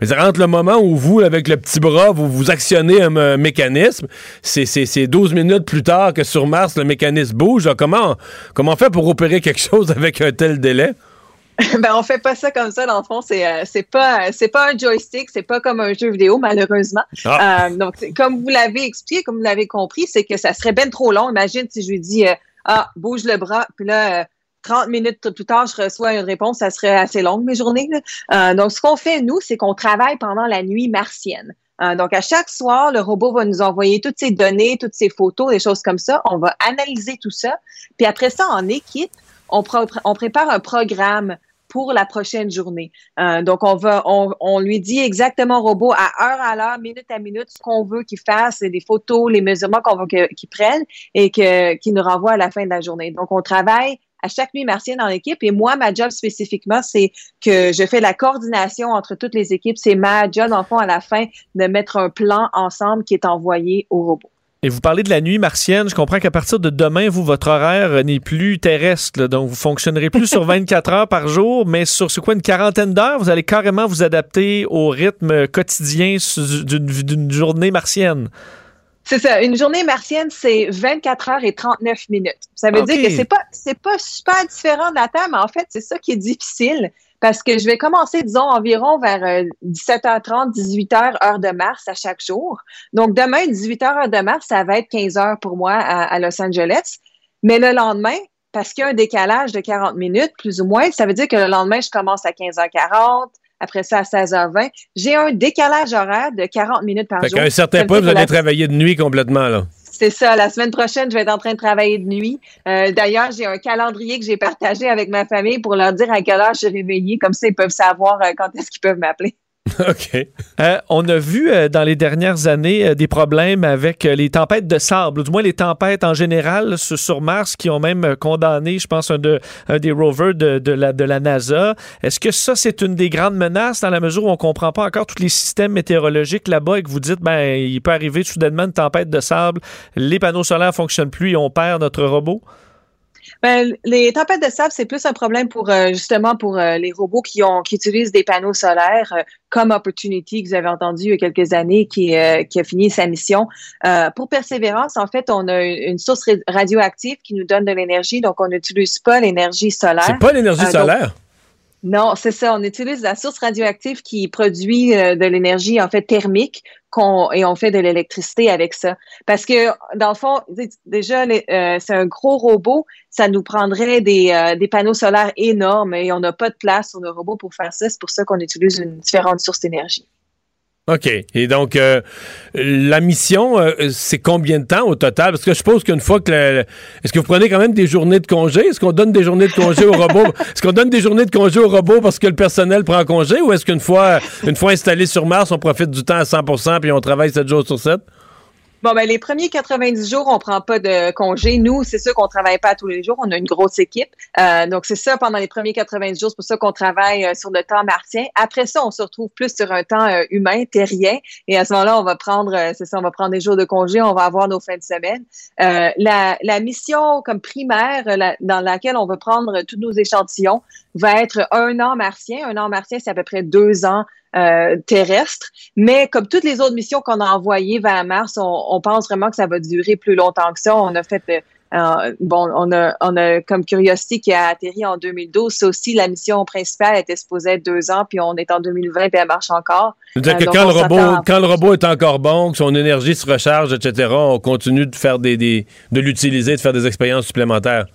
Mais ça rentre le moment où vous, avec le petit bras, vous, vous actionnez un, mécanisme. C'est, c'est, c'est 12 minutes plus tard que sur Mars, le mécanisme bouge. Comment, comment on fait pour opérer quelque chose avec un tel délai? ben, on fait pas ça comme ça, dans le fond. C'est, euh, c'est pas, c'est pas un joystick, c'est pas comme un jeu vidéo, malheureusement. Ah. Euh, donc, comme vous l'avez expliqué, comme vous l'avez compris, c'est que ça serait bien trop long. Imagine si je lui dis, euh, ah, bouge le bras, puis là, euh, 30 minutes plus tard, je reçois une réponse, ça serait assez longue, mes journées. là. Euh, donc, ce qu'on fait, nous, c'est qu'on travaille pendant la nuit martienne. Euh, donc, à chaque soir, le robot va nous envoyer toutes ces données, toutes ces photos, des choses comme ça. On va analyser tout ça. Puis après ça, en équipe, on, prépare un programme pour la prochaine journée. Euh, donc, on va, on, on lui dit exactement au robot à heure à l'heure, minute à minute, ce qu'on veut qu'il fasse, les photos, les mesurements qu'on veut qu'il prenne et qu'il nous renvoie à la fin de la journée. Donc, on travaille à chaque nuit martienne en équipe. Et moi, ma job spécifiquement, c'est que je fais la coordination entre toutes les équipes. C'est ma job, en fond, à la fin, de mettre un plan ensemble qui est envoyé au robot. Et vous parlez de la nuit martienne. Je comprends qu'à partir de demain, vous, votre horaire n'est plus terrestre. là. donc, vous fonctionnerez plus sur 24 heures par jour, mais sur c'est quoi, une quarantaine d'heures, vous allez carrément vous adapter au rythme quotidien d'une journée martienne. C'est ça. Une journée martienne, c'est 24 heures et 39 minutes. Ça veut Ok. dire que c'est pas, c'est pas super différent de la Terre, mais en fait, c'est ça qui est difficile parce que je vais commencer, disons, environ vers euh, 17h30, 18h, heure de Mars à chaque jour. Donc, demain, 18h, heure de Mars, ça va être 15 heures pour moi à, à Los Angeles. Mais le lendemain, parce qu'il y a un décalage de 40 minutes, plus ou moins, ça veut dire que le lendemain, je commence à 15h40, après ça à 16h20. J'ai un décalage horaire de 40 minutes par Fait jour. qu'à un certain point, vous la- allez travailler de nuit complètement, là. c'est ça. La semaine prochaine, je vais être en train de travailler de nuit. Euh, D'ailleurs, j'ai un calendrier que j'ai partagé avec ma famille pour leur dire à quelle heure je suis réveillée. Comme ça, ils peuvent savoir euh, quand est-ce qu'ils peuvent m'appeler. OK. Euh, on a vu euh, dans les dernières années euh, des problèmes avec les tempêtes de sable, ou du moins les tempêtes en général sur, Mars, qui ont même condamné, je pense, un, de, un des rovers de, de la, de la NASA. Est-ce que ça, c'est une des grandes menaces dans la mesure où on ne comprend pas encore tous les systèmes météorologiques là-bas et que vous dites, ben, il peut arriver soudainement une tempête de sable, les panneaux solaires ne fonctionnent plus et on perd notre robot? Ben, les tempêtes de sable, c'est plus un problème pour euh, justement pour euh, les robots qui ont qui utilisent des panneaux solaires euh, comme Opportunity que vous avez entendu il y a quelques années qui, euh, qui a fini sa mission. Euh, pour Persévérance, en fait, on a une, source ra- radioactive qui nous donne de l'énergie, donc on n'utilise pas l'énergie solaire. C'est pas l'énergie Euh, donc, solaire? Non, c'est ça. On utilise la source radioactive qui produit euh, de l'énergie en fait thermique et on fait de l'électricité avec ça. Parce que dans le fond, déjà euh, c'est un gros robot, ça nous prendrait des, euh, des panneaux solaires énormes et on n'a pas de place sur nos robots pour faire ça. C'est pour ça qu'on utilise une différente source d'énergie. OK. Et donc, euh, la mission, euh, c'est combien de temps au total? Parce que je suppose qu'une fois que... le- Est-ce que vous prenez quand même des journées de congé? Est-ce qu'on donne des journées de congé au robot? Est-ce qu'on donne des journées de congé au robot parce que le personnel prend congé? Ou est-ce qu'une fois, une fois installé sur Mars, on profite du temps à 100% puis on travaille 7 jours sur 7? Bon, ben, les premiers 90 jours, on prend pas de congé. Nous, c'est sûr qu'on travaille pas tous les jours. On a une grosse équipe. Euh, donc, c'est ça pendant les premiers 90 jours. C'est pour ça qu'on travaille euh, sur le temps martien. Après ça, on se retrouve plus sur un temps euh, humain, terrien. Et à ce moment-là, on va prendre, euh, c'est ça, on va prendre des jours de congé. On va avoir nos fins de semaine. La, la mission comme primaire dans laquelle on va prendre tous nos échantillons va être un an martien. Un an martien, c'est à peu près deux ans euh, terrestre. Mais comme toutes les autres missions qu'on a envoyées vers Mars, on, on, pense vraiment que ça va durer plus longtemps que ça. On a fait euh, bon, on a, on a comme Curiosity qui a atterri en 2012. C'est aussi la mission principale était supposée être deux ans, puis on est en 2020 puis elle marche encore. C'est-à-dire que quand le, robot, quand le robot est encore bon, que son énergie se recharge, etc., on continue de faire des, des de l'utiliser, de faire des expériences supplémentaires.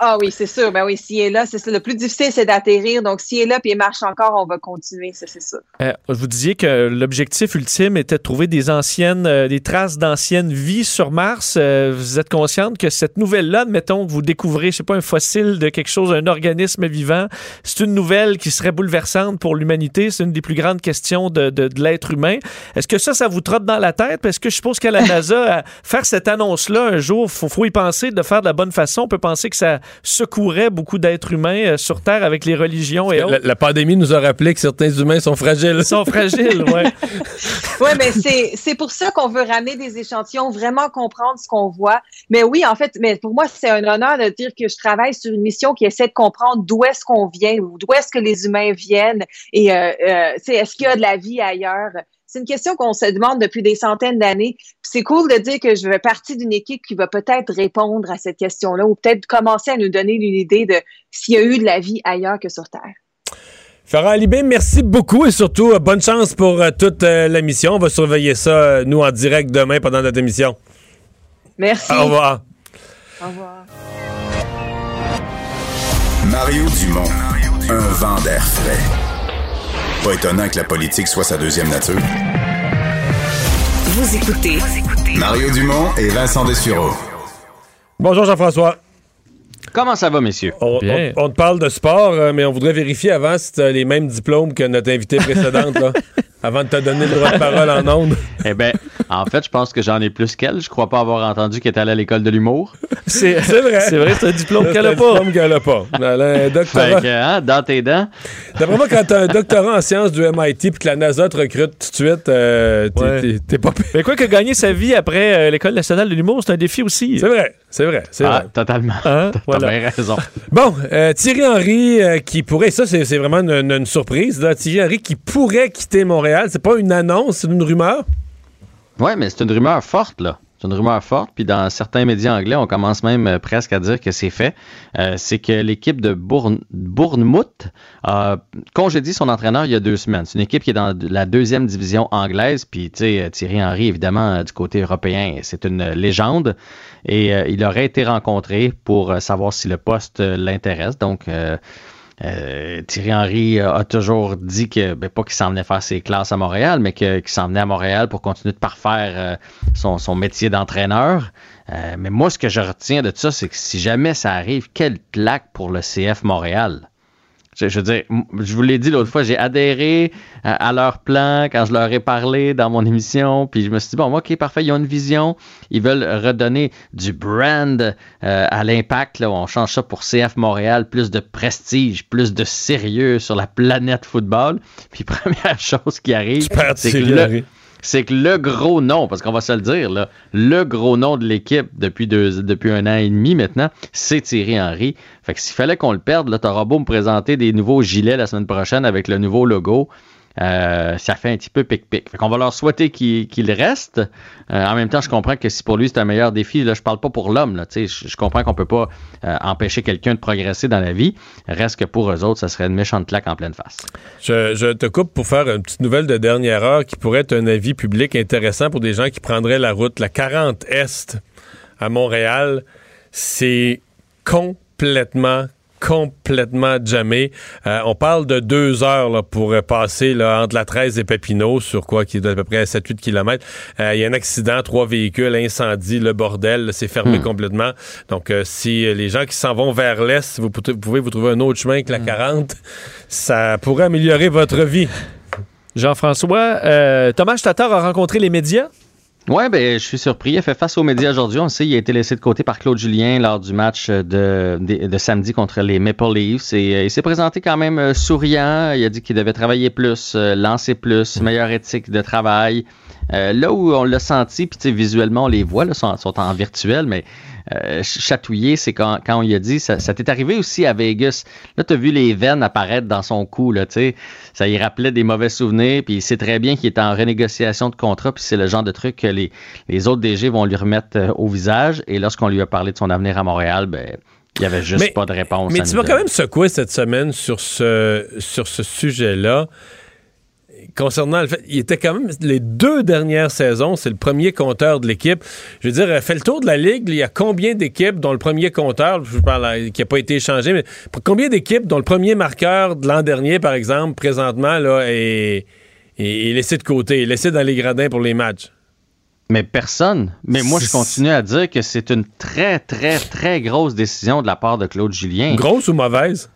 Ah oui, c'est sûr. Ben oui, s'il est là, c'est ça. Le plus difficile, c'est d'atterrir. Donc, s'il est là et il marche encore, on va continuer, ça, c'est sûr. Euh, vous disiez que l'objectif ultime était de trouver des anciennes, euh, des traces d'anciennes vies sur Mars. Euh, vous êtes consciente que cette nouvelle-là, mettons que vous découvrez, je sais pas, un fossile de quelque chose, un organisme vivant, c'est une nouvelle qui serait bouleversante pour l'humanité. C'est une des plus grandes questions de, de, de l'être humain. Est-ce que ça, ça vous trotte dans la tête? Parce que je suppose qu'à la NASA, faire cette annonce-là un jour, faut, faut y penser de faire de la bonne façon. On peut penser que ça secourait beaucoup d'êtres humains euh, sur Terre avec les religions et autres. La, la, pandémie nous a rappelé que certains humains sont fragiles. Ils sont fragiles, oui. oui, mais c'est pour ça qu'on veut ramener des échantillons, vraiment comprendre ce qu'on voit. Mais oui, en fait, mais pour moi, c'est un honneur de dire que je travaille sur une mission qui essaie de comprendre d'où est-ce qu'on vient, d'où est-ce que les humains viennent et euh, euh, est-ce qu'il y a de la vie ailleurs? C'est une question qu'on se demande depuis des centaines d'années. C'est cool de dire que je fais partie d'une équipe qui va peut-être répondre à cette question-là ou peut-être commencer à nous donner une idée de s'il y a eu de la vie ailleurs que sur Terre. Farah Alibé, merci beaucoup et surtout euh, bonne chance pour euh, toute euh, la mission. On va surveiller ça, nous, en direct demain pendant notre émission. Merci. Au revoir. Au revoir. Mario Dumont, un vent d'air frais. Pas étonnant que la politique soit sa deuxième nature. Vous écoutez Mario Dumont et Vincent Dessureau. Bonjour Jean-François. Comment ça va, messieurs? On, on, on, te parle de sport, euh, mais on voudrait vérifier avant si tu as les mêmes diplômes que notre invité précédente, là, avant de te donner le droit de parole en ondes. Eh bien, en fait, je pense que j'en ai plus qu'elle. Je crois pas avoir entendu qu'elle est allée à l'école de l'humour. C'est vrai. C'est vrai, c'est un diplôme qu'elle a pas. un diplôme qu'elle a pas. Elle a un doctorat. Fait que, hein, dans tes dents. D'après moi, quand tu as un doctorat en sciences du MIT puis que la NASA te recrute tout de suite, euh, t'es ouais. pas Mais quoi que gagner sa vie après euh, l'École nationale de l'humour, c'est un défi aussi. C'est vrai, c'est vrai. Ah, vrai. totalement. Hein? T'as Voilà. bien raison. Bon, euh, Thierry Henry euh, qui pourrait, ça c'est c'est vraiment une, une surprise, là. Thierry Henry qui pourrait quitter Montréal. C'est pas une annonce, c'est une rumeur? Ouais, mais c'est une rumeur forte, là. C'est une rumeur forte, puis dans certains médias anglais, on commence même euh, presque à dire que c'est fait. Euh, c'est que l'équipe de Bourne, Bournemouth a congédié son entraîneur il y a deux semaines. C'est une équipe qui est dans la deuxième division anglaise, puis sais, Thierry Henry, évidemment, euh, du côté européen, c'est une légende, et euh, il aurait été rencontré pour euh, savoir si le poste euh, l'intéresse. Donc, euh, euh, Thierry Henry a toujours dit que, ben, pas qu'il s'en venait faire ses classes à Montréal, mais qu'il s'en venait à Montréal pour continuer de parfaire euh, son, son métier d'entraîneur. Euh, mais moi, ce que je retiens de ça, c'est que si jamais ça arrive, quelle claque pour le CF Montréal. Je, je veux dire, je vous l'ai dit l'autre fois, j'ai adhéré à, à leur plan quand je leur ai parlé dans mon émission, puis je me suis dit, bon, ok, parfait, ils ont une vision, ils veulent redonner du brand euh, à l'impact, là, on change ça pour CF Montréal, plus de prestige, plus de sérieux sur la planète football. Puis première chose qui arrive, c'est que. C'est que le gros nom, parce qu'on va se le dire, là, le gros nom de l'équipe depuis, depuis un an et demi maintenant, c'est Thierry Henry. Fait que s'il fallait qu'on le perde, là, t'auras beau me présenter des nouveaux gilets la semaine prochaine avec le nouveau logo. Euh, ça fait un petit peu pic-pic. Fait qu'on va leur souhaiter qu'il qu'il reste. Euh, en même temps, je comprends que si pour lui c'est un meilleur défi, là, je parle pas pour l'homme. là, Je, je comprends qu'on peut pas euh, empêcher quelqu'un de progresser dans la vie. Reste que pour eux autres, ça serait une méchante claque en pleine face. Je, je te coupe pour faire une petite nouvelle de dernière heure qui pourrait être un avis public intéressant pour des gens qui prendraient la route, la 40 Est à Montréal. C'est complètement complètement jamais. Euh, on parle de deux heures là, pour euh, passer là, entre la 13 et Papineau, sur quoi, qui est à peu près 7-8 km. Il y a un accident, trois véhicules, incendie, le bordel, c'est fermé Hmm. complètement. Donc, euh, si euh, les gens qui s'en vont vers l'Est, vous, pou- vous pouvez vous trouver un autre chemin que la 40, ça pourrait améliorer votre vie. Jean-François, euh, Thomas Tatar a rencontré les médias? Ouais, ben, je suis surpris. Il a fait face aux médias aujourd'hui. On le sait, il a été laissé de côté par Claude Julien lors du match de, de, de samedi contre les Maple Leafs. Et euh, il s'est présenté quand même euh, souriant. Il a dit qu'il devait travailler plus, euh, lancer plus, meilleure éthique de travail. Euh, là où on l'a senti, puis visuellement, on les voit, là, sont, sont en virtuel, mais euh, chatouillé, c'est quand, quand on lui a dit, ça, ça t'est arrivé aussi à Vegas. Là, tu as vu les veines apparaître dans son cou, là, tu sais. Ça y rappelait des mauvais souvenirs, puis il sait très bien qu'il est en renégociation de contrat, puis c'est le genre de truc que les, les autres DG vont lui remettre euh, au visage. Et lorsqu'on lui a parlé de son avenir à Montréal, ben, il n'y avait juste pas de réponse. Mais à tu vas quand même secouer cette semaine sur ce, sur ce sujet-là. Concernant le fait, il était quand même les deux dernières saisons, c'est le premier compteur de l'équipe. Je veux dire, fait le tour de la ligue, il y a combien d'équipes dont le premier compteur, je parle euh, qui n'a pas été échangé, mais combien d'équipes dont le premier marqueur de l'an dernier, par exemple, présentement, là, est, est- est laissé de côté, est laissé dans les gradins pour les matchs? Mais personne. Mais moi, je continue à dire que c'est une très, très, très grosse décision de la part de Claude Julien. Grosse ou mauvaise?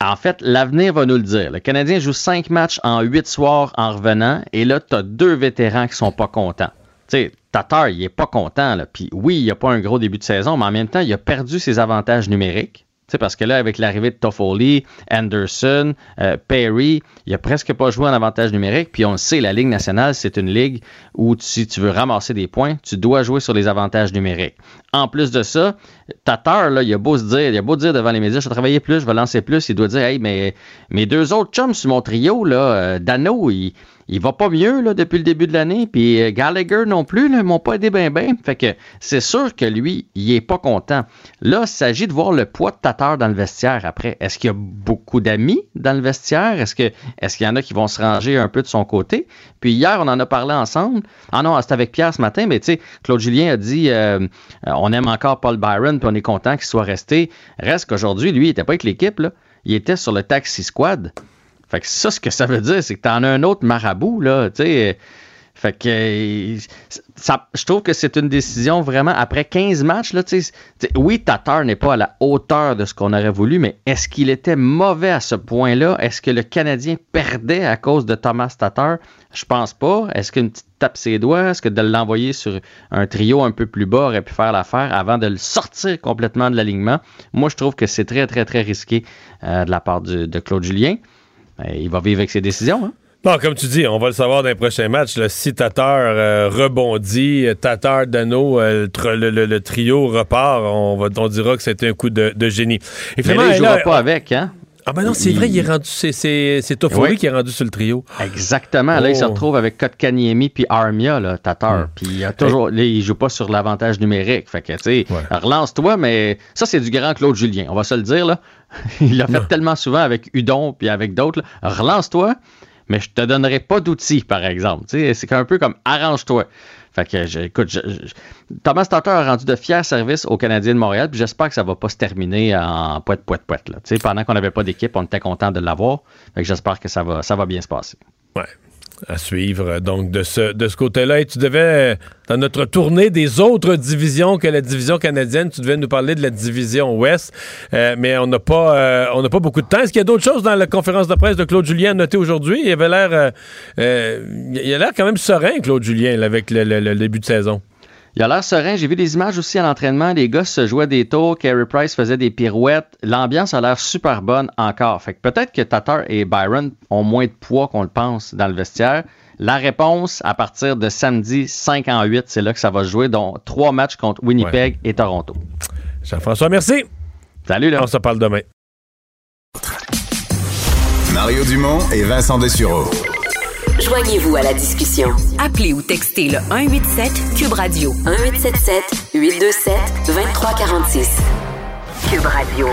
En fait, l'avenir va nous le dire. Le Canadien joue cinq matchs en huit soirs en revenant, et là, tu as deux vétérans qui sont pas contents. Tu sais, Tatar, il est pas content. Là. Puis oui, il a pas un gros début de saison, mais en même temps, il a perdu ses avantages numériques. Parce que là, avec l'arrivée de Toffoli, Anderson, euh, Perry, il a presque pas joué en avantage numérique. Puis on le sait, la Ligue nationale, c'est une ligue où si tu veux ramasser des points, tu dois jouer sur les avantages numériques. En plus de ça, Tatar, là, il a beau se dire, il a beau dire devant les médias, je vais travailler plus, je vais lancer plus, il doit dire, hey, mais mes deux autres chums sur mon trio, là, euh, Dano, il, il va pas mieux là, depuis le début de l'année, puis euh, Gallagher non plus, là, ils m'ont pas aidé bien bien. Fait que c'est sûr que lui, il est pas content. Là, il s'agit de voir le poids de Tatar dans le vestiaire après. Est-ce qu'il y a beaucoup d'amis dans le vestiaire? Est-ce que est-ce qu'il y en a qui vont se ranger un peu de son côté? Puis hier, on en a parlé ensemble. Ah non, c'était avec Pierre ce matin, mais tu sais, Claude Julien a dit euh, on aime encore Paul Byron, puis on est content qu'il soit resté. Reste qu'aujourd'hui, lui, il était pas avec l'équipe. Il était sur le taxi squad. Fait que ça, ce que ça veut dire, c'est que t'en as un autre marabout, là, tu sais. Fait que ça, je trouve que c'est une décision vraiment après 15 matchs là, tu tu oui Tatar n'est pas à la hauteur de ce qu'on aurait voulu, mais est-ce qu'il était mauvais à ce point-là? Est-ce que le Canadien perdait à cause de Thomas Tatar? Je pense pas. Est-ce qu'une petite tape ses doigts, est-ce que de l'envoyer sur un trio un peu plus bas aurait pu faire l'affaire avant de le sortir complètement de l'alignement? Moi, je trouve que c'est très très très risqué euh, de la part de Claude Julien. Ben, il va vivre avec ses décisions. Hein? Bon, comme tu dis, on va le savoir dans les prochains matchs. là. si Tatar euh, rebondit, Tatar, Dano, euh, le, tr- le- le- le trio repart, on, va, on dira que c'était un coup de, de génie. Et Mais finalement, là, il là, jouera pas avec, hein Ah ben non, c'est Il- vrai, il est rendu, c'est, c'est, c'est Toffoli Oui. qui est rendu sur le trio. Exactement. Là, il se Oh. retrouve avec Kotkaniemi puis Armia, là, Tatar. Puis il a toujours, là, il joue pas sur l'avantage numérique. Fait que, tu sais, relance-toi, mais ça, c'est du grand Claude Julien. On va se le dire, là. il l'a fait tellement souvent avec Udon puis avec d'autres. Relance-toi, mais je te donnerai pas d'outils, par exemple. Tu sais, c'est un peu comme arrange-toi. Fait que, Thomas Tatar a rendu de fiers services aux Canadiens de Montréal, puis j'espère que ça va pas se terminer en poète, poète, poète. Là. Pendant qu'on n'avait pas d'équipe, on était content de l'avoir. Fait que j'espère que ça va, ça va bien se passer. Ouais. À suivre, donc, de ce, de ce côté-là. Et tu devais, euh, dans notre tournée des autres divisions que la division canadienne, tu devais nous parler de la division Ouest. Euh, mais on n'a pas, euh, on n'a pas beaucoup de temps. Est-ce qu'il y a d'autres choses dans la conférence de presse de Claude Julien à noter aujourd'hui? Il avait l'air, euh, euh, il a l'air quand même serein, Claude Julien, avec le début de saison. Il a l'air serein. J'ai vu des images aussi à l'entraînement. Les gars se jouaient des tours. Carey Price faisait des pirouettes. L'ambiance a l'air super bonne encore. Fait que peut-être que Tatar et Byron ont moins de poids qu'on le pense dans le vestiaire. La réponse, à partir de samedi 5 en 8, c'est là que ça va se jouer, dont trois matchs contre Winnipeg et Toronto. Jean-François, merci. Salut, là. On se parle demain. Mario Dumont et Vincent Dessureau. Joignez-vous à la discussion. Appelez ou textez le 187 Cube Radio 1877 827 2346. Cube Radio.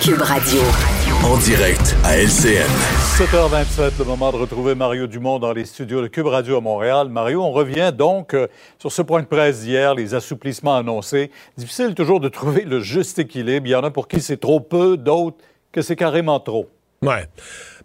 Cube Radio. En direct à LCN. 7h27, le moment de retrouver Mario Dumont dans les studios de Cube Radio à Montréal. Mario, on revient donc euh, sur ce point de presse d'hier, les assouplissements annoncés. Difficile toujours de trouver le juste équilibre. Il y en a pour qui c'est trop peu, d'autres que c'est carrément trop. Ouais.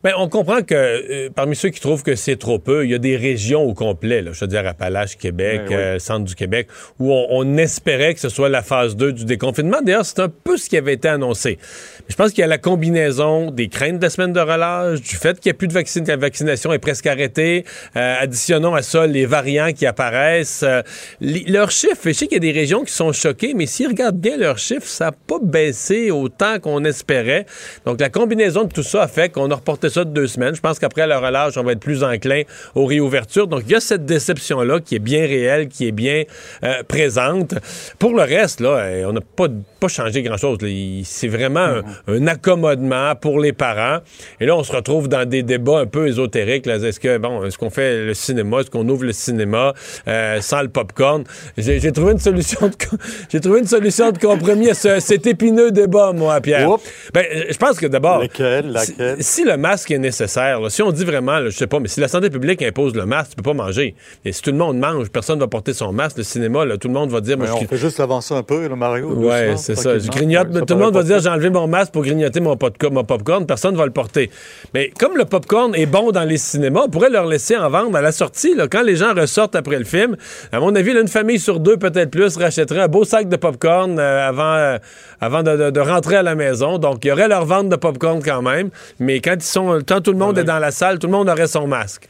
Ben, on comprend que euh, parmi ceux qui trouvent que c'est trop peu, il y a des régions au complet, là, je veux dire Appalaches, Québec, Ben oui. euh, centre du Québec, où on, on espérait que ce soit la phase 2 du déconfinement. D'ailleurs, c'est un peu ce qui avait été annoncé. Mais je pense qu'il y a la combinaison des craintes de la semaine de relâche, du fait qu'il n'y a plus de vaccin, que la vaccination est presque arrêtée. Euh, additionnons à ça les variants qui apparaissent. Euh, les- leurs chiffres, je sais qu'il y a des régions qui sont choquées, mais s'ils regardent bien leurs chiffres, ça n'a pas baissé autant qu'on espérait. Donc, la combinaison de tout ça a fait qu'on a reporté ça de deux semaines. Je pense qu'après le relâche, on va être plus enclin aux réouvertures. Donc, il y a cette déception-là qui est bien réelle, qui est bien euh, présente. Pour le reste, là, eh, on n'a pas, pas changé grand-chose. C'est vraiment un, un accommodement pour les parents. Et là, on se retrouve dans des débats un peu ésotériques. Est-ce que, bon, est-ce qu'on fait le cinéma? Est-ce qu'on ouvre le cinéma euh, sans le popcorn? J'ai trouvé une solution de, j'ai trouvé une solution de compromis à ce- cet épineux débat, moi, Pierre. Ben, je pense que d'abord, Laquelle? Laquelle? si, si le masque est nécessaire, là, si on dit vraiment, là, je sais pas, mais si la santé publique impose le masque, tu peux pas manger. Et si tout le monde mange, personne va porter son masque. Le cinéma, là, tout le monde va dire, moi, Mais je on fait juste avancer un peu, là, Mario. Ouais, c'est ça. Je grignote, Ouais, ça tout le monde va dire j'ai enlevé mon masque pour grignoter mon, popco- mon popcorn. Personne va le porter. Mais comme le popcorn est bon dans les cinémas, on pourrait leur laisser en vendre à la sortie. là. quand les gens ressortent après le film, à mon avis, là, une famille sur deux, peut-être plus, rachèterait un beau sac de popcorn euh, avant, euh, avant de, de- de rentrer à la maison. Donc, il y aurait leur vente de popcorn quand même. Mais quand ils sont, quand tout le monde est dans la salle, tout le monde aurait son masque.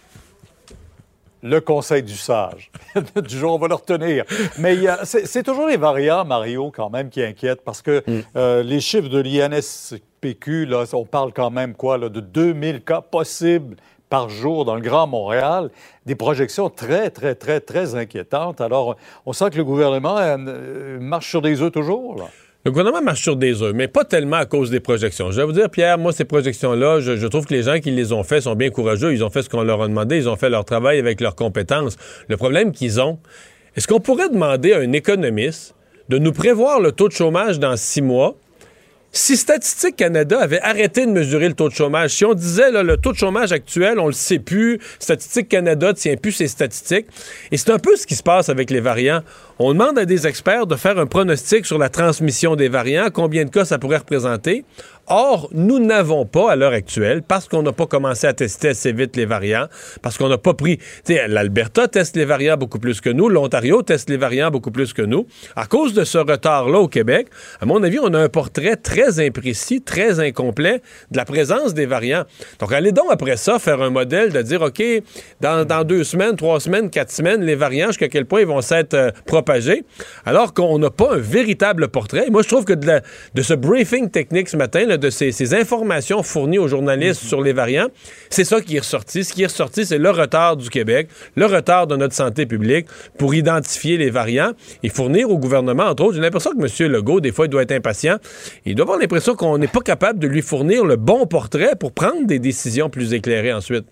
le conseil du sage. du jour, on va le retenir. Mais a- c'est toujours les variants, Mario, quand même, qui inquiètent parce que euh, les chiffres de l'INSPQ, là, on parle quand même quoi, là, de 2000 cas possibles par jour dans le Grand Montréal, des projections très, très, très, très inquiétantes. Alors, on sent que le gouvernement euh, marche sur des œufs toujours, là. Le gouvernement marche sur des œufs, mais pas tellement à cause des projections. Je vais vous dire, Pierre, moi, ces projections-là, je, trouve que les gens qui les ont fait sont bien courageux. Ils ont fait ce qu'on leur a demandé. Ils ont fait leur travail avec leurs compétences. Le problème qu'ils ont, est-ce qu'on pourrait demander à un économiste de nous prévoir le taux de chômage dans six mois? Si Statistique Canada avait arrêté de mesurer le taux de chômage, si on disait là, le taux de chômage actuel, on le sait plus, Statistique Canada tient plus ses statistiques, et c'est un peu ce qui se passe avec les variants. On demande à des experts de faire un pronostic sur la transmission des variants, combien de cas ça pourrait représenter. Or, nous n'avons pas à l'heure actuelle, parce qu'on n'a pas commencé à tester assez vite les variants, parce qu'on n'a pas pris. L'Alberta teste les variants beaucoup plus que nous, l'Ontario teste les variants beaucoup plus que nous. À cause de ce retard-là au Québec, à mon avis, on a un portrait très imprécis, très incomplet de la présence des variants. Donc, allez donc après ça faire un modèle de dire, OK, dans, dans deux semaines, trois semaines, quatre semaines, les variants, jusqu'à quel point ils vont s'être euh, alors qu'on n'a pas un véritable portrait. Et moi, je trouve que de, la- de ce briefing technique ce matin, là, de ces, ces informations fournies aux journalistes sur les variants, c'est ça qui est ressorti. Ce qui est ressorti, c'est le retard du Québec, le retard de notre santé publique pour identifier les variants et fournir au gouvernement, entre autres. J'ai l'impression que M. Legault, des fois, il doit être impatient. Il doit avoir l'impression qu'on n'est pas capable de lui fournir le bon portrait pour prendre des décisions plus éclairées ensuite.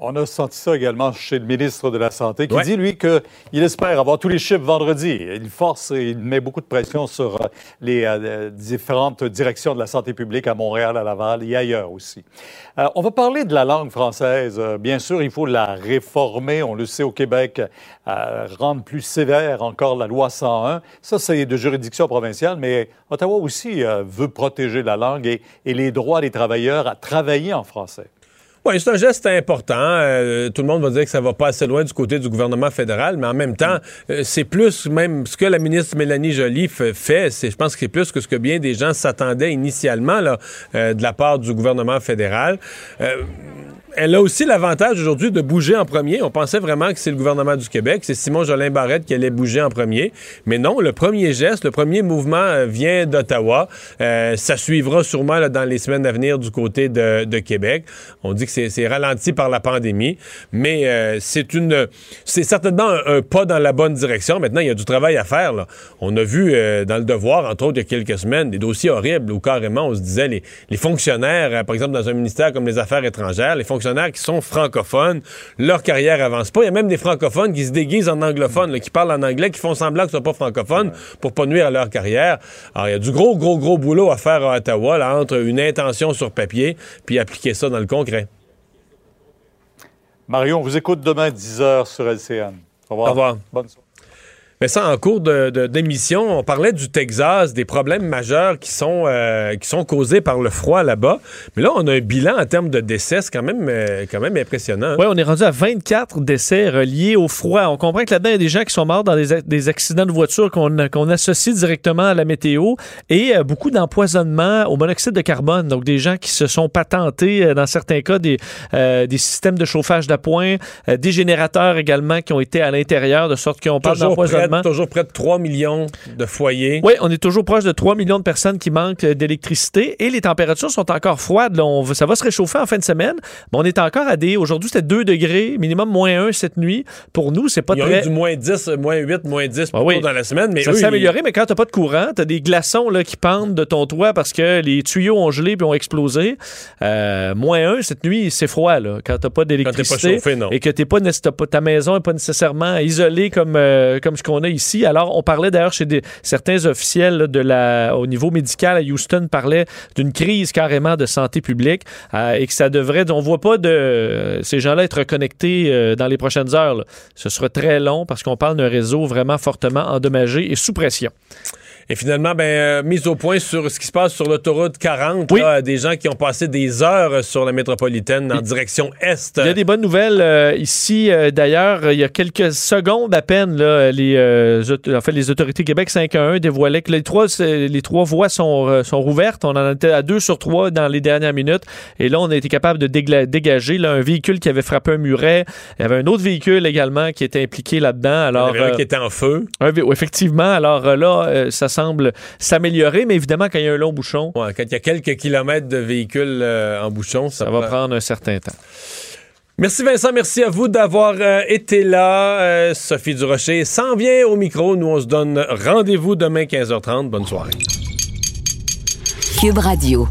On a senti ça également chez le ministre de la Santé qui Ouais. dit, lui, qu'il espère avoir tous les chiffres vendredi. Il force et il met beaucoup de pression sur euh, les euh, différentes directions de la santé publique à Montréal, à Laval et ailleurs aussi. Euh, on va parler de la langue française. Bien sûr, il faut la réformer. On le sait au Québec, euh, rendre plus sévère encore la loi 101. Ça, c'est de juridiction provinciale, mais Ottawa aussi veut protéger la langue et, et les droits des travailleurs à travailler en français. C'est un geste important. Euh, tout le monde va dire que ça va pas assez loin du côté du gouvernement fédéral, mais en même temps, euh, c'est plus même ce que la ministre Mélanie Joly fait. C'est, je pense que c'est plus que ce que bien des gens s'attendaient initialement là, euh, de la part du gouvernement fédéral. Elle a aussi l'avantage aujourd'hui de bouger en premier. On pensait vraiment que c'est le gouvernement du Québec, c'est Simon Jolin Barrette qui allait bouger en premier. Mais non, le premier geste, le premier mouvement euh, vient d'Ottawa. Euh, ça suivra sûrement là, dans les semaines à venir du côté de, de Québec. On dit que c'est, ralenti par la pandémie, mais euh, c'est une, c'est certainement un, pas dans la bonne direction. Maintenant, il y a du travail à faire. Là. On a vu euh, dans le Devoir, entre autres, il y a quelques semaines, des dossiers horribles où carrément on se disait les, les fonctionnaires, euh, par exemple dans un ministère comme les Affaires étrangères, les qui sont francophones, leur carrière avance pas. Il y a même des francophones qui se déguisent en anglophones, là, qui parlent en anglais, qui font semblant qu'ils sont pas francophones pour pas nuire à leur carrière. Alors, il y a du gros, gros, gros boulot à faire à Ottawa, là, entre une intention sur papier puis appliquer ça dans le concret. Marion, on vous écoute demain 10h sur LCN. Au revoir. Au revoir. Bonne soirée. Mais ça, en cours de- de- d'émission, on parlait du Texas, des problèmes majeurs qui sont, euh, qui sont causés par le froid là-bas. Mais là, on a un bilan en termes de décès, c'est quand même, euh, quand même impressionnant. hein. Oui, on est rendu à 24 décès reliés au froid. On comprend que là-dedans, il y a des gens qui sont morts dans des, accidents de voiture qu'on associe directement à la météo et euh, beaucoup d'empoisonnement au monoxyde de carbone. Donc, des gens qui se sont patentés, euh, dans certains cas, des, des systèmes de chauffage d'appoint, des générateurs également qui ont été à l'intérieur, de sorte qu'on parle d'empoisonnement toujours près de 3 millions de foyers. Oui, on est toujours proche de 3 millions de personnes qui manquent d'électricité et les températures sont encore froides. Là. On, ça va se réchauffer en fin de semaine, mais on est encore à des. Aujourd'hui, c'était 2 degrés, minimum moins 1 cette nuit. Pour nous, c'est pas Ils ont très. eu du moins 10, moins 8, moins 10 Ah oui. dans la semaine. Mais ça s'est amélioré, mais quand t'as pas de courant, t'as des glaçons là, qui pendent de ton toit parce que les tuyaux ont gelé puis ont explosé. Euh, moins 1 cette nuit, c'est froid là, quand t'as pas d'électricité chauffé, non. et que t'es pas, ta maison est pas nécessairement isolée comme euh, comme ce qu'on a ici. Alors on parlait d'ailleurs chez certains officiels au niveau médical à Houston parlaient d'une crise carrément de santé publique euh, et que ça devrait on voit pas de ces gens-là être reconnectés euh, dans les prochaines heures. Ce sera très long parce qu'on parle d'un réseau vraiment fortement endommagé et sous pression. Et finalement, ben, euh, mise au point sur ce qui se passe sur l'autoroute 40. là, des gens qui ont passé des heures sur la métropolitaine en direction Est. Il y a des bonnes nouvelles euh, ici. euh, D'ailleurs, il y a quelques secondes à peine, là, les, en fait, les autorités Québec 511 dévoilaient que les trois, c'est- les trois voies sont, sont rouvertes. On en était à deux sur trois dans les dernières minutes. Et là, on a été capable de dégager là, un véhicule qui avait frappé un muret. Il y avait un autre véhicule également qui était impliqué là-dedans. Alors, un qui était en feu. un oui, effectivement. Alors là, ça semble s'améliorer, mais évidemment, quand il y a un long bouchon, Ouais, quand il y a quelques kilomètres de véhicules euh, en bouchon, ça, ça va prend- prendre un certain temps. Merci Vincent, merci à vous d'avoir euh, été là. Euh, Sophie Durocher s'en vient au micro. Nous, on se donne rendez-vous demain 15h30. Bonne soirée. Cube Radio.